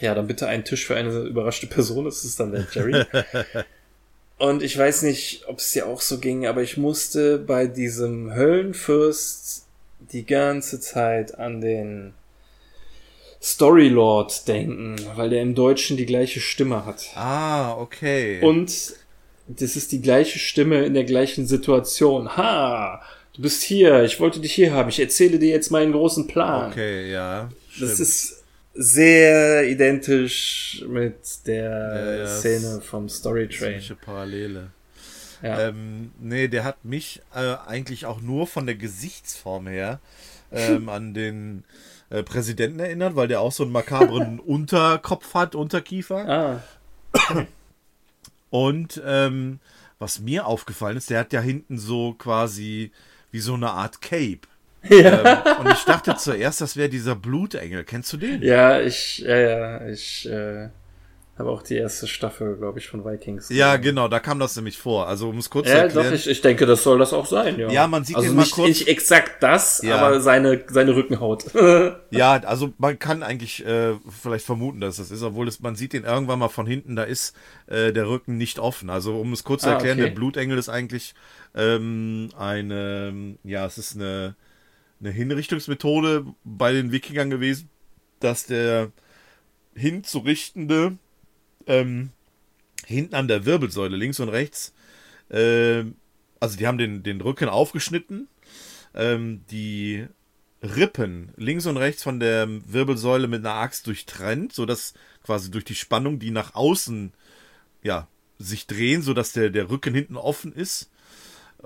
ja, dann bitte einen Tisch für eine überraschte Person. Das ist dann der Jerry. Und ich weiß nicht, ob es dir auch so ging, aber ich musste bei diesem Höllenfürst die ganze Zeit an den Storylord denken, weil der im Deutschen die gleiche Stimme hat. Ah, okay. Und das ist die gleiche Stimme in der gleichen Situation. Ha, du bist hier, ich wollte dich hier haben, ich erzähle dir jetzt meinen großen Plan. okay, ja. Das stimmt. ist sehr identisch mit der Ja, ja, Szene vom Story Train. Parallele. Ja. Ähm, nee, der hat mich äh, eigentlich auch nur von der Gesichtsform her ähm, an den äh, Präsidenten erinnert, weil der auch so einen makabren Unterkopf hat, Unterkiefer. ah, Und ähm, was mir aufgefallen ist, der hat ja hinten so quasi wie so eine Art Cape. ähm, und ich dachte zuerst, das wäre dieser Blutengel. Kennst du den? ja, ich, ja, ja, ich äh, habe auch die erste Staffel, glaube ich, von Vikings. Ja, gesehen. genau, da kam das nämlich vor. Also um es kurz zu Ja, erklären. doch, ich, ich denke, das soll das auch sein, ja. Ja, man sieht also mal nicht, kurz- nicht exakt das, Ja. aber seine, seine Rückenhaut. Ja, also man kann eigentlich äh, vielleicht vermuten, dass das ist, obwohl es, man sieht den irgendwann mal von hinten, da ist äh, der Rücken nicht offen. Also um es kurz zu Ah, erklären, okay. der Blutengel ist eigentlich ähm, eine, ja, es ist eine, eine Hinrichtungsmethode bei den Wikingern gewesen, dass der hinzurichtende ähm, hinten an der Wirbelsäule, links und rechts, ähm, also die haben den, den Rücken aufgeschnitten, ähm, die Rippen links und rechts von der Wirbelsäule mit einer Axt durchtrennt, sodass quasi durch die Spannung die nach außen ja, sich drehen, sodass der, der Rücken hinten offen ist.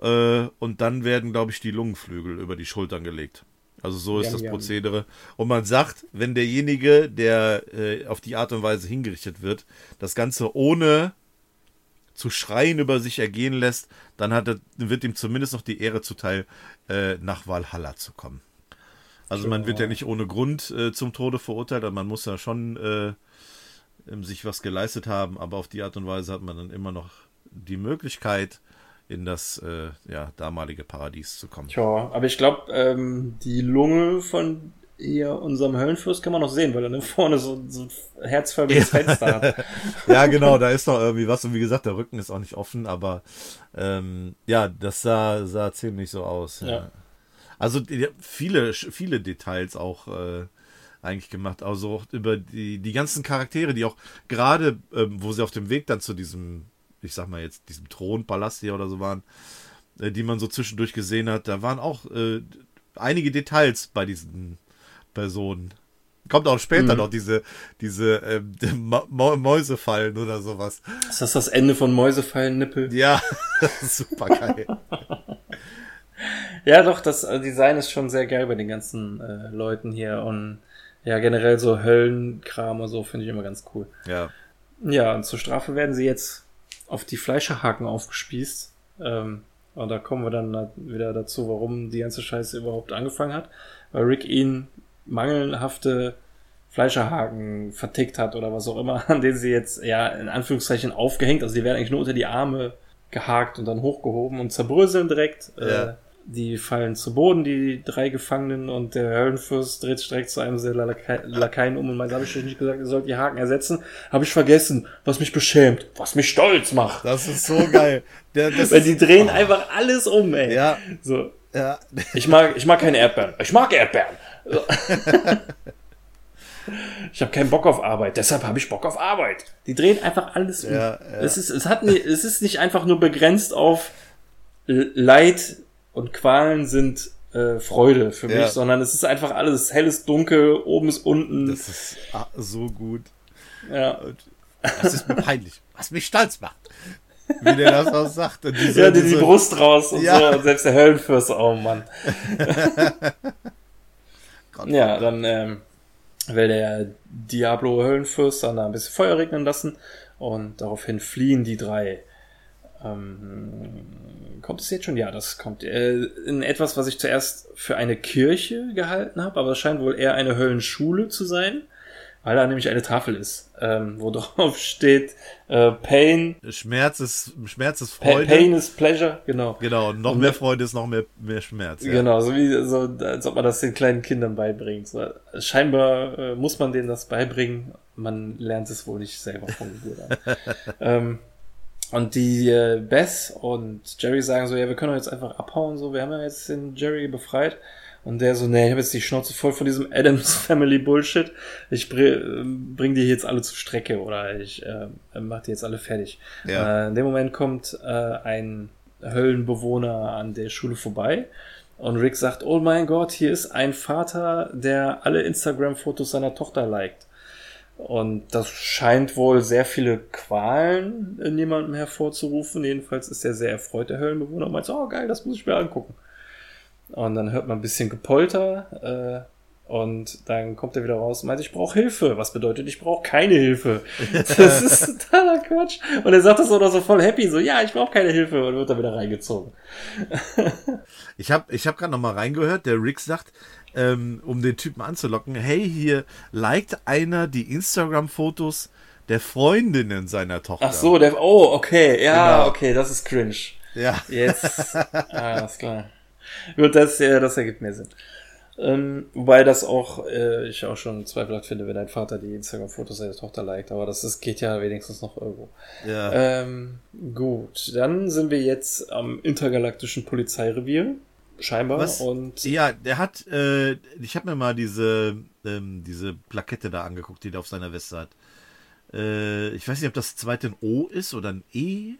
Äh, und dann werden, glaube ich, die Lungenflügel über die Schultern gelegt. Also so ist das. Prozedere. Und man sagt, wenn derjenige, der äh, auf die Art und Weise hingerichtet wird, das Ganze ohne zu schreien über sich ergehen lässt, dann er, wird ihm zumindest noch die Ehre zuteil, äh, nach Valhalla zu kommen. Also man wird ja nicht ohne Grund äh, zum Tode verurteilt, aber man muss ja schon äh, sich was geleistet haben, aber auf die Art und Weise hat man dann immer noch die Möglichkeit, in das äh, ja, damalige Paradies zu kommen. Tja, aber ich glaube, ähm, die Lunge von hier unserem Höllenfürst kann man noch sehen, weil er dann vorne so, so ein herzförmiges Fenster hat. ja, genau, da ist noch irgendwie was. Und wie gesagt, der Rücken ist auch nicht offen, aber ähm, ja, das sah, sah ziemlich so aus. Ja. Ja. Also viele, viele Details auch äh, eigentlich gemacht. Also auch über die, die ganzen Charaktere, die auch gerade, ähm, wo sie auf dem Weg dann zu diesem, ich sag mal jetzt, diesem Thronpalast hier oder so waren, äh, die man so zwischendurch gesehen hat, da waren auch äh, einige Details bei diesen Personen. Kommt auch später noch diese, diese ähm, Mäusefallen oder sowas. Ist das das Ende von Mäusefallen-Nippel? Ja, super geil. Ja, doch, das äh, Design ist schon sehr geil bei den ganzen äh, Leuten hier und ja, generell so Höllenkram und so finde ich immer ganz cool. ja. Ja, und zur Strafe werden sie jetzt auf die Fleischerhaken aufgespießt. Ähm, und da kommen wir dann da- wieder dazu, warum die ganze Scheiße überhaupt angefangen hat. Weil Rick ihn mangelhafte Fleischerhaken vertickt hat oder was auch immer, an denen sie jetzt, ja, in Anführungszeichen aufgehängt. Also die werden eigentlich nur unter die Arme gehakt und dann hochgehoben und zerbröseln direkt. Ja. Äh, die fallen zu Boden, die drei Gefangenen, und der Höllenfürst dreht sich direkt zu einem der Laka- Lakaien um und meint, habe ich euch nicht gesagt, ihr sollt die Haken ersetzen? Habe ich vergessen, was mich beschämt, was mich stolz macht. Das ist so geil. Der, das Weil die drehen einfach alles um, ey. ja, So, ja. ich mag, ich mag keine Erdbeeren. Ich mag Erdbeeren. So. Ich habe keinen Bock auf Arbeit, deshalb habe ich Bock auf Arbeit. Die drehen einfach alles um. Ja, ja. Es, ist, es, hat, es ist nicht einfach nur begrenzt auf Leid und Qualen sind äh, Freude für mich, Ja. sondern es ist einfach alles helles Dunkel, oben ist unten. Das ist ah, so gut. ja. Das ist mir peinlich. Was mich stolz macht. Wie der das auch sagt. Und diese, ja, die, die diese- Brust raus und Ja. so. Und selbst der Höllenfürst, oh Mann. Ja, dann ähm, will der Diablo Höllenfürst dann da ein bisschen Feuer regnen lassen und daraufhin fliehen die drei Ähm, kommt es jetzt schon? Ja, das kommt. Äh, in etwas, was ich zuerst für eine Kirche gehalten habe, aber es scheint wohl eher eine Höllenschule zu sein, weil da nämlich eine Tafel ist, ähm, wo drauf steht äh, Pain. Schmerz ist, Schmerz ist Freude. Pain is Pleasure, genau. Genau, noch mehr Freude ist noch mehr, mehr Schmerz. Ja. Genau, so wie so, als ob man das den kleinen Kindern beibringt. So, scheinbar äh, muss man denen das beibringen. Man lernt es wohl nicht selber von Geburt an. ähm, und die äh, Beth und Jerry sagen so, ja, wir können doch jetzt einfach abhauen, so, wir haben ja jetzt den Jerry befreit. Und der so, nee, ich habe jetzt die Schnauze voll von diesem Adams Family Bullshit. Ich br äh, bring die jetzt alle zur Strecke oder ich äh, mach die jetzt alle fertig. Ja. Äh, in dem Moment kommt äh, ein Höllenbewohner an der Schule vorbei und Rick sagt, oh mein Gott, hier ist ein Vater, der alle Instagram-Fotos seiner Tochter liked. Und das scheint wohl sehr viele Qualen in jemandem hervorzurufen. Jedenfalls ist er sehr erfreut, der Höllenbewohner, und meint so, oh geil, das muss ich mir angucken. Und dann hört man ein bisschen Gepolter, äh, und dann kommt er wieder raus und meint, ich brauche Hilfe. Was bedeutet, ich brauche keine Hilfe. Das ist totaler Quatsch. Und er sagt das auch noch so voll happy, so, ja, ich brauche keine Hilfe. Und wird dann wieder reingezogen. Ich habe ich hab gerade noch mal reingehört, der Rick sagt, ähm, um den Typen anzulocken, hey, hier liked einer die Instagram-Fotos der Freundinnen seiner Tochter. Ach so, der, oh, okay, ja, Genau. okay, das ist cringe. Ja. Jetzt, ah, ist klar. Gut, das, ja, das ergibt mehr Sinn. Ähm, wobei das auch, äh, ich auch schon zweifelhaft finde, wenn dein Vater die Instagram-Fotos seiner Tochter liked, aber das ist, geht ja wenigstens noch irgendwo. ja. Ähm, gut, dann sind wir jetzt am intergalaktischen Polizeirevier, scheinbar, Was? und Ja, der hat, äh, ich habe mir mal diese, ähm, diese Plakette da angeguckt, die der auf seiner Weste hat. Äh, ich weiß nicht, ob das zweite ein O ist oder ein E.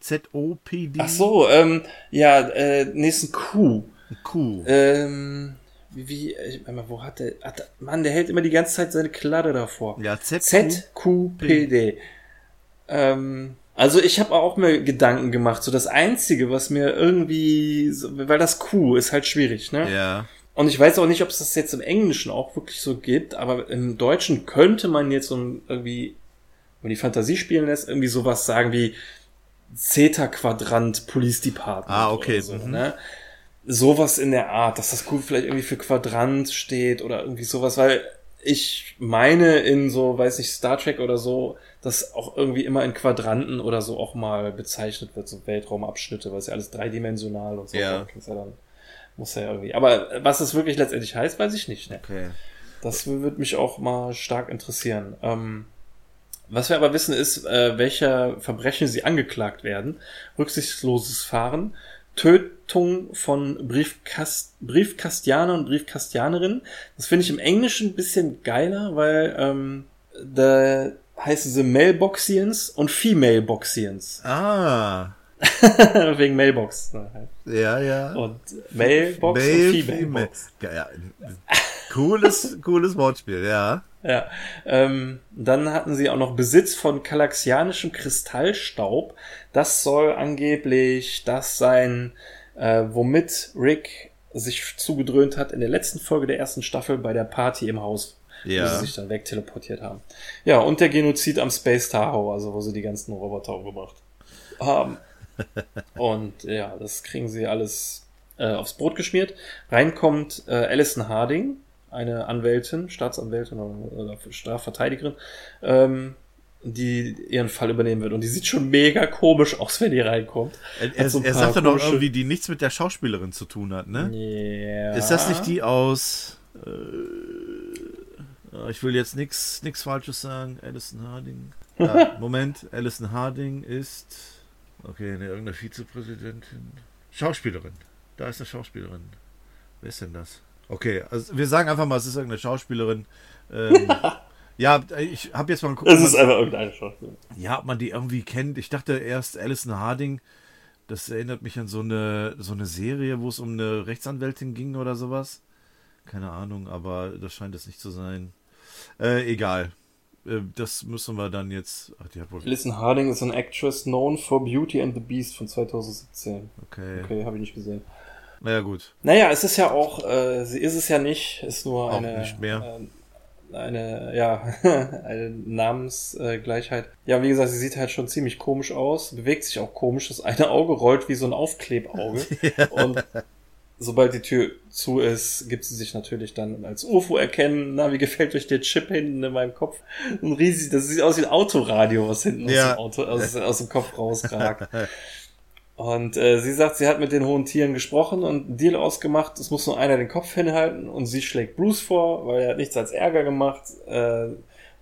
Z-O-P-D. ach so, ähm, ja, äh, nächsten Q. Ein Q. Ähm, wie, ich, mal, wo hat der, hat Mann, der hält immer die ganze Zeit seine Kladde davor. ja, Z. ZQPD. Ähm, also ich habe auch mir Gedanken gemacht. So das Einzige, was mir irgendwie, weil das Q ist halt schwierig, ne? Ja. Und ich weiß auch nicht, ob es das jetzt im Englischen auch wirklich so gibt, aber im Deutschen könnte man jetzt so irgendwie, wenn man die Fantasie spielen lässt, irgendwie sowas sagen wie Zeta-Quadrant Police Department. Ah, okay, so, mhm. ne? Sowas in der Art, dass das Q vielleicht irgendwie für Quadrant steht oder irgendwie sowas, weil ich meine in so, weiß nicht, Star Trek oder so, dass auch irgendwie immer in Quadranten oder so auch mal bezeichnet wird, so Weltraumabschnitte, weil es ja alles dreidimensional und so. Ja. ist ja dann, muss ja irgendwie. Aber was es wirklich letztendlich heißt, weiß ich nicht. Ne? Okay. Das würde mich auch mal stark interessieren. Ähm, was wir aber wissen ist, äh, welcher Verbrechen sie angeklagt werden. Rücksichtsloses Fahren, Tötung von Briefkast Briefkastianer und Briefkastianerinnen. Das finde ich im Englischen ein bisschen geiler, weil ähm, da heißen sie Mailboxians und Female-Boxians. Ah. Wegen Mailbox. ne. Ja, ja. Und Mailbox Mail, und Female. Female-Box. Ja, cooles, cooles Wortspiel, ja. Ja, ähm, dann hatten sie auch noch Besitz von galaxianischem Kristallstaub. Das soll angeblich das sein, äh, womit Rick sich zugedröhnt hat in der letzten Folge der ersten Staffel bei der Party im Haus, wo Ja. sie sich dann wegteleportiert haben. Ja, und der Genozid am Space Tahoe, also wo sie die ganzen Roboter umgebracht haben. Und ja, das kriegen sie alles äh, aufs Brot geschmiert. Reinkommt äh, Alison Harding, eine Anwältin, Staatsanwältin oder, Strafverteidigerin, ähm, die ihren Fall übernehmen wird. Und die sieht schon mega komisch aus, wenn die reinkommt. Er, so er paar sagt doch noch irgendwie, die nichts mit der Schauspielerin zu tun hat, ne? Ja. Ist das nicht die aus. Äh, ich will jetzt nichts nix Falsches sagen. Alison Harding. Ja, Moment, Alison Harding ist. Okay, ne, irgendeine Vizepräsidentin. Schauspielerin. Da ist eine Schauspielerin. Wer ist denn das? Okay, also wir sagen einfach mal, es ist irgendeine Schauspielerin. Ähm, ja, ich habe jetzt mal geguckt. Es ist einfach irgendeine Schauspielerin. ja, ob man die irgendwie kennt. Ich dachte erst Alison Harding. Das erinnert mich an so eine, so eine Serie, wo es um eine Rechtsanwältin ging oder sowas. Keine Ahnung, aber das scheint es nicht zu sein. Äh, egal. Äh, das müssen wir dann jetzt. Ach, die hat wohl. Alison Harding ist eine Actress known for Beauty and the Beast von 2017. Okay. Okay, habe ich nicht gesehen. Na ja, gut. Naja, es ist ja auch, äh, sie ist es ja nicht, ist nur Auch eine. nicht mehr. Äh, eine, ja, eine Namensgleichheit. Ja, wie gesagt, sie sieht halt schon ziemlich komisch aus, bewegt sich auch komisch. Das eine Auge rollt wie so ein Aufklebauge. ja. Und sobald die Tür zu ist, gibt sie sich natürlich dann als UFO erkennen. Na, wie gefällt euch der Chip hinten in meinem Kopf? Ein riesig, das sieht aus wie ein Autoradio, was hinten ja. aus, dem Auto, aus, aus dem Kopf rausragt. Und äh, sie sagt, sie hat mit den hohen Tieren gesprochen und einen Deal ausgemacht, es muss nur einer den Kopf hinhalten und sie schlägt Bruce vor, weil er hat nichts als Ärger gemacht. Äh,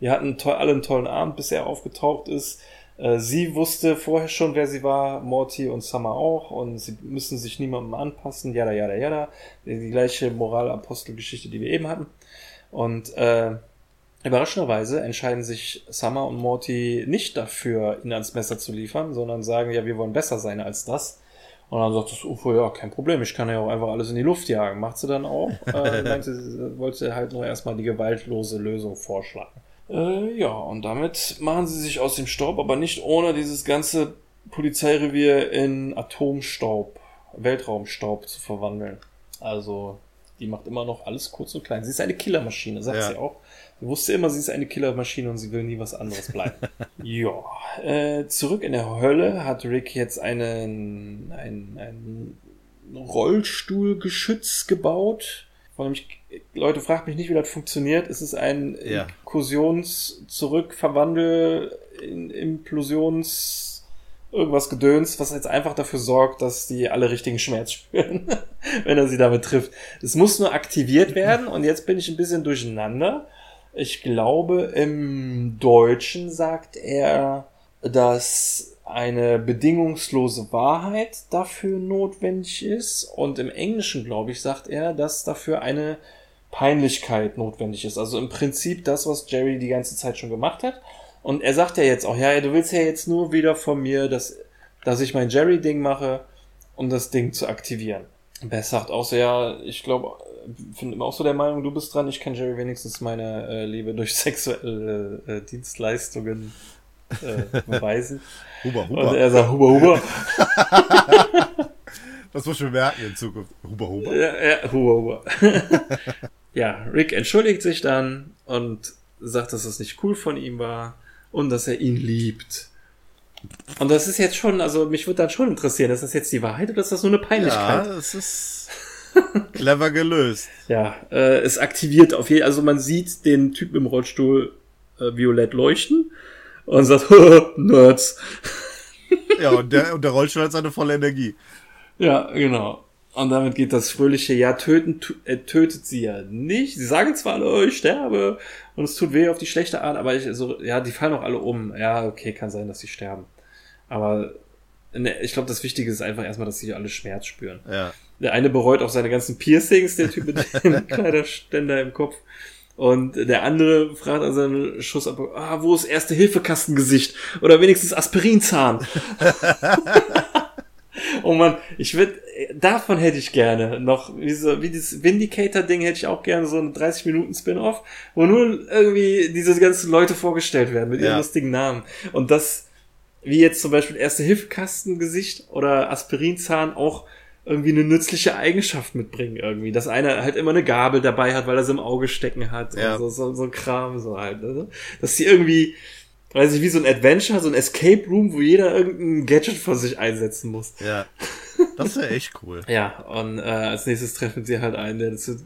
die hatten alle einen tollen Abend, bis er aufgetaucht ist. Äh, sie wusste vorher schon, wer sie war, Morty und Summer auch, und sie müssen sich niemandem anpassen, jada, jada, jada. Die, die gleiche Moralapostelgeschichte, die wir eben hatten. Und äh, Überraschenderweise entscheiden sich Summer und Morty nicht dafür, ihn ans Messer zu liefern, sondern sagen, ja, wir wollen besser sein als das. Und dann sagt das UFO, ja, kein Problem, ich kann ja auch einfach alles in die Luft jagen. Macht sie dann auch. Äh, meinte, wollte halt nur erstmal die gewaltlose Lösung vorschlagen. Äh, ja, und damit machen sie sich aus dem Staub, aber nicht ohne dieses ganze Polizeirevier in Atomstaub, Weltraumstaub zu verwandeln. Also, die macht immer noch alles kurz und klein. Sie ist eine Killermaschine, sagt ja. sie auch. Sie wusste immer, sie ist eine Killermaschine und sie will nie was anderes bleiben. ja. Äh, zurück in der Hölle hat Rick jetzt einen, ein, ein Rollstuhlgeschütz gebaut. Vor allem, ich, Leute, fragt mich nicht, wie das funktioniert. Es ist ein ja. Inkursions-Zurück-Verwandel, in Implosions- irgendwas Gedöns, was jetzt einfach dafür sorgt, dass die alle richtigen Schmerz spüren, wenn er sie damit trifft. Es muss nur aktiviert werden und jetzt bin ich ein bisschen durcheinander. Ich glaube, im Deutschen sagt er, dass eine bedingungslose Wahrheit dafür notwendig ist. Und im Englischen, glaube ich, sagt er, dass dafür eine Peinlichkeit notwendig ist. Also im Prinzip das, was Jerry die ganze Zeit schon gemacht hat. Und er sagt ja jetzt auch, ja, du willst ja jetzt nur wieder von mir, dass, dass ich mein Jerry-Ding mache, um das Ding zu aktivieren. Bess sagt auch so, ja, ich glaube, bin auch so der Meinung, du bist dran, ich kann Jerry wenigstens meine äh, Liebe durch sexuelle äh, Dienstleistungen äh, beweisen. huber, huber. Und er sagt, huber, huber. das muss ich merken in Zukunft. Huber, huber. Ja, ja huber, huber. ja, Rick entschuldigt sich dann und sagt, dass es nicht cool von ihm war und dass er ihn liebt. Und das ist jetzt schon, also mich würde dann schon interessieren, ist das jetzt die Wahrheit oder ist das nur eine Peinlichkeit? Ja, es ist clever gelöst. Ja, äh, es aktiviert auf jeden also man sieht den Typen im Rollstuhl äh, violett leuchten und sagt, Nerds. ja, und der, und der Rollstuhl hat seine volle Energie. Ja, genau. Und damit geht das fröhliche, ja, töten, er tötet sie ja nicht. Sie sagen zwar alle, oh, ich sterbe und es tut weh auf die schlechte Art, aber ich, so, ja, die fallen auch alle um. Ja, okay, kann sein, dass sie sterben. Aber ne, ich glaube, das Wichtige ist einfach erstmal, dass sie alle Schmerz spüren. Ja. Der eine bereut auch seine ganzen Piercings, der Typ mit dem Kleiderständer im Kopf. Und der andere fragt an seinen Schuss ab, ah, wo ist erste Hilfekastengesicht? Oder wenigstens Aspirinzahn. oh man, ich würde, davon hätte ich gerne noch, wie, so, wie dieses Vindicator-Ding hätte ich auch gerne so ein 30 Minuten Spin-off, wo nur irgendwie diese ganzen Leute vorgestellt werden mit ihren ja. lustigen Namen. Und das, wie jetzt zum Beispiel erste Hilfekastengesicht oder Aspirinzahn auch irgendwie eine nützliche Eigenschaft mitbringen irgendwie. Dass einer halt immer eine Gabel dabei hat, weil er sie im Auge stecken hat. Ja. So, so, so ein Kram so halt. Ne? Dass sie irgendwie, weiß ich, wie so ein Adventure, so ein Escape Room, wo jeder irgendein Gadget für sich einsetzen muss. Ja. Das wäre echt cool. ja, und äh, als nächstes treffen sie halt einen, der zu,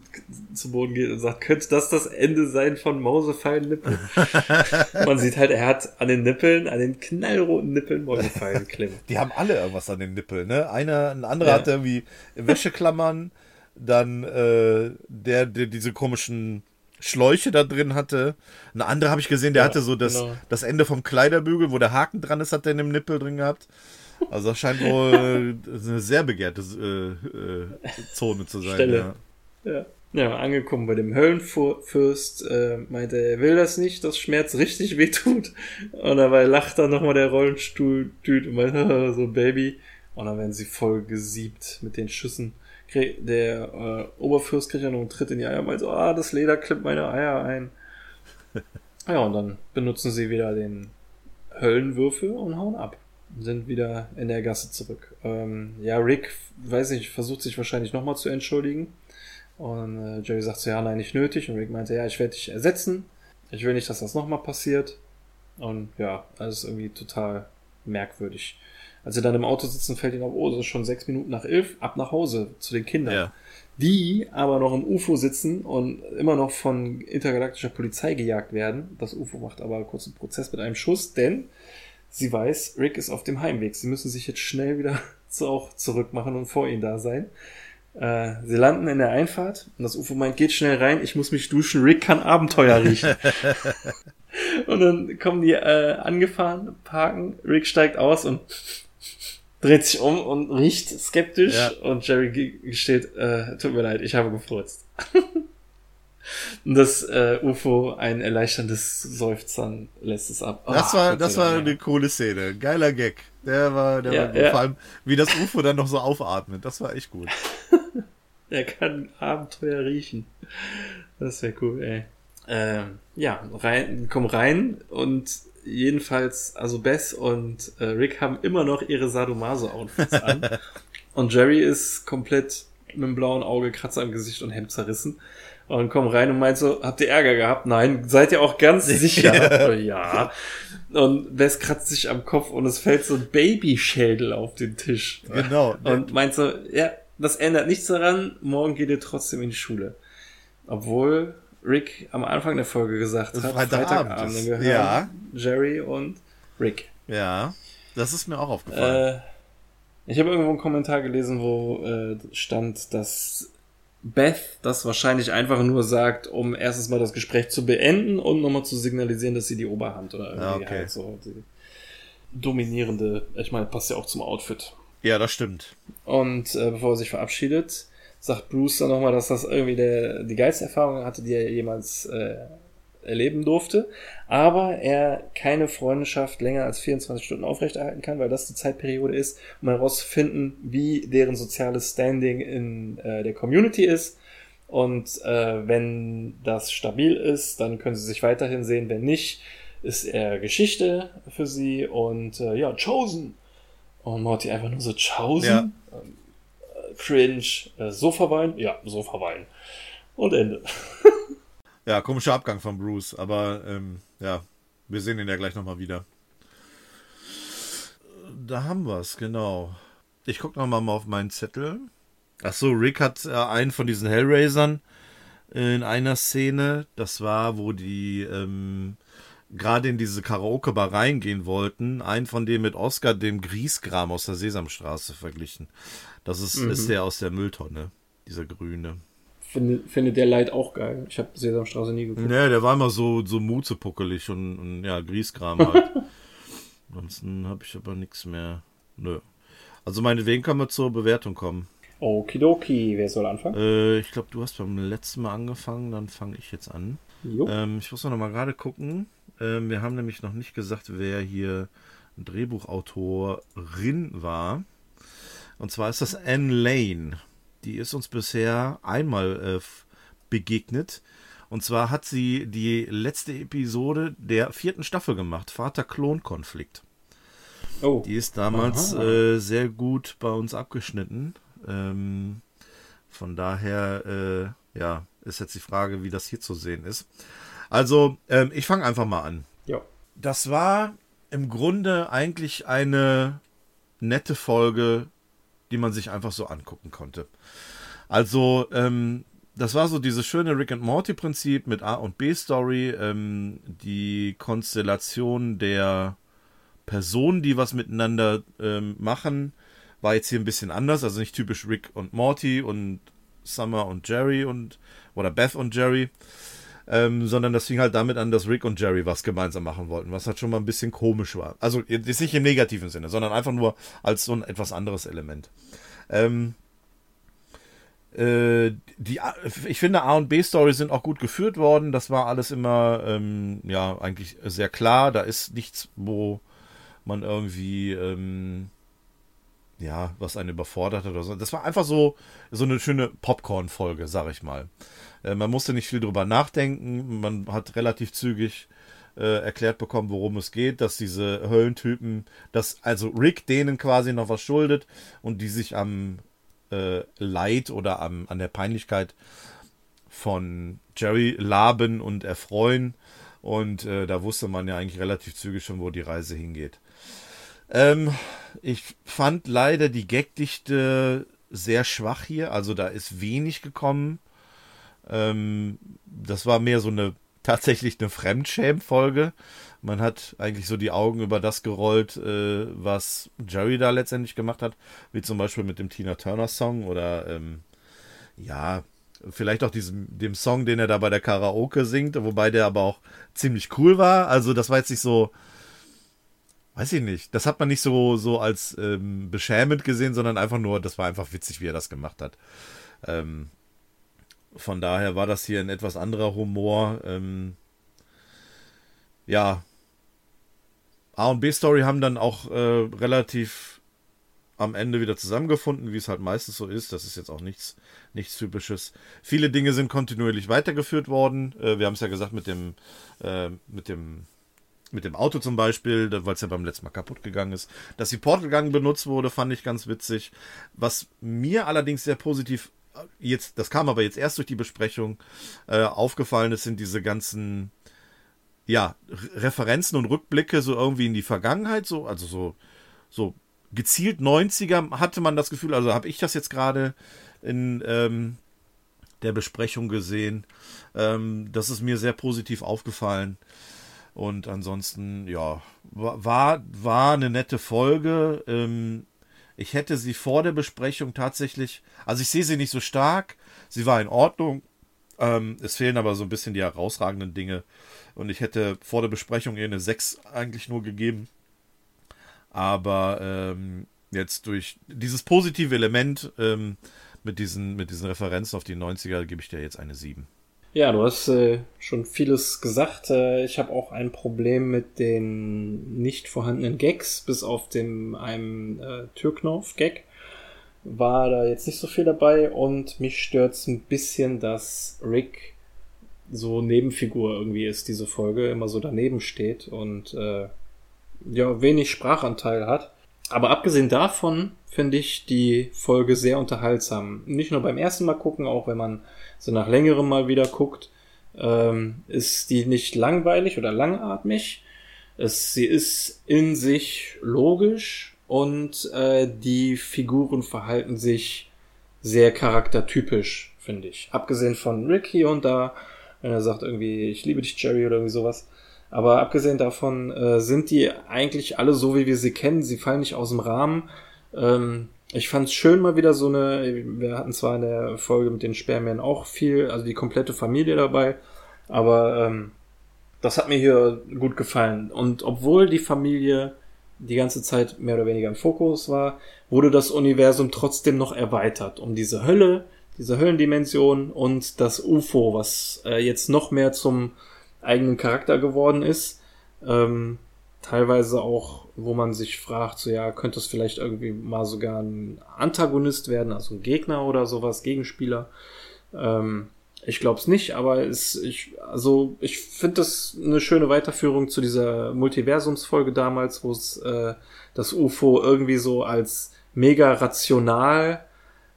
zu Boden geht und sagt, könnte das das Ende sein von Mausefallen-Nippeln? Man sieht halt, er hat an den Nippeln, an den knallroten Nippeln Mausefallen klemmen. Die haben alle irgendwas an den Nippeln, ne? Einer, ein anderer ja. hat irgendwie Wäscheklammern, dann äh, der, der diese komischen Schläuche da drin hatte. Ein anderer habe ich gesehen, der ja, hatte so das, genau. das Ende vom Kleiderbügel, wo der Haken dran ist, hat der in dem Nippel drin gehabt. Also das scheint wohl eine sehr begehrte äh, äh, Zone zu sein. Stelle. Ja. ja. Ja, angekommen bei dem Höllenfürst, äh, meinte er, will das nicht, dass Schmerz richtig wehtut. Und dabei lacht dann nochmal der Rollenstuhl-Tüt und meint, so Baby. Und dann werden sie voll gesiebt mit den Schüssen. Der äh, Oberfürst kriegt ja noch einen Tritt in die Eier und meint so, ah, das Leder klippt meine Eier ein. ja, und dann benutzen sie wieder den Höllenwürfel und hauen ab sind wieder in der Gasse zurück. Ähm, ja, Rick, weiß nicht, versucht sich wahrscheinlich nochmal zu entschuldigen. Und äh, Jerry sagt so, ja, nein, nicht nötig. Und Rick meinte, ja, ich werde dich ersetzen. ich will nicht, dass das nochmal passiert. Und ja, alles irgendwie total merkwürdig. Als sie dann im Auto sitzen, fällt ihnen auf, oh, es ist schon sechs Minuten nach elf, ab nach Hause zu den Kindern. Ja. Die aber noch im UFO sitzen und immer noch von intergalaktischer Polizei gejagt werden. Das UFO macht aber einen kurzen Prozess mit einem Schuss, denn sie weiß, Rick ist auf dem Heimweg. Sie müssen sich jetzt schnell wieder so auch zurückmachen und vor ihnen da sein. Äh, sie landen in der Einfahrt und das UFO meint, geht schnell rein, ich muss mich duschen, Rick kann Abenteuer riechen. und dann kommen die äh, angefahren, parken, Rick steigt aus und dreht sich um und riecht skeptisch Ja. und Jerry ge- gesteht, äh, tut mir leid, ich habe gefurzt. und das äh, UFO ein erleichterndes Seufzern lässt es ab. Das war, das war eine coole Szene. Geiler Gag. Der war, der Ja, war gut. ja. Vor allem, wie das UFO dann noch so aufatmet. Das war echt gut. Er kann Abenteuer riechen. Das wäre cool, ey. Ähm, ja, rein, komm rein und jedenfalls, also Bess und äh, Rick haben immer noch ihre Sadomaso-Outfits an. und Jerry ist komplett mit dem blauen Auge, Kratzer im Gesicht und Hemd zerrissen. Und kommen rein und meint so, habt ihr Ärger gehabt? Nein, seid ihr auch ganz sicher? ja. Und Bess kratzt sich am Kopf und es fällt so ein Babyschädel auf den Tisch. Genau. Und meint so, ja, das ändert nichts daran, morgen geht ihr trotzdem in die Schule. Obwohl Rick am Anfang der Folge gesagt hat, Freitagabend ist. gehören Ja. Jerry und Rick. ja, das ist mir auch aufgefallen. Äh, ich habe irgendwo einen Kommentar gelesen, wo äh, stand, dass Beth das wahrscheinlich einfach nur sagt, um erstens mal das Gespräch zu beenden und nochmal zu signalisieren, dass sie die Oberhand oder irgendwie Ja, okay. halt so die dominierende, ich meine, passt ja auch zum Outfit. ja, das stimmt. Und äh, bevor er sich verabschiedet, sagt Bruce dann nochmal, dass das irgendwie der, die geilste Erfahrung hatte, die er jemals äh, erleben durfte. Aber er keine Freundschaft länger als 24 Stunden aufrechterhalten kann, weil das die Zeitperiode ist, um herauszufinden, wie deren soziales Standing in äh, der Community ist. Und äh, wenn das stabil ist, dann können sie sich weiterhin sehen. Wenn nicht, ist er Geschichte für sie und äh, ja, Chosen. Und Morty einfach nur so Chosen. Ja. Cringe, äh, Sofawein, ja, Sofawein. Und Ende. Ja, komischer Abgang von Bruce, aber ähm, ja, wir sehen ihn ja gleich nochmal wieder. Da haben wir's, genau. Ich gucke nochmal mal auf meinen Zettel. Ach so, Rick hat äh, einen von diesen Hellraisern in einer Szene. Das war, wo die ähm, gerade in diese Karaoke-Bar reingehen wollten. Einen von denen mit Oscar, dem Griesgram aus der Sesamstraße, verglichen. Das ist, ist der aus der Mülltonne, dieser grüne. Finde, finde der Leid auch geil. Ich habe Sesamstraße nie geguckt. Nee, der war immer so, so muzepuckelig und, und ja, Grieskram halt. Ansonsten habe ich aber nichts mehr. Nö. Also meinetwegen können wir zur Bewertung kommen. Okidoki, wer soll anfangen? Äh, ich glaube, du hast beim letzten Mal angefangen, dann fange ich jetzt an. Ähm, ich muss noch mal gerade gucken. Ähm, wir haben nämlich noch nicht gesagt, wer hier Drehbuchautorin war. Und zwar ist das Anne Lane. Die ist uns bisher einmal äh, begegnet. Und zwar hat sie die letzte Episode der vierten Staffel gemacht, Vater-Klon-Konflikt. oh, Die ist damals äh, sehr gut bei uns abgeschnitten. Ähm, von daher, äh, ja, ist jetzt die Frage, wie das hier zu sehen ist. Also, ähm, ich fange einfach mal an. ja. Das war im Grunde eigentlich eine nette Folge, die man sich einfach so angucken konnte. Also, ähm, das war so dieses schöne Rick and Morty Prinzip mit A und B Story, ähm, die Konstellation der Personen, die was miteinander ähm, machen, war jetzt hier ein bisschen anders. Also nicht typisch Rick und Morty und Summer und Jerry und oder Beth und Jerry, ähm, sondern das fing halt damit an, dass Rick und Jerry was gemeinsam machen wollten, was halt schon mal ein bisschen komisch war. Also jetzt nicht im negativen Sinne, sondern einfach nur als so ein etwas anderes Element. Ähm, äh, die, ich finde, A und B-Story sind auch gut geführt worden. Das war alles immer, ähm, ja, eigentlich sehr klar. Da ist nichts, wo man irgendwie, ähm, ja, was einen überfordert hat oder so. Das war einfach so, so eine schöne Popcorn-Folge, sag ich mal. Äh, man musste nicht viel drüber nachdenken. Man hat relativ zügig äh, erklärt bekommen, worum es geht, dass diese Höllentypen, dass also Rick denen quasi noch was schuldet und die sich am äh, Leid oder am, an der Peinlichkeit von Jerry laben und erfreuen. Und äh, da wusste man ja eigentlich relativ zügig schon, wo die Reise hingeht. Ähm, ich fand leider die Gagdichte sehr schwach hier. Also da ist wenig gekommen. Ähm, das war mehr so eine tatsächlich eine Fremdschämen-Folge. Man hat eigentlich so die Augen über das gerollt, äh, was Jerry da letztendlich gemacht hat, wie zum Beispiel mit dem Tina Turner Song oder ähm, ja, vielleicht auch diesem, dem Song, den er da bei der Karaoke singt, wobei der aber auch ziemlich cool war. Also das war jetzt nicht so, weiß ich nicht, das hat man nicht so, so als ähm, beschämend gesehen, sondern einfach nur, das war einfach witzig, wie er das gemacht hat. Ähm, von daher war das hier ein etwas anderer Humor. Ähm, ja, A und B-Story haben dann auch äh, relativ am Ende wieder zusammengefunden, wie es halt meistens so ist. Das ist jetzt auch nichts, nichts Typisches. Viele Dinge sind kontinuierlich weitergeführt worden. Äh, wir haben es ja gesagt mit dem, äh, mit dem, mit dem Auto zum Beispiel, weil es ja beim letzten Mal kaputt gegangen ist. Dass die Portalgang benutzt wurde, fand ich ganz witzig. Was mir allerdings sehr positiv jetzt, das kam aber jetzt erst durch die Besprechung, äh, aufgefallen ist, sind diese ganzen, ja, Referenzen und Rückblicke so irgendwie in die Vergangenheit, so, also so, so gezielt 90er hatte man das Gefühl, also habe ich das jetzt gerade in ähm, der Besprechung gesehen. Ähm, das ist mir sehr positiv aufgefallen. Und ansonsten, ja, war, war eine nette Folge. Ähm, ich hätte sie vor der Besprechung tatsächlich, also ich sehe sie nicht so stark. Sie war in Ordnung. Ähm, es fehlen aber so ein bisschen die herausragenden Dinge. Und ich hätte vor der Besprechung ihr eine 6 eigentlich nur gegeben. Aber ähm, jetzt durch dieses positive Element ähm, mit, diesen, mit diesen Referenzen auf die 90er gebe ich dir jetzt eine 7. Ja, du hast äh, schon vieles gesagt. Äh, ich habe auch ein Problem mit den nicht vorhandenen Gags, bis auf dem einem äh, Türknopf-Gag war da jetzt nicht so viel dabei und mich stört's ein bisschen, dass Rick so Nebenfigur irgendwie ist, diese Folge, immer so daneben steht und äh, ja, wenig Sprachanteil hat. Aber abgesehen davon finde ich die Folge sehr unterhaltsam. Nicht nur beim ersten Mal gucken, auch wenn man so nach längerem mal wieder guckt, ähm, ist die nicht langweilig oder langatmig. Es, sie ist in sich logisch und äh, die Figuren verhalten sich sehr charaktertypisch, finde ich. Abgesehen von Rick hier und da, wenn er sagt irgendwie, ich liebe dich, Jerry oder irgendwie sowas. Aber abgesehen davon äh, sind die eigentlich alle so, wie wir sie kennen. Sie fallen nicht aus dem Rahmen. Ähm, ich fand es schön mal wieder so eine, wir hatten zwar in der Folge mit den Sperrmännern auch viel, also die komplette Familie dabei, aber ähm, das hat mir hier gut gefallen. Und obwohl die Familie die ganze Zeit mehr oder weniger im Fokus war, wurde das Universum trotzdem noch erweitert um diese Hölle, diese Höllendimension und das UFO, was äh, jetzt noch mehr zum eigenen Charakter geworden ist. Ähm, teilweise auch, wo man sich fragt, so ja, könnte es vielleicht irgendwie mal sogar ein Antagonist werden, also ein Gegner oder sowas, Gegenspieler. Ähm, ich glaube es nicht, aber es, ich, also ich finde das eine schöne Weiterführung zu dieser Multiversumsfolge damals, wo es äh, das UFO irgendwie so als mega rational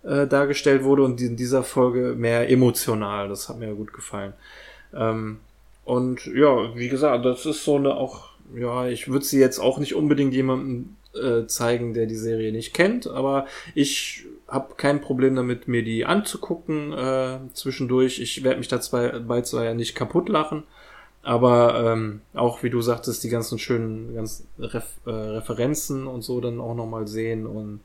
äh, dargestellt wurde und in dieser Folge mehr emotional. Das hat mir gut gefallen. Ähm, und ja, wie gesagt, das ist so eine auch ja, ich würde sie jetzt auch nicht unbedingt jemandem äh, zeigen, der die Serie nicht kennt, aber ich habe kein Problem damit, mir die anzugucken äh, zwischendurch. Ich werde mich dabei zwar ja nicht kaputt lachen, aber ähm, auch wie du sagtest, die ganzen schönen ganzen Ref äh, Referenzen und so dann auch nochmal sehen und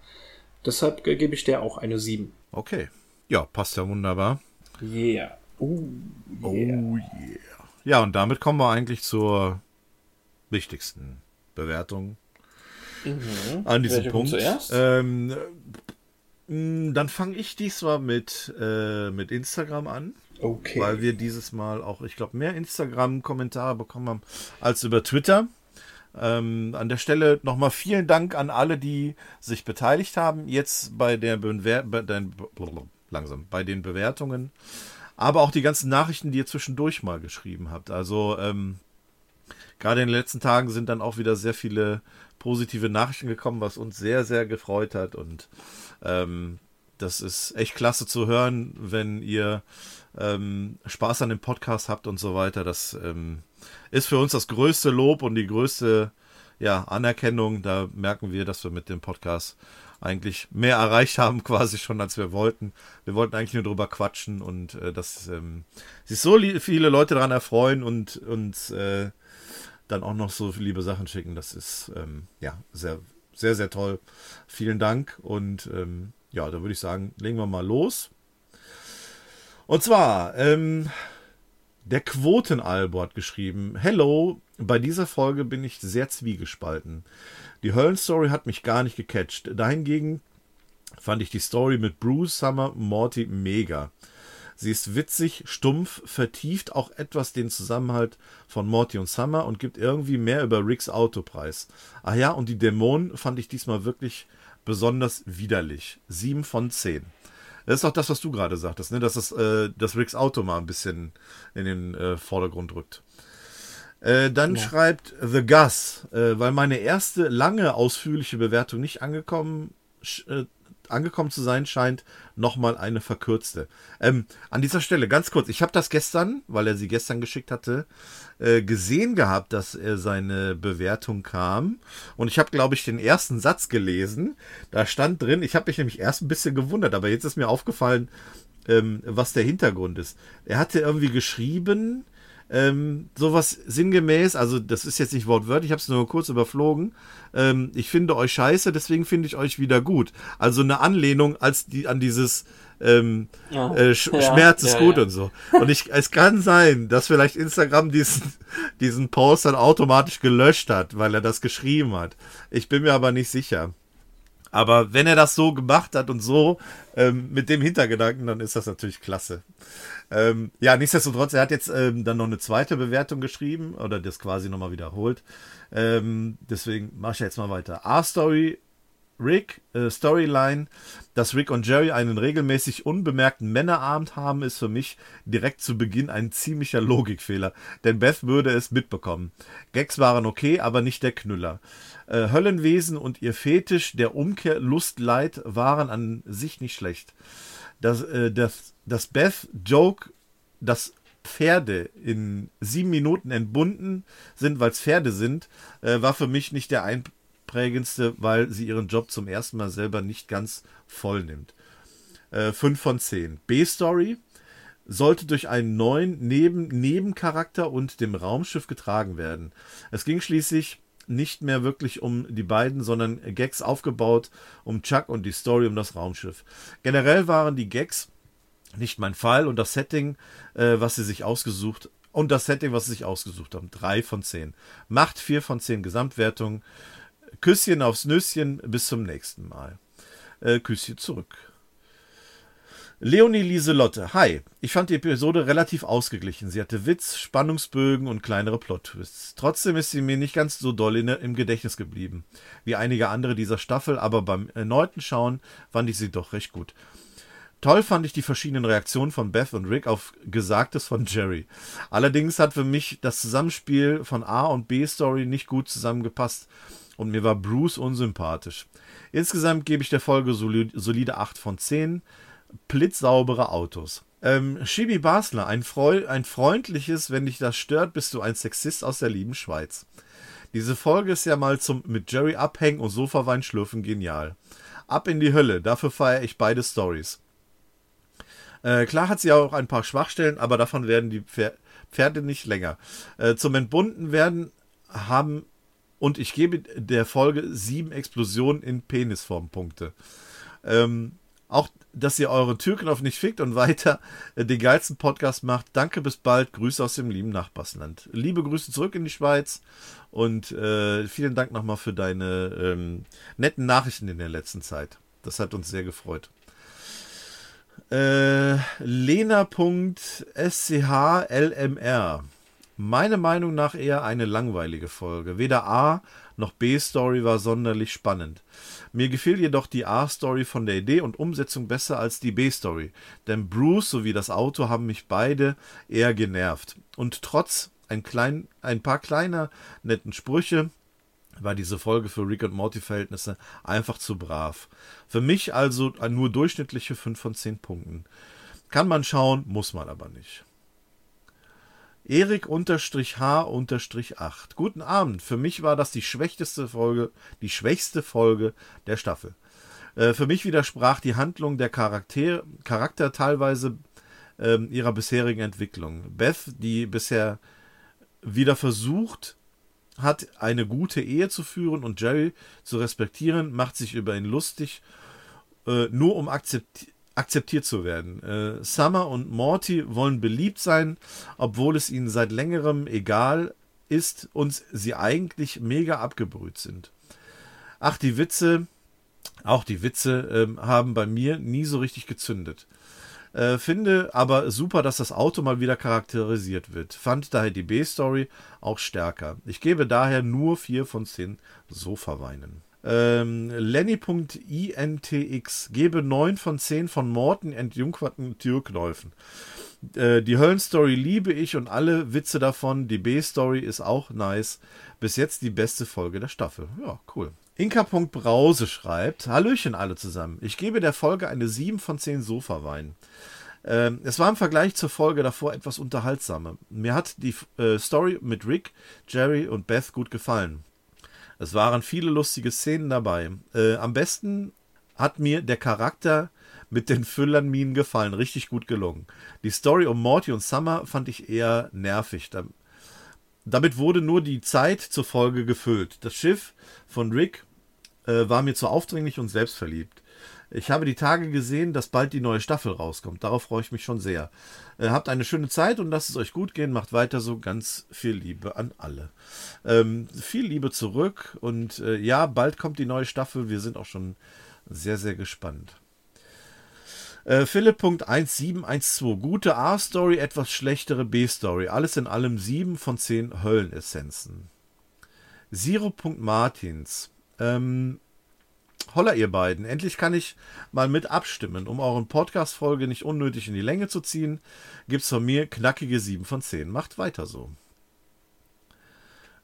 deshalb gebe ich der auch eine 7. Okay. Ja, passt ja wunderbar. Yeah. Oh, yeah. Oh yeah. Ja, und damit kommen wir eigentlich zur wichtigsten Bewertungen mhm. an diesem Welche Punkt. Ähm, dann fange ich diesmal mit, äh, mit Instagram an. Okay. Weil wir dieses Mal auch, ich glaube, mehr Instagram-Kommentare bekommen haben als über Twitter. Ähm, an der Stelle nochmal vielen Dank an alle, die sich beteiligt haben. Jetzt bei der Bewer bei den, langsam bei den Bewertungen, aber auch die ganzen Nachrichten, die ihr zwischendurch mal geschrieben habt. Also ähm, gerade in den letzten Tagen sind dann auch wieder sehr viele positive Nachrichten gekommen, was uns sehr, sehr gefreut hat. Und ähm, das ist echt klasse zu hören, wenn ihr ähm, Spaß an dem Podcast habt und so weiter. Das ähm, ist für uns das größte Lob und die größte ja, Anerkennung. Da merken wir, dass wir mit dem Podcast eigentlich mehr erreicht haben, quasi schon, als wir wollten. Wir wollten eigentlich nur drüber quatschen und äh, dass ähm, sich so viele Leute daran erfreuen und uns äh, dann auch noch so liebe Sachen schicken. Das ist ähm, ja sehr, sehr, sehr toll. Vielen Dank und ähm, ja, da würde ich sagen, legen wir mal los. Und zwar, ähm, der Quotenalbo hat geschrieben: Hello, bei dieser Folge bin ich sehr zwiegespalten. Die Höllenstory hat mich gar nicht gecatcht. Dahingegen fand ich die Story mit Bruce, Summer, Morty mega. Sie ist witzig, stumpf, vertieft auch etwas den Zusammenhalt von Morty und Summer und gibt irgendwie mehr über Ricks Autopreis. Ah ja, und die Dämonen fand ich diesmal wirklich besonders widerlich. Sieben von zehn. Das ist auch das, was du gerade sagtest, ne? dass das, äh, das Ricks Auto mal ein bisschen in den äh, Vordergrund rückt. Äh, dann ja. schreibt The Gus, äh, weil meine erste lange ausführliche Bewertung nicht angekommen äh, angekommen zu sein scheint, nochmal eine verkürzte. Ähm, an dieser Stelle ganz kurz, ich habe das gestern, weil er sie gestern geschickt hatte, äh, gesehen gehabt, dass er seine Bewertung kam. Und ich habe, glaube ich, den ersten Satz gelesen. Da stand drin, ich habe mich nämlich erst ein bisschen gewundert, aber jetzt ist mir aufgefallen, ähm, was der Hintergrund ist. Er hatte irgendwie geschrieben, ähm, sowas sinngemäß, also das ist jetzt nicht wortwörtlich, ich habe es nur kurz überflogen. Ähm, ich finde euch scheiße, deswegen finde ich euch wieder gut. Also eine Anlehnung als die an dieses ähm, ja. äh, Sch ja, Schmerz ist ja, gut und so. Und ich, es kann sein, dass vielleicht Instagram diesen, diesen Post dann automatisch gelöscht hat, weil er das geschrieben hat. Ich bin mir aber nicht sicher. Aber wenn er das so gemacht hat und so ähm, mit dem Hintergedanken, dann ist das natürlich klasse. Ähm, ja, nichtsdestotrotz, er hat jetzt ähm, dann noch eine zweite Bewertung geschrieben oder das quasi nochmal wiederholt. Ähm, deswegen mache ich jetzt mal weiter. R-Story Rick, äh, Storyline, dass Rick und Jerry einen regelmäßig unbemerkten Männerabend haben, ist für mich direkt zu Beginn ein ziemlicher Logikfehler, denn Beth würde es mitbekommen. Gags waren okay, aber nicht der Knüller. Äh, Höllenwesen und ihr Fetisch der Umkehr Lust-Leid waren an sich nicht schlecht. Das, äh, das, das Beth-Joke, dass Pferde in sieben Minuten entbunden sind, weil es Pferde sind, äh, war für mich nicht der ein prägendste, weil sie ihren Job zum ersten Mal selber nicht ganz voll nimmt. Äh, 5 von 10. B-Story sollte durch einen neuen Neben Nebencharakter und dem Raumschiff getragen werden. Es ging schließlich nicht mehr wirklich um die beiden, sondern Gags aufgebaut um Chuck und die Story um das Raumschiff. Generell waren die Gags nicht mein Fall und das Setting, äh, was sie sich ausgesucht und das Setting, was sie sich ausgesucht haben. Drei von zehn. Macht vier von zehn Gesamtwertung. Küsschen aufs Nüsschen, bis zum nächsten Mal. Äh, Küsschen zurück. Leonie Lieselotte, hi. Ich fand die Episode relativ ausgeglichen. Sie hatte Witz, Spannungsbögen und kleinere Plot-Twists. Trotzdem ist sie mir nicht ganz so doll in, im Gedächtnis geblieben, wie einige andere dieser Staffel, aber beim erneuten Schauen fand ich sie doch recht gut. Toll fand ich die verschiedenen Reaktionen von Beth und Rick auf Gesagtes von Jerry. Allerdings hat für mich das Zusammenspiel von A und B Story nicht gut zusammengepasst und mir war Bruce unsympathisch. Insgesamt gebe ich der Folge solide 8 von 10. Blitzsaubere Autos. Ähm, Shibi Basler, ein, Freu ein freundliches, wenn dich das stört, bist du ein Sexist aus der lieben Schweiz. Diese Folge ist ja mal zum mit Jerry abhängen und Sofawein schlürfen genial. Ab in die Hölle, dafür feiere ich beide Stories. Äh, klar hat sie auch ein paar Schwachstellen, aber davon werden die Pferde nicht länger. Äh, zum Entbunden werden haben und ich gebe der Folge sieben Explosionen in Penisform Punkte. Ähm, auch, dass ihr euren Türknopf nicht fickt und weiter äh, den geilsten Podcast macht. Danke, bis bald. Grüße aus dem lieben Nachbarsland. Liebe Grüße zurück in die Schweiz und äh, vielen Dank nochmal für deine ähm, netten Nachrichten in der letzten Zeit. Das hat uns sehr gefreut. Äh, Lena.schlmr Meiner Meinung nach eher eine langweilige Folge. Weder A noch B-Story war sonderlich spannend. Mir gefiel jedoch die A-Story von der Idee und Umsetzung besser als die B-Story, denn Bruce sowie das Auto haben mich beide eher genervt. Und trotz ein, klein, ein paar kleiner netten Sprüche war diese Folge für Rick und Morty Verhältnisse einfach zu brav. Für mich also nur durchschnittliche 5 von 10 Punkten. Kann man schauen, muss man aber nicht. Erik-H-8. Guten Abend. Für mich war das die schwächste Folge, die schwächste Folge der Staffel. Äh, für mich widersprach die Handlung der Charakter, Charakter teilweise ähm, ihrer bisherigen Entwicklung. Beth, die bisher wieder versucht hat, eine gute Ehe zu führen und Jerry zu respektieren, macht sich über ihn lustig, äh, nur um akzeptiert akzeptiert zu werden. Äh, Summer und Morty wollen beliebt sein, obwohl es ihnen seit längerem egal ist und sie eigentlich mega abgebrüht sind. Ach, die Witze, auch die Witze äh, haben bei mir nie so richtig gezündet. Äh, finde aber super, dass das Auto mal wieder charakterisiert wird. Fand daher die B-Story auch stärker. Ich gebe daher nur 4 von 10 Sofa-Weinen. Ähm, Lenny.intx gebe 9 von 10 von Morten entjungferten Türknäufen. Äh, die Höllenstory liebe ich und alle Witze davon. Die B-Story ist auch nice. Bis jetzt die beste Folge der Staffel. Ja, cool. Inka.brause schreibt: Hallöchen alle zusammen. Ich gebe der Folge eine 7 von 10 Sofawein. Ähm, es war im Vergleich zur Folge davor etwas unterhaltsamer. Mir hat die äh, Story mit Rick, Jerry und Beth gut gefallen. Es waren viele lustige Szenen dabei. Äh, am besten hat mir der Charakter mit den Füllernminen gefallen. Richtig gut gelungen. Die Story um Morty und Summer fand ich eher nervig. Damit wurde nur die Zeit zur Folge gefüllt. Das Schiff von Rick äh, war mir zu aufdringlich und selbstverliebt. Ich habe die Tage gesehen, dass bald die neue Staffel rauskommt. Darauf freue ich mich schon sehr. Äh, habt eine schöne Zeit und lasst es euch gut gehen. Macht weiter so. Ganz viel Liebe an alle. Ähm, viel Liebe zurück. Und äh, ja, bald kommt die neue Staffel. Wir sind auch schon sehr, sehr gespannt. Äh, Philipp.1712. Gute A-Story, etwas schlechtere B-Story. Alles in allem 7 von 10 Höllenessenzen. Zero.Martins. Ähm, Holla, ihr beiden. Endlich kann ich mal mit abstimmen. Um euren Podcast-Folge nicht unnötig in die Länge zu ziehen, gibt's von mir knackige 7 von 10. Macht weiter so.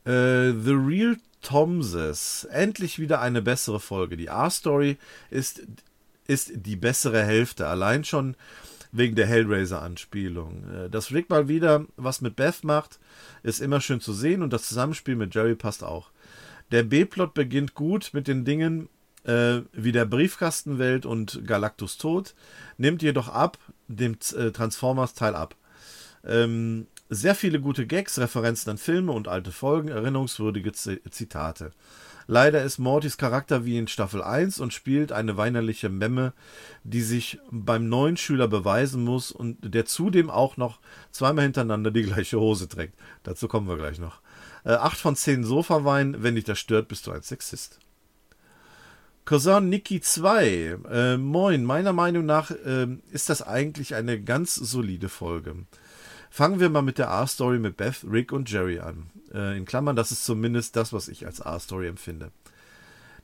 Äh, The Real Tomses. Endlich wieder eine bessere Folge. Die A-Story ist, ist die bessere Hälfte. Allein schon wegen der Hellraiser-Anspielung. Äh, dass Rick mal wieder was mit Beth macht, ist immer schön zu sehen und das Zusammenspiel mit Jerry passt auch. Der B-Plot beginnt gut mit den Dingen, äh, wie der Briefkastenwelt und Galactus Tod, nimmt jedoch ab dem äh, Transformers Teil ab. Ähm, sehr viele gute Gags, Referenzen an Filme und alte Folgen, erinnerungswürdige Z Zitate. Leider ist Mortys Charakter wie in Staffel 1 und spielt eine weinerliche Memme, die sich beim neuen Schüler beweisen muss und der zudem auch noch zweimal hintereinander die gleiche Hose trägt. Dazu kommen wir gleich noch. Äh, 8 von 10 Sofawein, wenn dich das stört, bist du ein Sexist. Cousin Niki 2. Äh, moin, meiner Meinung nach äh, ist das eigentlich eine ganz solide Folge. Fangen wir mal mit der A-Story mit Beth, Rick und Jerry an. Äh, in Klammern, das ist zumindest das, was ich als A-Story empfinde.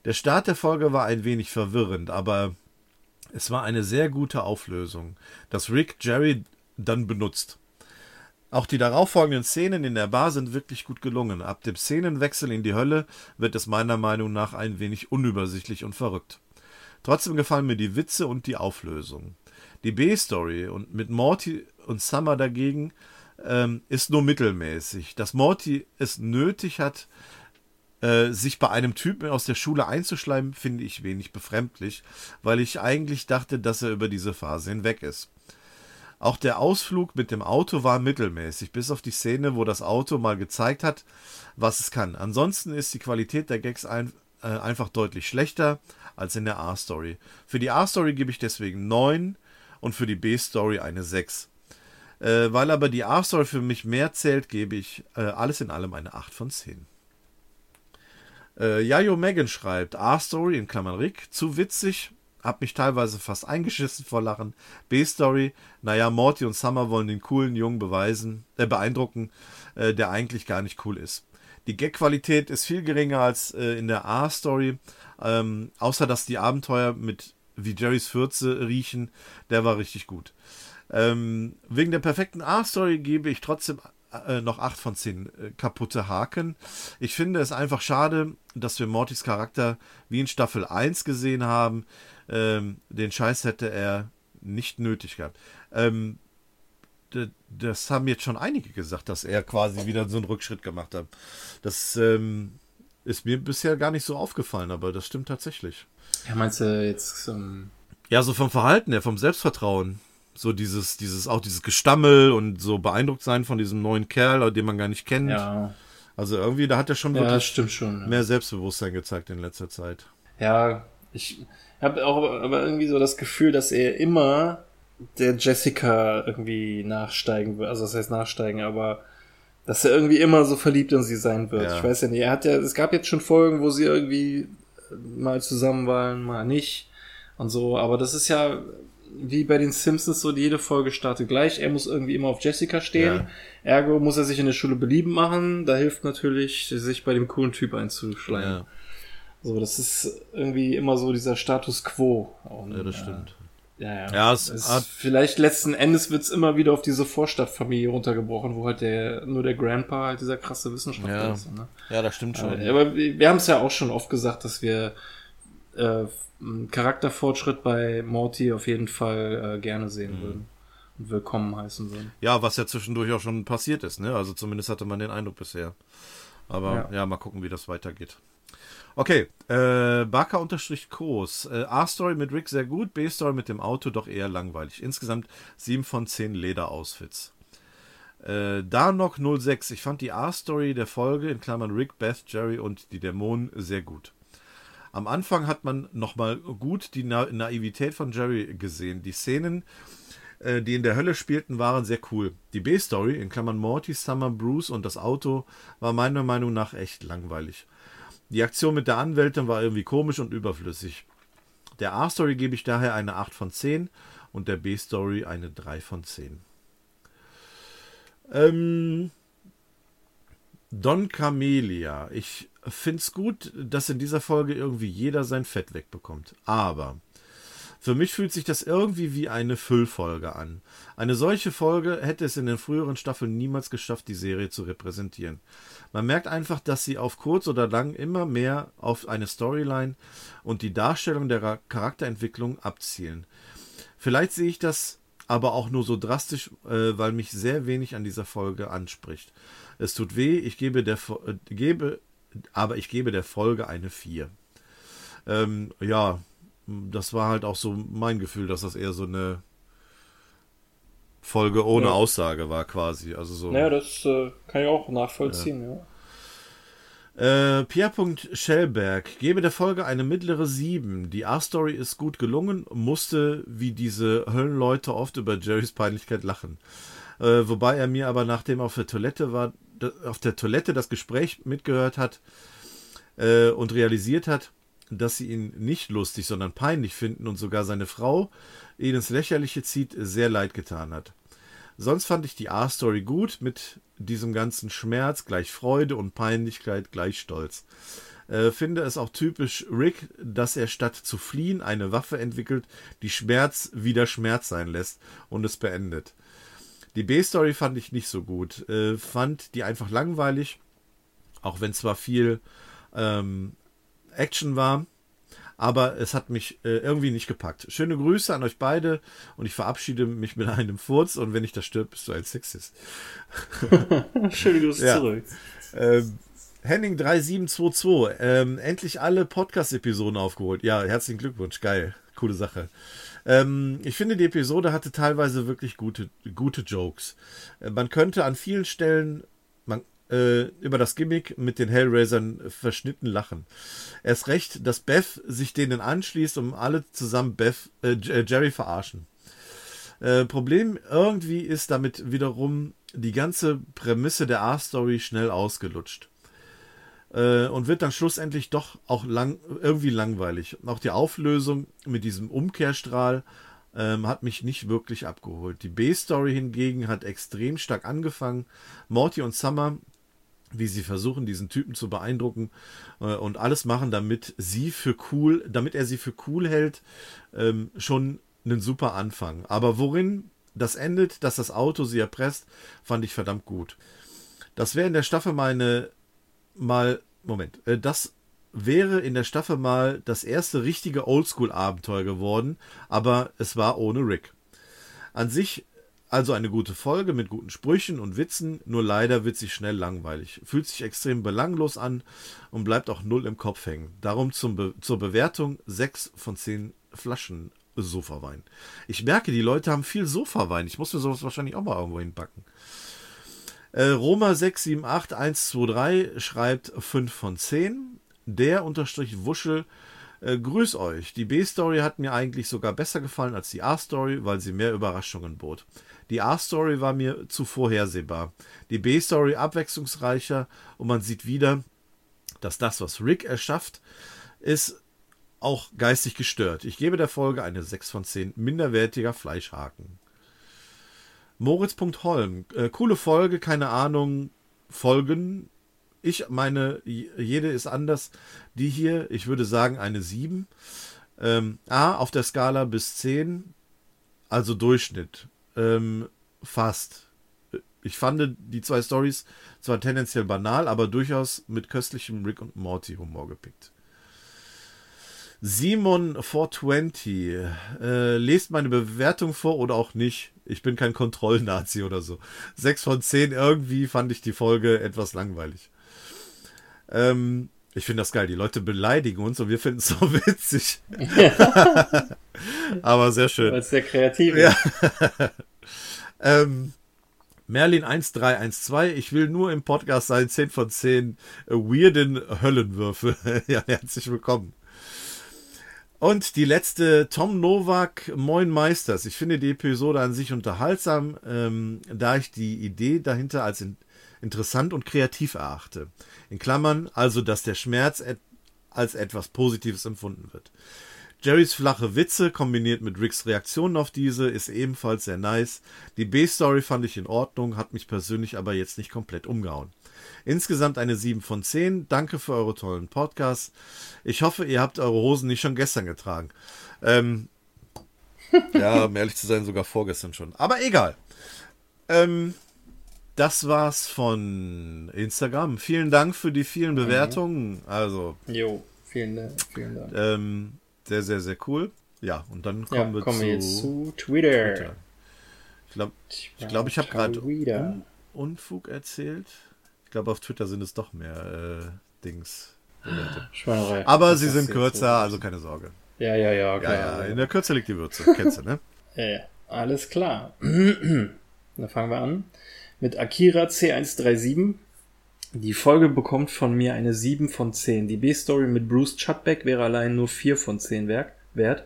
Der Start der Folge war ein wenig verwirrend, aber es war eine sehr gute Auflösung, dass Rick Jerry dann benutzt. Auch die darauffolgenden Szenen in der Bar sind wirklich gut gelungen. Ab dem Szenenwechsel in die Hölle wird es meiner Meinung nach ein wenig unübersichtlich und verrückt. Trotzdem gefallen mir die Witze und die Auflösung. Die B-Story und mit Morty und Summer dagegen ähm, ist nur mittelmäßig. Dass Morty es nötig hat, äh, sich bei einem Typen aus der Schule einzuschleimen, finde ich wenig befremdlich, weil ich eigentlich dachte, dass er über diese Phase hinweg ist. Auch der Ausflug mit dem Auto war mittelmäßig, bis auf die Szene, wo das Auto mal gezeigt hat, was es kann. Ansonsten ist die Qualität der Gags ein, äh, einfach deutlich schlechter als in der A-Story. Für die A-Story gebe ich deswegen 9 und für die B-Story eine 6. Äh, weil aber die A-Story für mich mehr zählt, gebe ich äh, alles in allem eine 8 von 10. Äh, Jajo Megan schreibt, A-Story in Klammern Rick, zu witzig, hab mich teilweise fast eingeschissen vor Lachen. B-Story, naja, Morty und Summer wollen den coolen Jungen beweisen, äh, beeindrucken, äh, der eigentlich gar nicht cool ist. Die Gag-Qualität ist viel geringer als äh, in der A-Story, ähm, außer dass die Abenteuer mit wie Jerrys Fürze riechen, der war richtig gut. Ähm, wegen der perfekten A-Story gebe ich trotzdem äh, noch 8 von 10 äh, kaputte Haken. Ich finde es einfach schade, dass wir Mortys Charakter wie in Staffel 1 gesehen haben. Ähm, den Scheiß hätte er nicht nötig gehabt. Ähm, das haben jetzt schon einige gesagt, dass er quasi wieder so einen Rückschritt gemacht hat. Das ähm, ist mir bisher gar nicht so aufgefallen, aber das stimmt tatsächlich. Ja, meinst du jetzt. Ähm ja, so vom Verhalten her, vom Selbstvertrauen. So dieses, dieses, auch dieses Gestammel und so beeindruckt sein von diesem neuen Kerl, den man gar nicht kennt. Ja. Also irgendwie, da hat er schon ja, schon, ja. mehr Selbstbewusstsein gezeigt in letzter Zeit. Ja, ich habe auch aber irgendwie so das Gefühl, dass er immer der Jessica irgendwie nachsteigen wird. Also das heißt nachsteigen, aber dass er irgendwie immer so verliebt in sie sein wird. Ja. Ich weiß ja nicht. Er hat ja, es gab jetzt schon Folgen, wo sie irgendwie mal zusammen waren, mal nicht und so. Aber das ist ja wie bei den Simpsons so, jede Folge startet gleich. Er muss irgendwie immer auf Jessica stehen. Ja. Ergo muss er sich in der Schule belieben machen. Da hilft natürlich, sich bei dem coolen Typ einzuschleimen. Ja, So, das ist irgendwie immer so dieser Status quo. Und, ja das äh, stimmt. ja, ja. Ja, es es hat- vielleicht letzten Endes wird's immer wieder auf diese Vorstadtfamilie runtergebrochen, wo halt der nur der Grandpa halt dieser krasse Wissenschaftler Ja. ist. Ne? Ja, das stimmt schon. Aber, aber wir haben es ja auch schon oft gesagt, dass wir äh, einen Charakterfortschritt bei Morty auf jeden Fall äh, gerne sehen Mhm. würden und willkommen heißen würden. Ja, was ja zwischendurch auch schon passiert ist, ne? Also zumindest hatte man den Eindruck bisher. Aber ja, Ja. mal gucken, wie das weitergeht. Okay, äh, Barker unterstrich Kos. Äh, A-Story mit Rick sehr gut, B-Story mit dem Auto doch eher langweilig. Insgesamt 7 von 10 Leder-Outfits. Äh, Darnock 06. Ich fand die A-Story der Folge, in Klammern Rick, Beth, Jerry und die Dämonen, sehr gut. Am Anfang hat man nochmal gut die Na Naivität von Jerry gesehen. Die Szenen, äh, die in der Hölle spielten, waren sehr cool. Die B-Story, in Klammern Morty, Summer, Bruce und das Auto, war meiner Meinung nach echt langweilig. Die Aktion mit der Anwältin war irgendwie komisch und überflüssig. Der A-Story gebe ich daher eine 8 von 10 und der B-Story eine 3 von 10. Ähm, Don Camelia. Ich finde es gut, dass in dieser Folge irgendwie jeder sein Fett wegbekommt. Aber für mich fühlt sich das irgendwie wie eine Füllfolge an. Eine solche Folge hätte es in den früheren Staffeln niemals geschafft, die Serie zu repräsentieren. Man merkt einfach, dass sie auf kurz oder lang immer mehr auf eine Storyline und die Darstellung der Ra- Charakterentwicklung abzielen. Vielleicht sehe ich das aber auch nur so drastisch, äh, weil mich sehr wenig an dieser Folge anspricht. Es tut weh, ich gebe der äh, gebe, aber ich gebe der Folge eine 4. Ähm, ja, das war halt auch so mein Gefühl, dass das eher so eine Folge ohne Ja. Aussage war quasi. Also so. Naja, das äh, kann ich auch nachvollziehen, ja. Äh, Pierre. Schellberg gebe der Folge eine mittlere 7. Die A-Story ist gut gelungen, musste wie diese Höllenleute oft über Jerrys Peinlichkeit lachen. Äh, wobei er mir aber nachdem er auf der Toilette war, auf der Toilette das Gespräch mitgehört hat äh, und realisiert hat, dass sie ihn nicht lustig, sondern peinlich finden und sogar seine Frau ihn ins Lächerliche zieht, sehr leid getan hat. Sonst fand ich die A-Story gut, mit diesem ganzen Schmerz gleich Freude und Peinlichkeit gleich Stolz. Äh, finde es auch typisch Rick, dass er statt zu fliehen eine Waffe entwickelt, die Schmerz wieder Schmerz sein lässt und es beendet. Die B-Story fand ich nicht so gut. Äh, fand die einfach langweilig, auch wenn zwar viel ähm, Action war, aber es hat mich äh, irgendwie nicht gepackt. Schöne Grüße an euch beide und ich verabschiede mich mit einem Furz und wenn ich das stirb, bist du ein Sexist. Schöne Grüße Ja. zurück. Ähm, Henning 3722, ähm, endlich alle Podcast-Episoden aufgeholt. Ja, herzlichen Glückwunsch, geil, coole Sache. Ähm, ich finde, die Episode hatte teilweise wirklich gute, gute Jokes. Äh, man könnte an vielen Stellen man, äh, über das Gimmick mit den Hellraisern verschnitten lachen. Erst recht, dass Beth sich denen anschließt, um alle zusammen Beth, äh, äh, Jerry verarschen. Äh, Problem irgendwie ist damit wiederum die ganze Prämisse der A-Story schnell ausgelutscht. Äh, und wird dann schlussendlich doch auch lang, irgendwie langweilig. Auch die Auflösung mit diesem Umkehrstrahl ähm, hat mich nicht wirklich abgeholt. Die B-Story hingegen hat extrem stark angefangen. Morty und Summer, wie sie versuchen, diesen Typen zu beeindrucken äh, und alles machen, damit sie für cool, damit er sie für cool hält, ähm, schon einen super Anfang. Aber worin das endet, dass das Auto sie erpresst, fand ich verdammt gut. Das wäre in der Staffel meine mal Moment, äh, das wäre in der Staffel mal das erste richtige Oldschool-Abenteuer geworden, aber es war ohne Rick. An sich Also eine gute Folge mit guten Sprüchen und Witzen, nur leider wird sie schnell langweilig. Fühlt sich extrem belanglos an und bleibt auch null im Kopf hängen. Darum Be zur Bewertung 6 von 10 Flaschen Sofawein. Ich merke, die Leute haben viel Sofawein. Ich muss mir sowas wahrscheinlich auch mal irgendwo hinpacken. Äh, Roma 678123 schreibt 5 von 10. Der unterstrich Wuschel äh, grüß euch. Die B-Story hat mir eigentlich sogar besser gefallen als die A-Story, weil sie mehr Überraschungen bot. Die A-Story war mir zu vorhersehbar. Die B-Story abwechslungsreicher und man sieht wieder, dass das, was Rick erschafft, ist auch geistig gestört. Ich gebe der Folge eine 6 von 10 minderwertiger Fleischhaken. Moritz.holm, äh, coole Folge, keine Ahnung, Folgen. Ich meine, jede ist anders. Die hier, ich würde sagen, eine 7. Ähm, A, auf der Skala bis 10, also Durchschnitt. Ähm, fast. Ich fand die zwei Stories zwar tendenziell banal, aber durchaus mit köstlichem Rick und Morty Humor gepickt. Simon 420 äh, lest meine Bewertung vor oder auch nicht. Ich bin kein Kontrollnazi oder so. 6 von 10 irgendwie fand ich die Folge etwas langweilig. Ähm, ich finde das geil. Die Leute beleidigen uns und wir finden es so witzig. Aber sehr schön. Weil es sehr kreativ ist. Ja. ähm, Merlin 1312, ich will nur im Podcast sein, 10 von 10 äh, weirden Höllenwürfe. ja, herzlich willkommen. Und die letzte, Tom Nowak, Moin Meisters. Ich finde die Episode an sich unterhaltsam, ähm, da ich die Idee dahinter als in, interessant und kreativ erachte. In Klammern also, dass der Schmerz et als etwas Positives empfunden wird. Jerrys flache Witze kombiniert mit Ricks Reaktionen auf diese ist ebenfalls sehr nice. Die B-Story fand ich in Ordnung, hat mich persönlich aber jetzt nicht komplett umgehauen. Insgesamt eine 7 von 10. Danke für eure tollen Podcasts. Ich hoffe, ihr habt eure Hosen nicht schon gestern getragen. Ähm, ja, um ehrlich zu sein, sogar vorgestern schon. Aber egal. Ähm, das war's von Instagram. Vielen Dank für die vielen mhm. Bewertungen. Also. Jo, vielen, vielen Dank. Ähm, sehr, sehr, sehr cool. Ja, und dann kommen ja, wir kommen zu, jetzt zu Twitter. Twitter. Ich glaube, ich, glaub, ich habe gerade Un Unfug erzählt. Ich glaube, auf Twitter sind es doch mehr äh, Dings. Schweinerei. Aber das sie sind kürzer, also keine Sorge. Ja, ja, ja, klar. Ja, ja, in der Kürze liegt die Würze. Kennst du, ne? ja. Alles klar. Dann fangen wir an mit Akira C137. Die Folge bekommt von mir eine 7 von 10. Die B-Story mit Bruce Chudbeck wäre allein nur 4 von 10 wert.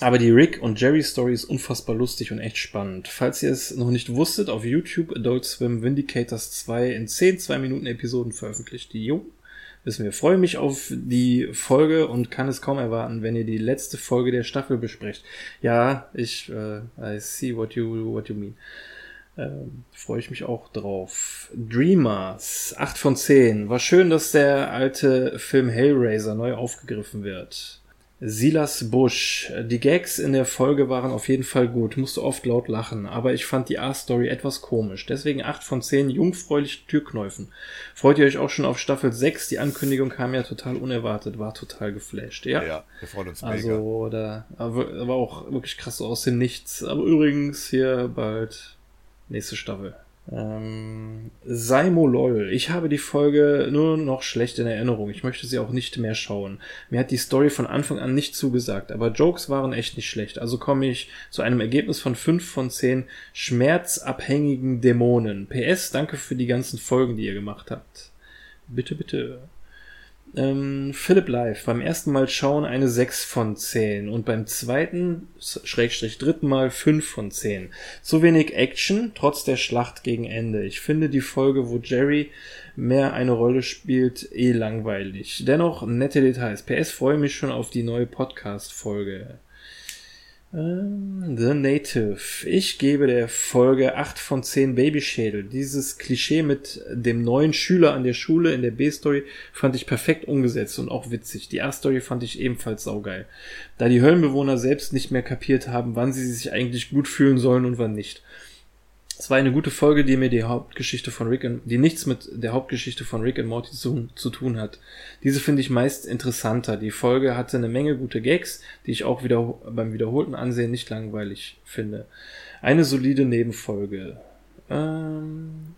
Aber die Rick und Jerry Story ist unfassbar lustig und echt spannend. Falls ihr es noch nicht wusstet, auf YouTube Adult Swim Vindicators 2 in 10 2 Minuten Episoden veröffentlicht. Die Jo, wissen wir. Freue mich auf die Folge und kann es kaum erwarten, wenn ihr die letzte Folge der Staffel besprecht. Ja, ich, äh, I see what you, what you mean. Ähm, Freue ich mich auch drauf. Dreamers, 8 von 10. War schön, dass der alte Film Hellraiser neu aufgegriffen wird. Silas Bush. Die Gags in der Folge waren auf jeden Fall gut, musste oft laut lachen, aber ich fand die A-Story etwas komisch. Deswegen 8 von 10 jungfräuliche Türknäufen. Freut ihr euch auch schon auf Staffel 6? Die Ankündigung kam ja total unerwartet, war total geflasht. Ja, ja wir freuen uns mega. Also, da war auch wirklich krass aus dem Nichts. Aber übrigens hier bald Nächste Staffel. Ähm, Saimo LOL. Ich habe die Folge nur noch schlecht in Erinnerung. Ich möchte sie auch nicht mehr schauen. Mir hat die Story von Anfang an nicht zugesagt, aber Jokes waren echt nicht schlecht. Also komme ich zu einem Ergebnis von 5 von 10 schmerzabhängigen Dämonen. PS, danke für die ganzen Folgen, die ihr gemacht habt. Bitte, bitte ähm, Philipp Live beim ersten Mal schauen eine 6 von 10 und beim zweiten, Schrägstrich dritten Mal 5 von 10. Zu wenig Action, trotz der Schlacht gegen Ende. Ich finde die Folge, wo Jerry mehr eine Rolle spielt, eh langweilig. Dennoch nette Details. PS freue mich schon auf die neue Podcast-Folge. Ähm, The Native. Ich gebe der Folge 8 von 10 Babyschädel. Dieses Klischee mit dem neuen Schüler an der Schule in der B-Story fand ich perfekt umgesetzt und auch witzig. Die A-Story fand ich ebenfalls saugeil. Da die Höllenbewohner selbst nicht mehr kapiert haben, wann sie sich eigentlich gut fühlen sollen und wann nicht. Es war eine gute Folge, die mir die Hauptgeschichte von Rick and, die nichts mit der Hauptgeschichte von Rick and Morty zu, zu tun hat. Diese finde ich meist interessanter. Die Folge hatte eine Menge gute Gags, die ich auch wieder beim wiederholten Ansehen nicht langweilig finde. Eine solide Nebenfolge. Ähm,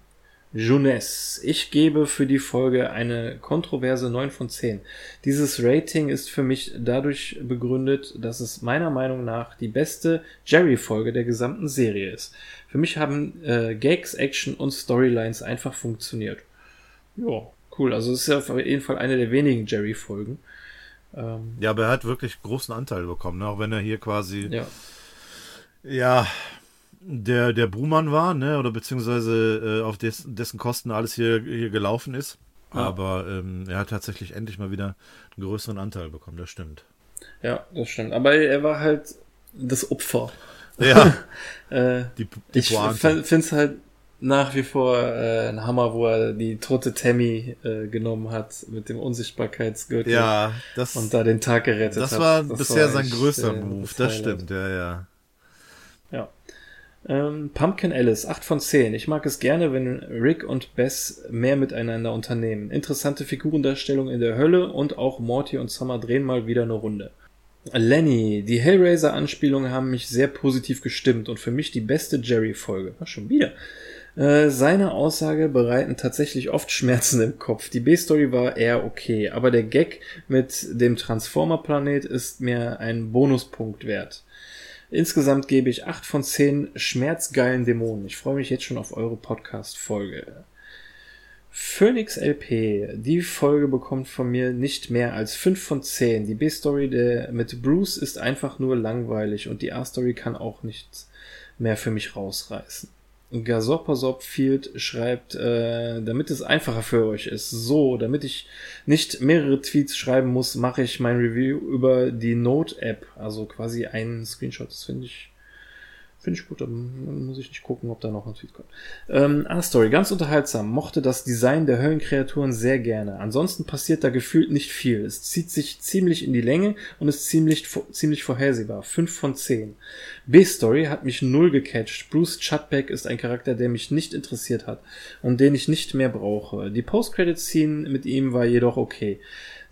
Jeunesse. Ich gebe für die Folge eine kontroverse 9 von 10. Dieses Rating ist für mich dadurch begründet, dass es meiner Meinung nach die beste Jerry-Folge der gesamten Serie ist. Für mich haben äh, Gags, Action und Storylines einfach funktioniert. Ja, cool. Also es ist ja auf jeden Fall eine der wenigen Jerry-Folgen. Ähm, ja, aber er hat wirklich großen Anteil bekommen, ne? auch wenn er hier quasi ja, ja der, der Buhmann war, ne? Oder beziehungsweise äh, auf des, dessen Kosten alles hier, hier gelaufen ist. Ja. Aber ähm, er hat tatsächlich endlich mal wieder einen größeren Anteil bekommen, das stimmt. Ja, das stimmt. Aber er war halt das Opfer. Ja. äh, die, die ich finde es halt nach wie vor äh, ein Hammer, wo er die tote Tammy äh, genommen hat mit dem Unsichtbarkeitsgürtel. Ja, das. Und da den Tag gerettet das hat. War das bisher war sein größter äh, Move, das, das stimmt, ja. Ja. Ähm, Pumpkin Alice, 8 von 10. Ich mag es gerne, wenn Rick und Bess mehr miteinander unternehmen. Interessante Figurendarstellung in der Hölle und auch Morty und Summer drehen mal wieder eine Runde. Lenny, die Hellraiser-Anspielungen haben mich sehr positiv gestimmt und für mich die beste Jerry-Folge. Ach, schon wieder. Äh, seine Aussage bereiten tatsächlich oft Schmerzen im Kopf. Die B-Story war eher okay, aber der Gag mit dem Transformer-Planet ist mir ein Bonuspunkt wert. Insgesamt gebe ich 8 von 10 schmerzgeilen Dämonen. Ich freue mich jetzt schon auf eure Podcast-Folge. Phoenix LP. Die Folge bekommt von mir nicht mehr als 5 von 10. Die B-Story mit Bruce ist einfach nur langweilig und die A-Story kann auch nichts mehr für mich rausreißen. Gasopasop Field schreibt, äh, damit es einfacher für euch ist. So, damit ich nicht mehrere Tweets schreiben muss, mache ich mein Review über die Note-App. Also quasi einen Screenshot. Das finde ich Finde ich gut, dann muss ich nicht gucken, ob da noch ein Tweet kommt. Ähm, A-Story, ganz unterhaltsam. Mochte das Design der Höllenkreaturen sehr gerne. Ansonsten passiert da gefühlt nicht viel. Es zieht sich ziemlich in die Länge und ist ziemlich, ziemlich vorhersehbar. 5 von 10. B-Story hat mich null gecatcht. Bruce Chutbeck ist ein Charakter, der mich nicht interessiert hat und den ich nicht mehr brauche. Die Post-Credit-Scene mit ihm war jedoch okay.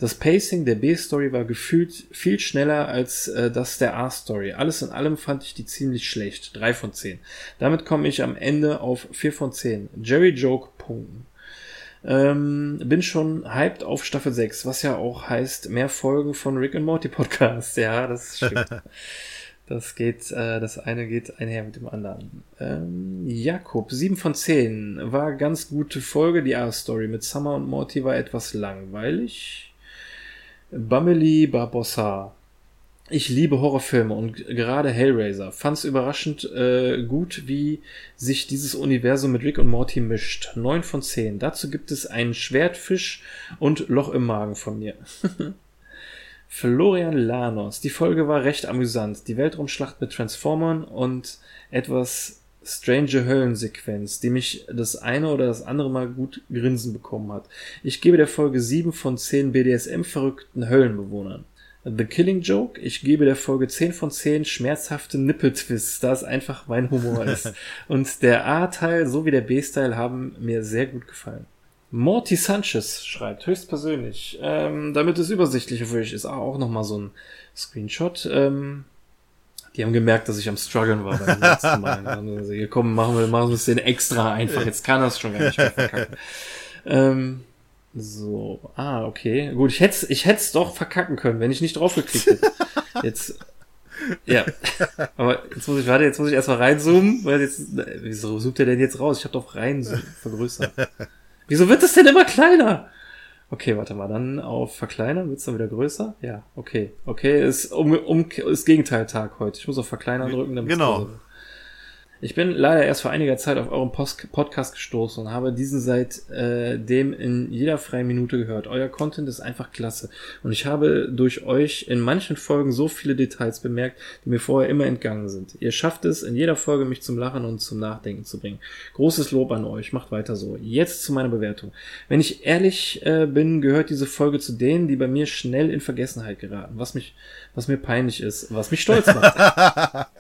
Das Pacing der B-Story war gefühlt viel schneller als äh, das der A-Story. Alles in allem fand ich die ziemlich schlecht. Drei von zehn. Damit komme ich am Ende auf vier von zehn. Jerry Joke Punkten. Ähm, bin schon hyped auf Staffel 6, was ja auch heißt, mehr Folgen von Rick and Morty Podcast. Ja, das stimmt. Das geht, äh, das eine geht einher mit dem anderen. Ähm, Jakob, 7 von 10. War ganz gute Folge. Die A-Story mit Summer und Morty war etwas langweilig. Bameli Barbossa. Ich liebe Horrorfilme und gerade Hellraiser. Fand's überraschend äh, gut, wie sich dieses Universum mit Rick und Morty mischt. 9 von 10. Dazu gibt es einen Schwertfisch und Loch im Magen von mir. Florian Lanos. Die Folge war recht amüsant. Die Weltraumschlacht mit Transformern und etwas strange Höllensequenz, die mich das eine oder das andere Mal gut grinsen bekommen hat. Ich gebe der Folge 7 von 10 BDSM-verrückten Höllenbewohnern. The Killing Joke, ich gebe der Folge 10 von 10 schmerzhafte Nippeltwists, da es einfach mein Humor ist. Und der A-Teil sowie der B-Style haben mir sehr gut gefallen. Morty Sanchez schreibt höchstpersönlich, ähm, damit es übersichtlicher für euch ist, auch nochmal so ein Screenshot. Ähm, die haben gemerkt, dass ich am struggeln war beim letzten Mal. Also, hier kommen, machen wir, machen wir es den extra einfach. Jetzt kann das schon gar nicht mehr verkacken. ähm, so, ah, okay. Gut, ich hätte ich hätte es doch verkacken können, wenn ich nicht draufgeklickt hätte. Jetzt, ja. Aber jetzt muss ich, warte, jetzt muss ich erstmal reinzoomen, weil jetzt, wieso zoomt der denn jetzt raus? Ich habe doch rein vergrößert. Wieso wird das denn immer kleiner? Okay, warte mal, dann auf verkleinern, wird's dann wieder größer? Ja, okay. Okay, ist um, um ist Gegenteiltag heute. Ich muss auf verkleinern drücken, damit Genau. Ich bin leider erst vor einiger Zeit auf euren Post Podcast gestoßen und habe diesen seit äh, in jeder freien Minute gehört. Euer Content ist einfach klasse und ich habe durch euch in manchen Folgen so viele Details bemerkt, die mir vorher immer entgangen sind. Ihr schafft es in jeder Folge mich zum Lachen und zum Nachdenken zu bringen. Großes Lob an euch, macht weiter so. Jetzt zu meiner Bewertung. Wenn ich ehrlich äh, bin, gehört diese Folge zu denen, die bei mir schnell in Vergessenheit geraten, was mich was mir peinlich ist, was mich stolz macht.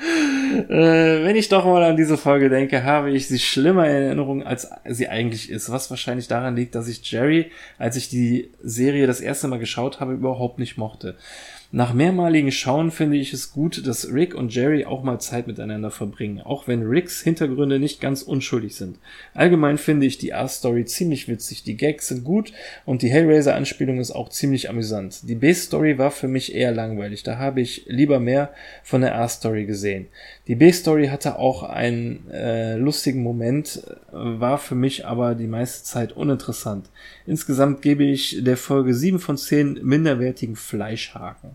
Äh, wenn ich doch mal an diese Folge denke, habe ich sie schlimmer in Erinnerung, als sie eigentlich ist. Was wahrscheinlich daran liegt, dass ich Jerry, als ich die Serie das erste Mal geschaut habe, überhaupt nicht mochte. Nach mehrmaligen Schauen finde ich es gut, dass Rick und Jerry auch mal Zeit miteinander verbringen, auch wenn Ricks Hintergründe nicht ganz unschuldig sind. Allgemein finde ich die A-Story ziemlich witzig, die Gags sind gut und die Hellraiser-Anspielung ist auch ziemlich amüsant. Die B-Story war für mich eher langweilig, da habe ich lieber mehr von der A-Story gesehen. Die B-Story hatte auch einen äh, lustigen Moment, war für mich aber die meiste Zeit uninteressant. Insgesamt gebe ich der Folge 7 von 10 minderwertigen Fleischhaken.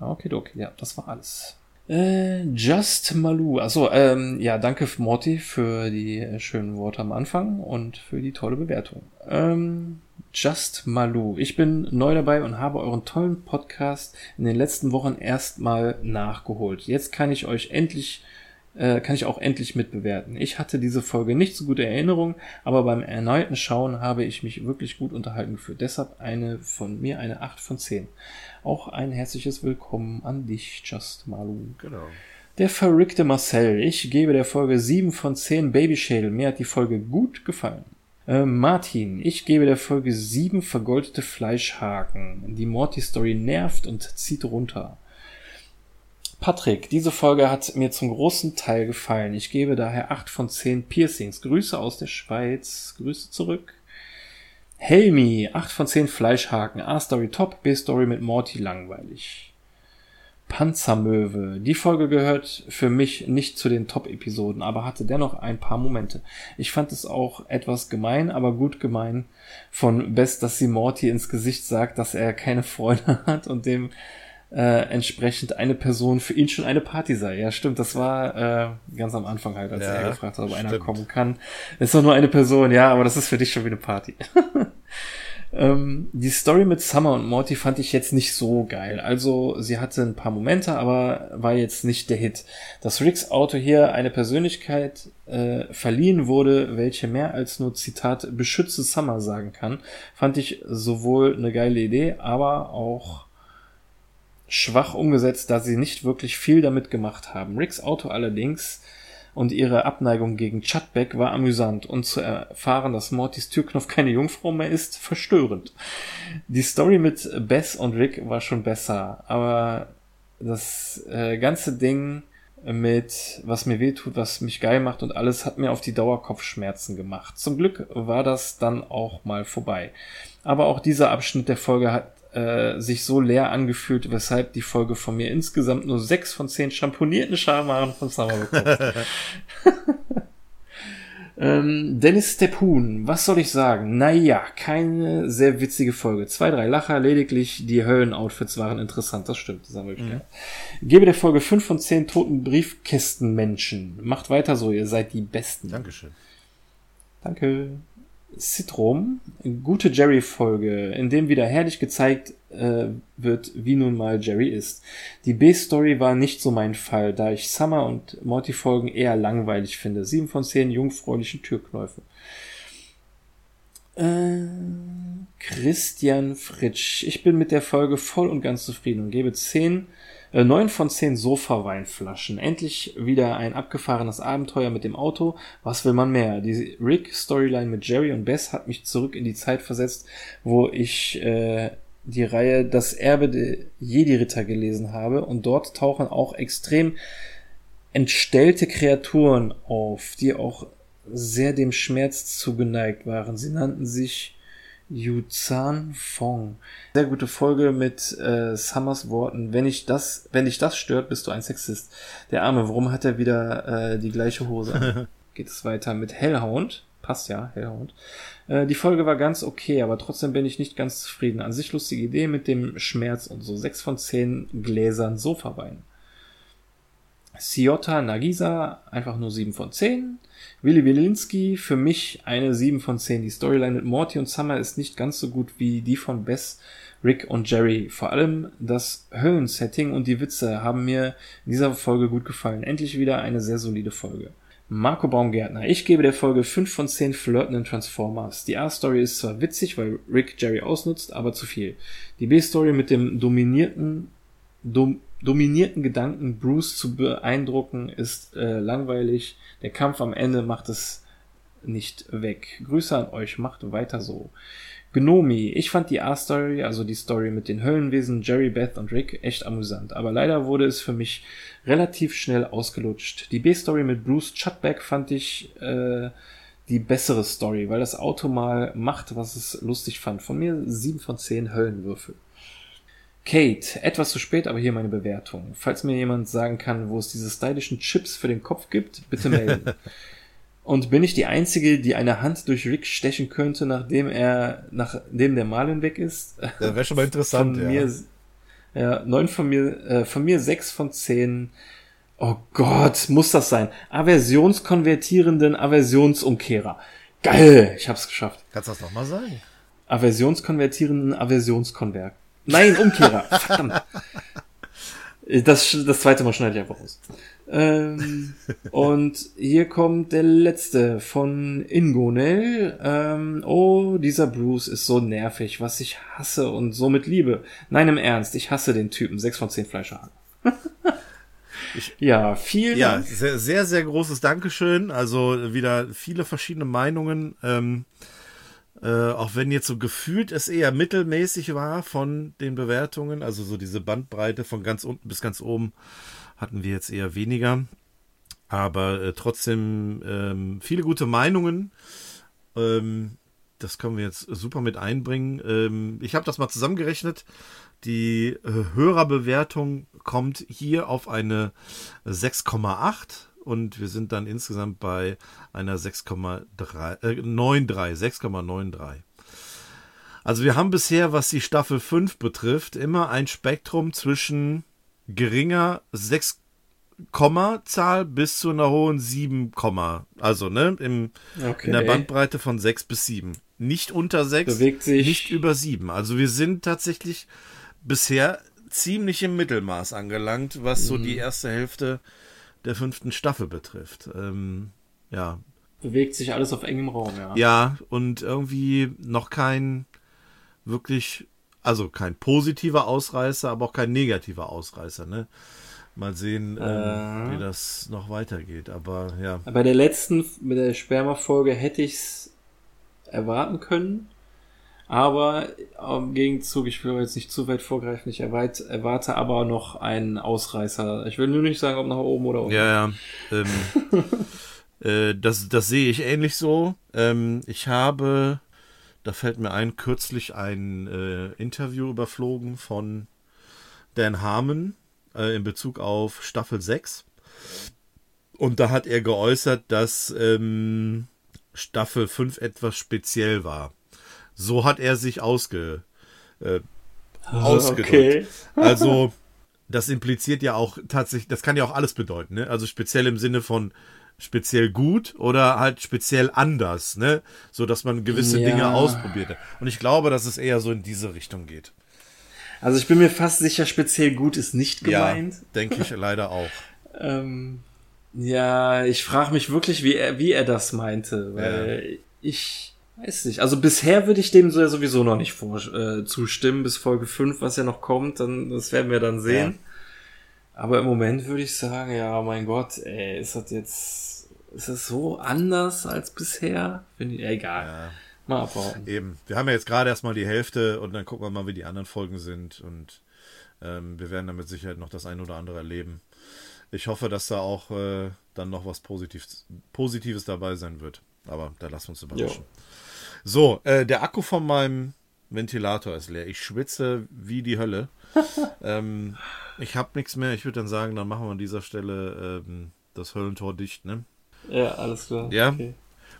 Okay, okay, ja, das war alles. Äh, Just Malou. Also ähm, ja, danke Morty für die schönen Worte am Anfang und für die tolle Bewertung. Ähm, Just Malou. Ich bin neu dabei und habe euren tollen Podcast in den letzten Wochen erstmal nachgeholt. Jetzt kann ich euch endlich äh, kann ich auch endlich mitbewerten. Ich hatte diese Folge nicht so gute Erinnerung, aber beim erneuten Schauen habe ich mich wirklich gut unterhalten gefühlt. Deshalb eine von mir eine 8 von 10. Auch ein herzliches Willkommen an dich, Just Malu. Genau. Der verrückte Marcel. Ich gebe der Folge 7 von 10 Babyschädel. Mir hat die Folge gut gefallen. Äh, Martin, ich gebe der Folge 7 vergoldete Fleischhaken. Die Morty-Story nervt und zieht runter. Patrick, diese Folge hat mir zum großen Teil gefallen. Ich gebe daher 8 von 10 Piercings. Grüße aus der Schweiz. Grüße zurück. Helmi, 8 von 10 Fleischhaken. A-Story top, B-Story mit Morty langweilig. Panzermöwe. Die Folge gehört für mich nicht zu den Top-Episoden, aber hatte dennoch ein paar Momente. Ich fand es auch etwas gemein, aber gut gemein von Best, dass sie Morty ins Gesicht sagt, dass er keine Freunde hat und dem äh, entsprechend eine Person für ihn schon eine Party sei. Ja, stimmt, das war äh, ganz am Anfang halt, als ja, er gefragt hat, ob stimmt. einer kommen kann. ist doch nur eine Person, ja, aber das ist für dich schon wie eine Party. ähm, die Story mit Summer und Morty fand ich jetzt nicht so geil. Also sie hatte ein paar Momente, aber war jetzt nicht der Hit. Dass Ricks Auto hier eine Persönlichkeit äh, verliehen wurde, welche mehr als nur Zitat beschütze Summer sagen kann, fand ich sowohl eine geile Idee, aber auch schwach umgesetzt, da sie nicht wirklich viel damit gemacht haben. Ricks Auto allerdings und ihre Abneigung gegen Chadbeck war amüsant und zu erfahren, dass Mortys Türknopf keine Jungfrau mehr ist, verstörend. Die Story mit Bess und Rick war schon besser, aber das äh, ganze Ding mit was mir wehtut, was mich geil macht und alles hat mir auf die Dauer Kopfschmerzen gemacht. Zum Glück war das dann auch mal vorbei. Aber auch dieser Abschnitt der Folge hat äh, sich so leer angefühlt, weshalb die Folge von mir insgesamt nur sechs von zehn champonierten Schamhaaren von Summer bekommt. ähm, Dennis Stepun, was soll ich sagen? Naja, keine sehr witzige Folge. Zwei, drei Lacher, lediglich die Höllenoutfits waren interessant, das stimmt, das haben wir mhm. Gebe der Folge fünf von zehn toten Briefkästenmenschen. Macht weiter so, ihr seid die Besten. Dankeschön. Danke. Citrom, gute Jerry-Folge, in dem wieder herrlich gezeigt äh, wird, wie nun mal Jerry ist. Die B-Story war nicht so mein Fall, da ich Summer und Morty-Folgen eher langweilig finde. Sieben von zehn jungfräulichen Türknäufe. Äh, Christian Fritsch. Ich bin mit der Folge voll und ganz zufrieden und gebe zehn neun von zehn Sofa-Weinflaschen. Endlich wieder ein abgefahrenes Abenteuer mit dem Auto. Was will man mehr? Die Rick-Storyline mit Jerry und Bess hat mich zurück in die Zeit versetzt, wo ich äh, die Reihe Das Erbe der Jedi-Ritter gelesen habe. Und dort tauchen auch extrem entstellte Kreaturen auf, die auch sehr dem Schmerz zugeneigt waren. Sie nannten sich Yuzan Fong. Sehr gute Folge mit äh, Summers Worten. Wenn ich das, wenn dich das stört, bist du ein Sexist. Der Arme, warum hat er wieder äh, die gleiche Hose? Geht es weiter mit Hellhound. Passt ja, Hellhound. Äh, die Folge war ganz okay, aber trotzdem bin ich nicht ganz zufrieden. An sich lustige Idee mit dem Schmerz und so. Sechs von zehn Gläsern Sofawein. Ciota Nagisa, einfach nur sieben von zehn. Willi Wilinski, für mich eine 7 von 10. Die Storyline mit Morty und Summer ist nicht ganz so gut wie die von Bess, Rick und Jerry. Vor allem das Höllensetting und die Witze haben mir in dieser Folge gut gefallen. Endlich wieder eine sehr solide Folge. Marco Baumgärtner. Ich gebe der Folge 5 von 10 flirtenden Transformers. Die A-Story ist zwar witzig, weil Rick Jerry ausnutzt, aber zu viel. Die B-Story mit dem dominierten, dom dominierten Gedanken, Bruce zu beeindrucken, ist äh, langweilig. Der Kampf am Ende macht es nicht weg. Grüße an euch, macht weiter so. Gnomi, ich fand die A-Story, also die Story mit den Höllenwesen, Jerry, Beth und Rick, echt amüsant, aber leider wurde es für mich relativ schnell ausgelutscht. Die B-Story mit Bruce Chutback fand ich äh, die bessere Story, weil das Auto mal macht, was es lustig fand. Von mir sieben von zehn Höllenwürfel. Kate, etwas zu spät, aber hier meine Bewertung. Falls mir jemand sagen kann, wo es diese stylischen Chips für den Kopf gibt, bitte melden. Und bin ich die Einzige, die eine Hand durch Rick stechen könnte, nachdem er, nachdem der Marlin weg ist? Das wäre schon mal interessant, von ja. Mir, ja, neun von mir, äh, von mir sechs von zehn. Oh Gott, muss das sein? Aversionskonvertierenden Aversionsumkehrer. Geil, ich hab's geschafft. Kannst du das nochmal sagen? Aversionskonvertierenden Aversionskonvert. Nein, Umkehrer. Verdammt. Das, das zweite Mal schneide ich einfach aus. Ähm, und hier kommt der letzte von Ingonel. Ähm, oh, dieser Bruce ist so nervig, was ich hasse und so mit Liebe. Nein, im Ernst, ich hasse den Typen. Sechs von zehn Fleischerhaken. ja, vielen Ja, Dank. sehr, sehr, sehr großes Dankeschön. Also wieder viele verschiedene Meinungen. Ähm, äh, auch wenn jetzt so gefühlt es eher mittelmäßig war von den Bewertungen, also so diese Bandbreite von ganz unten bis ganz oben hatten wir jetzt eher weniger. Aber äh, trotzdem ähm, viele gute Meinungen. Ähm, das können wir jetzt super mit einbringen. Ähm, ich habe das mal zusammengerechnet. Die äh, Hörerbewertung kommt hier auf eine 6,8 und wir sind dann insgesamt bei einer 6,3, äh, 93, 6,93. Also wir haben bisher, was die Staffel 5 betrifft, immer ein Spektrum zwischen geringer 6 Komma-Zahl bis zu einer hohen 7, Komma. also ne, im, Okay. in der Bandbreite von 6 bis 7. Nicht unter 6, Bewegt sich- nicht über 7. Also wir sind tatsächlich bisher ziemlich im Mittelmaß angelangt, was so Mhm. die erste Hälfte der fünften Staffel betrifft. Ähm, ja. Bewegt sich alles auf engem Raum, ja. Ja, und irgendwie noch kein wirklich, also kein positiver Ausreißer, aber auch kein negativer Ausreißer, ne? Mal sehen, ähm, Äh. wie das noch weitergeht. Aber ja. Bei der letzten, mit der Sperma-Folge hätte ich's erwarten können. Aber im Gegenzug, ich will jetzt nicht zu weit vorgreifen, ich erwarte aber noch einen Ausreißer. Ich will nur nicht sagen, ob nach oben oder unten. Ja, ja. Ähm, äh, das, das sehe ich ähnlich so. Ähm, ich habe, da fällt mir ein, kürzlich ein äh, Interview überflogen von Dan Harmon äh, in Bezug auf Staffel 6. Und da hat er geäußert, dass ähm, Staffel 5 etwas speziell war. So hat er sich ausge, äh, ausgedrückt. Okay. Also, das impliziert ja auch tatsächlich, das kann ja auch alles bedeuten, ne? Also speziell im Sinne von speziell gut oder halt speziell anders, ne? So dass man gewisse Ja. Dinge ausprobiert. hat. Und ich glaube, dass es eher so in diese Richtung geht. Also ich bin mir fast sicher, speziell gut ist nicht gemeint. Ja, denke ich leider auch. Ähm, ja, ich frage mich wirklich, wie er, wie er das meinte, weil ich weiß nicht. Also bisher würde ich dem so ja sowieso noch nicht vor, äh, zustimmen, bis Folge 5, was ja noch kommt, dann, das werden wir dann sehen. Aber im Moment würde ich sagen, ja, mein Gott, ey, ist das jetzt, ist das so anders als bisher? Finde ich, egal. Ja. Mal abwarten. Eben. Wir haben ja jetzt gerade erstmal die Hälfte und dann gucken wir mal, wie die anderen Folgen sind. Und ähm, wir werden da mit Sicherheit noch das ein oder andere erleben. Ich hoffe, dass da auch äh, dann noch was Positives, Positives dabei sein wird. Aber da lassen wir uns überraschen. So, äh, der Akku von meinem Ventilator ist leer. Ich schwitze wie die Hölle. ähm, ich habe nichts mehr. Ich würde dann sagen, dann machen wir an dieser Stelle ähm, das Höllentor dicht. Ne? Ja, alles klar. Ja? Okay.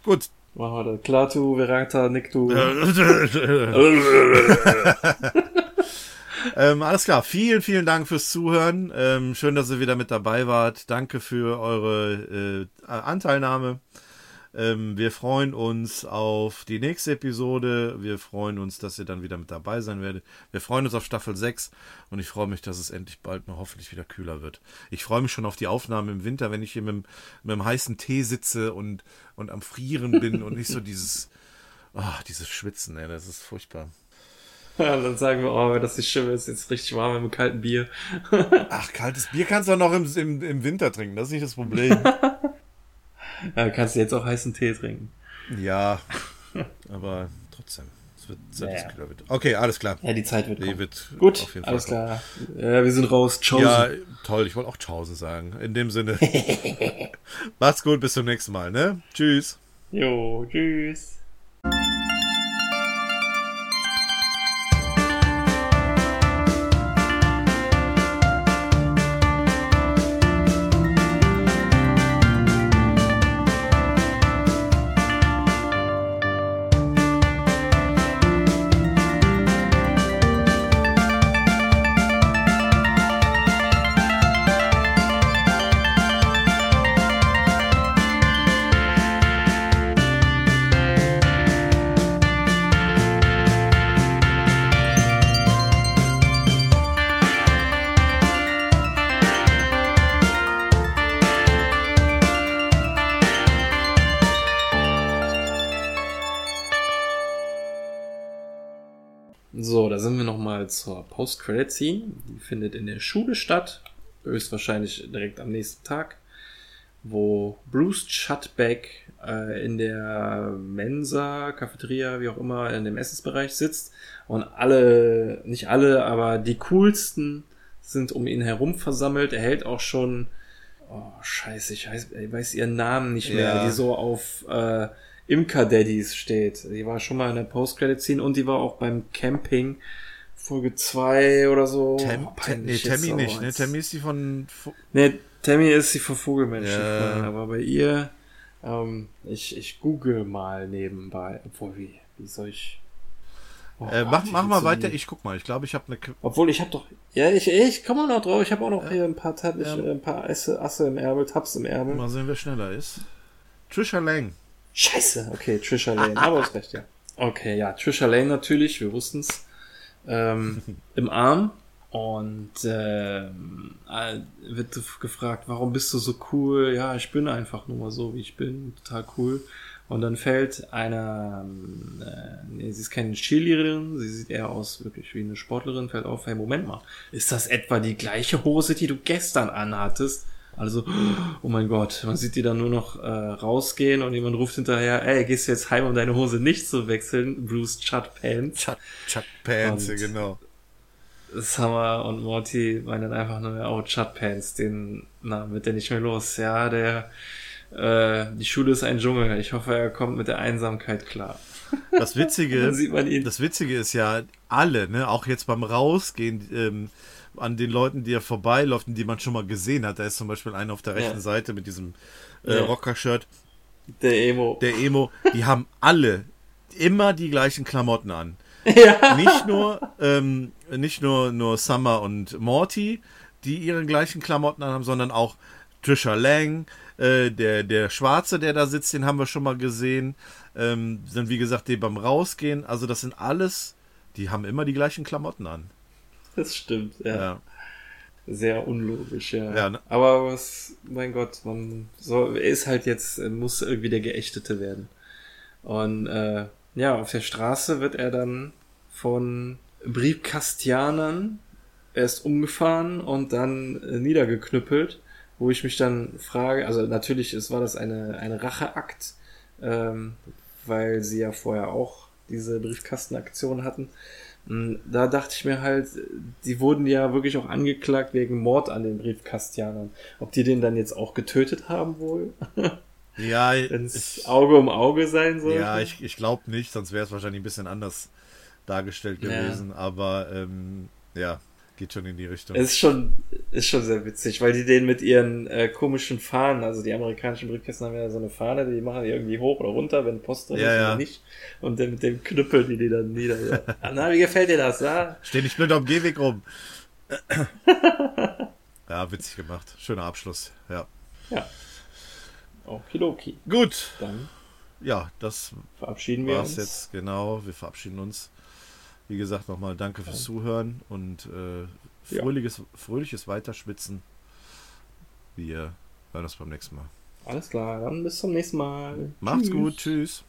Gut. Machen wir das. Klar, tu, Verata, Nick, du. ähm, alles klar. Vielen, vielen Dank fürs Zuhören. Ähm, schön, dass ihr wieder mit dabei wart. Danke für eure äh, Anteilnahme. Ähm, wir freuen uns auf die nächste Episode. Wir freuen uns, dass ihr dann wieder mit dabei sein werdet. Wir freuen uns auf Staffel 6 und ich freue mich, dass es endlich bald mal hoffentlich wieder kühler wird. Ich freue mich schon auf die Aufnahme im Winter, wenn ich hier mit, mit dem heißen Tee sitze und, und am Frieren bin und nicht so dieses, ah, dieses Schwitzen, ey, das ist furchtbar. Ja, dann sagen wir, oh, das nicht schlimm ist, jetzt richtig warm mit einem kalten Bier. Ach, kaltes Bier kannst du auch noch im, im, im Winter trinken, das ist nicht das Problem. Ja, kannst du jetzt auch heißen Tee trinken. ja, aber trotzdem. Es wird Naja. Okay, alles klar. Ja, die Zeit wird Die wird Gut, auf jeden Fall alles kommen. klar. Ja, wir sind raus. Ciao. Ja, toll. Ich wollte auch Chause sagen. In dem Sinne. Macht's gut, bis zum nächsten Mal, ne? Tschüss. Jo, tschüss. Zur Post-Credit-Scene. Die findet in der Schule statt. Höchstwahrscheinlich direkt am nächsten Tag. Wo Bruce Chutbeck äh, in der Mensa, Cafeteria, wie auch immer, in dem Essensbereich sitzt. Und alle, nicht alle, aber die coolsten sind um ihn herum versammelt. Er hält auch schon, oh scheiße, ich weiß, ich weiß ihren Namen nicht mehr, Ja. die so auf äh, Imker-Daddies steht. Die war schon mal in der Post-Credit-Scene und die war auch beim Camping Folge 2 oder so. Tem, Oh, Tem, nee, Tammy nicht, ne? Tammy ist die von. Fu- Nee, Tammy ist die von Vogelmenschen. Ja. Aber bei ihr, ähm, ich, ich google mal nebenbei. Obwohl, wie, wie soll ich. Oh Äh, mach, mach mal weiter, ich guck mal. Ich glaube, ich habe eine. Obwohl, ich habe doch. Ja, ich, ich komme noch drauf. Ich habe auch noch hier ein paar, Tab, Ja. ich, äh, ein paar Asse, Asse im Ärmel, Tabs im Ärmel. Mal sehen, wer schneller ist. Trisha Lang. Scheiße, okay, Trisha Lane, aber ist recht, ja. Okay, ja, Trisha Lane natürlich, wir wussten's. Ähm, Im Arm. Und ähm, äh, wird gefragt, warum bist du so cool? Ja, ich bin einfach nur mal so, wie ich bin, total cool. Und dann fällt eine, ähm, äh, nee, sie ist keine Cheerleaderin, sie sieht eher aus wirklich wie eine Sportlerin, fällt auf, hey, Moment mal, ist das etwa die gleiche Hose, die du gestern anhattest? Also, oh mein Gott, man sieht die dann nur noch äh, rausgehen und jemand ruft hinterher, ey, gehst du jetzt heim, um deine Hose nicht zu wechseln? Bruce Chut Pants. Chuck, Chuck Pants, Und- genau. Summer und Morty meinen einfach nur, oh, Chut Pants, den Namen wird der nicht mehr los. Ja, der, äh, die Schule ist ein Dschungel. Ich hoffe, er kommt mit der Einsamkeit klar. Das Witzige, Dann sieht man ihn. das Witzige ist ja, alle, ne, auch jetzt beim Rausgehen, ähm, an den Leuten, die er vorbeiläuft und die man schon mal gesehen hat. Da ist zum Beispiel einer auf der rechten Ja. Seite mit diesem äh, Ja. Rocker-Shirt, Der Emo. der Emo. Die haben alle immer die gleichen Klamotten an. ja. Nicht nur, ähm, nicht nur, nur Summer und Morty, die ihre gleichen Klamotten anhaben, sondern auch Trisha Lang, äh, der, der Schwarze, der da sitzt, den haben wir schon mal gesehen. Ähm, sind wie gesagt die beim Rausgehen. Also das sind alles, die haben immer die gleichen Klamotten an. Das stimmt, ja. Ja. Sehr unlogisch, ja. Ja, ne? Aber was, mein Gott, man soll, er ist halt jetzt, muss irgendwie der Geächtete werden. Und äh, ja, auf der Straße wird er dann von Briefkastianern erst umgefahren und dann äh, niedergeknüppelt, wo ich mich dann frage, also natürlich ist, war das eine, ein Racheakt, ähm, weil sie ja vorher auch diese Briefkastenaktion hatten. Da dachte ich mir halt, die wurden ja wirklich auch angeklagt wegen Mord an den Briefkastianern. Ob die den dann jetzt auch getötet haben wohl? Ja, Wenn es ich, Auge um Auge sein soll? ja, ich, ich glaube nicht, sonst wäre es wahrscheinlich ein bisschen anders dargestellt Ja. gewesen. Aber ähm, ja, geht schon in die Richtung. Es ist schon, ist schon sehr witzig, weil die den mit ihren äh, komischen Fahnen, also die amerikanischen Briefkästen haben ja so eine Fahne, die machen die irgendwie hoch oder runter, wenn Post drin Ja, ist ja. oder nicht. Und dann mit dem knüppeln die die dann nieder. Ja. Na, wie gefällt dir das? Ja? Steh nicht blind auf dem Gehweg rum. ja, witzig gemacht. Schöner Abschluss. Ja. ja. Okidoki. Gut. Dann Ja, das verabschieden wir war's uns. jetzt. Genau. Wir verabschieden uns. Wie gesagt, nochmal danke fürs Zuhören und äh, Ja. fröhliches, fröhliches Weiterschwitzen. Wir hören uns beim nächsten Mal. Alles klar, dann bis zum nächsten Mal. Macht's Tschüss. gut. Tschüss.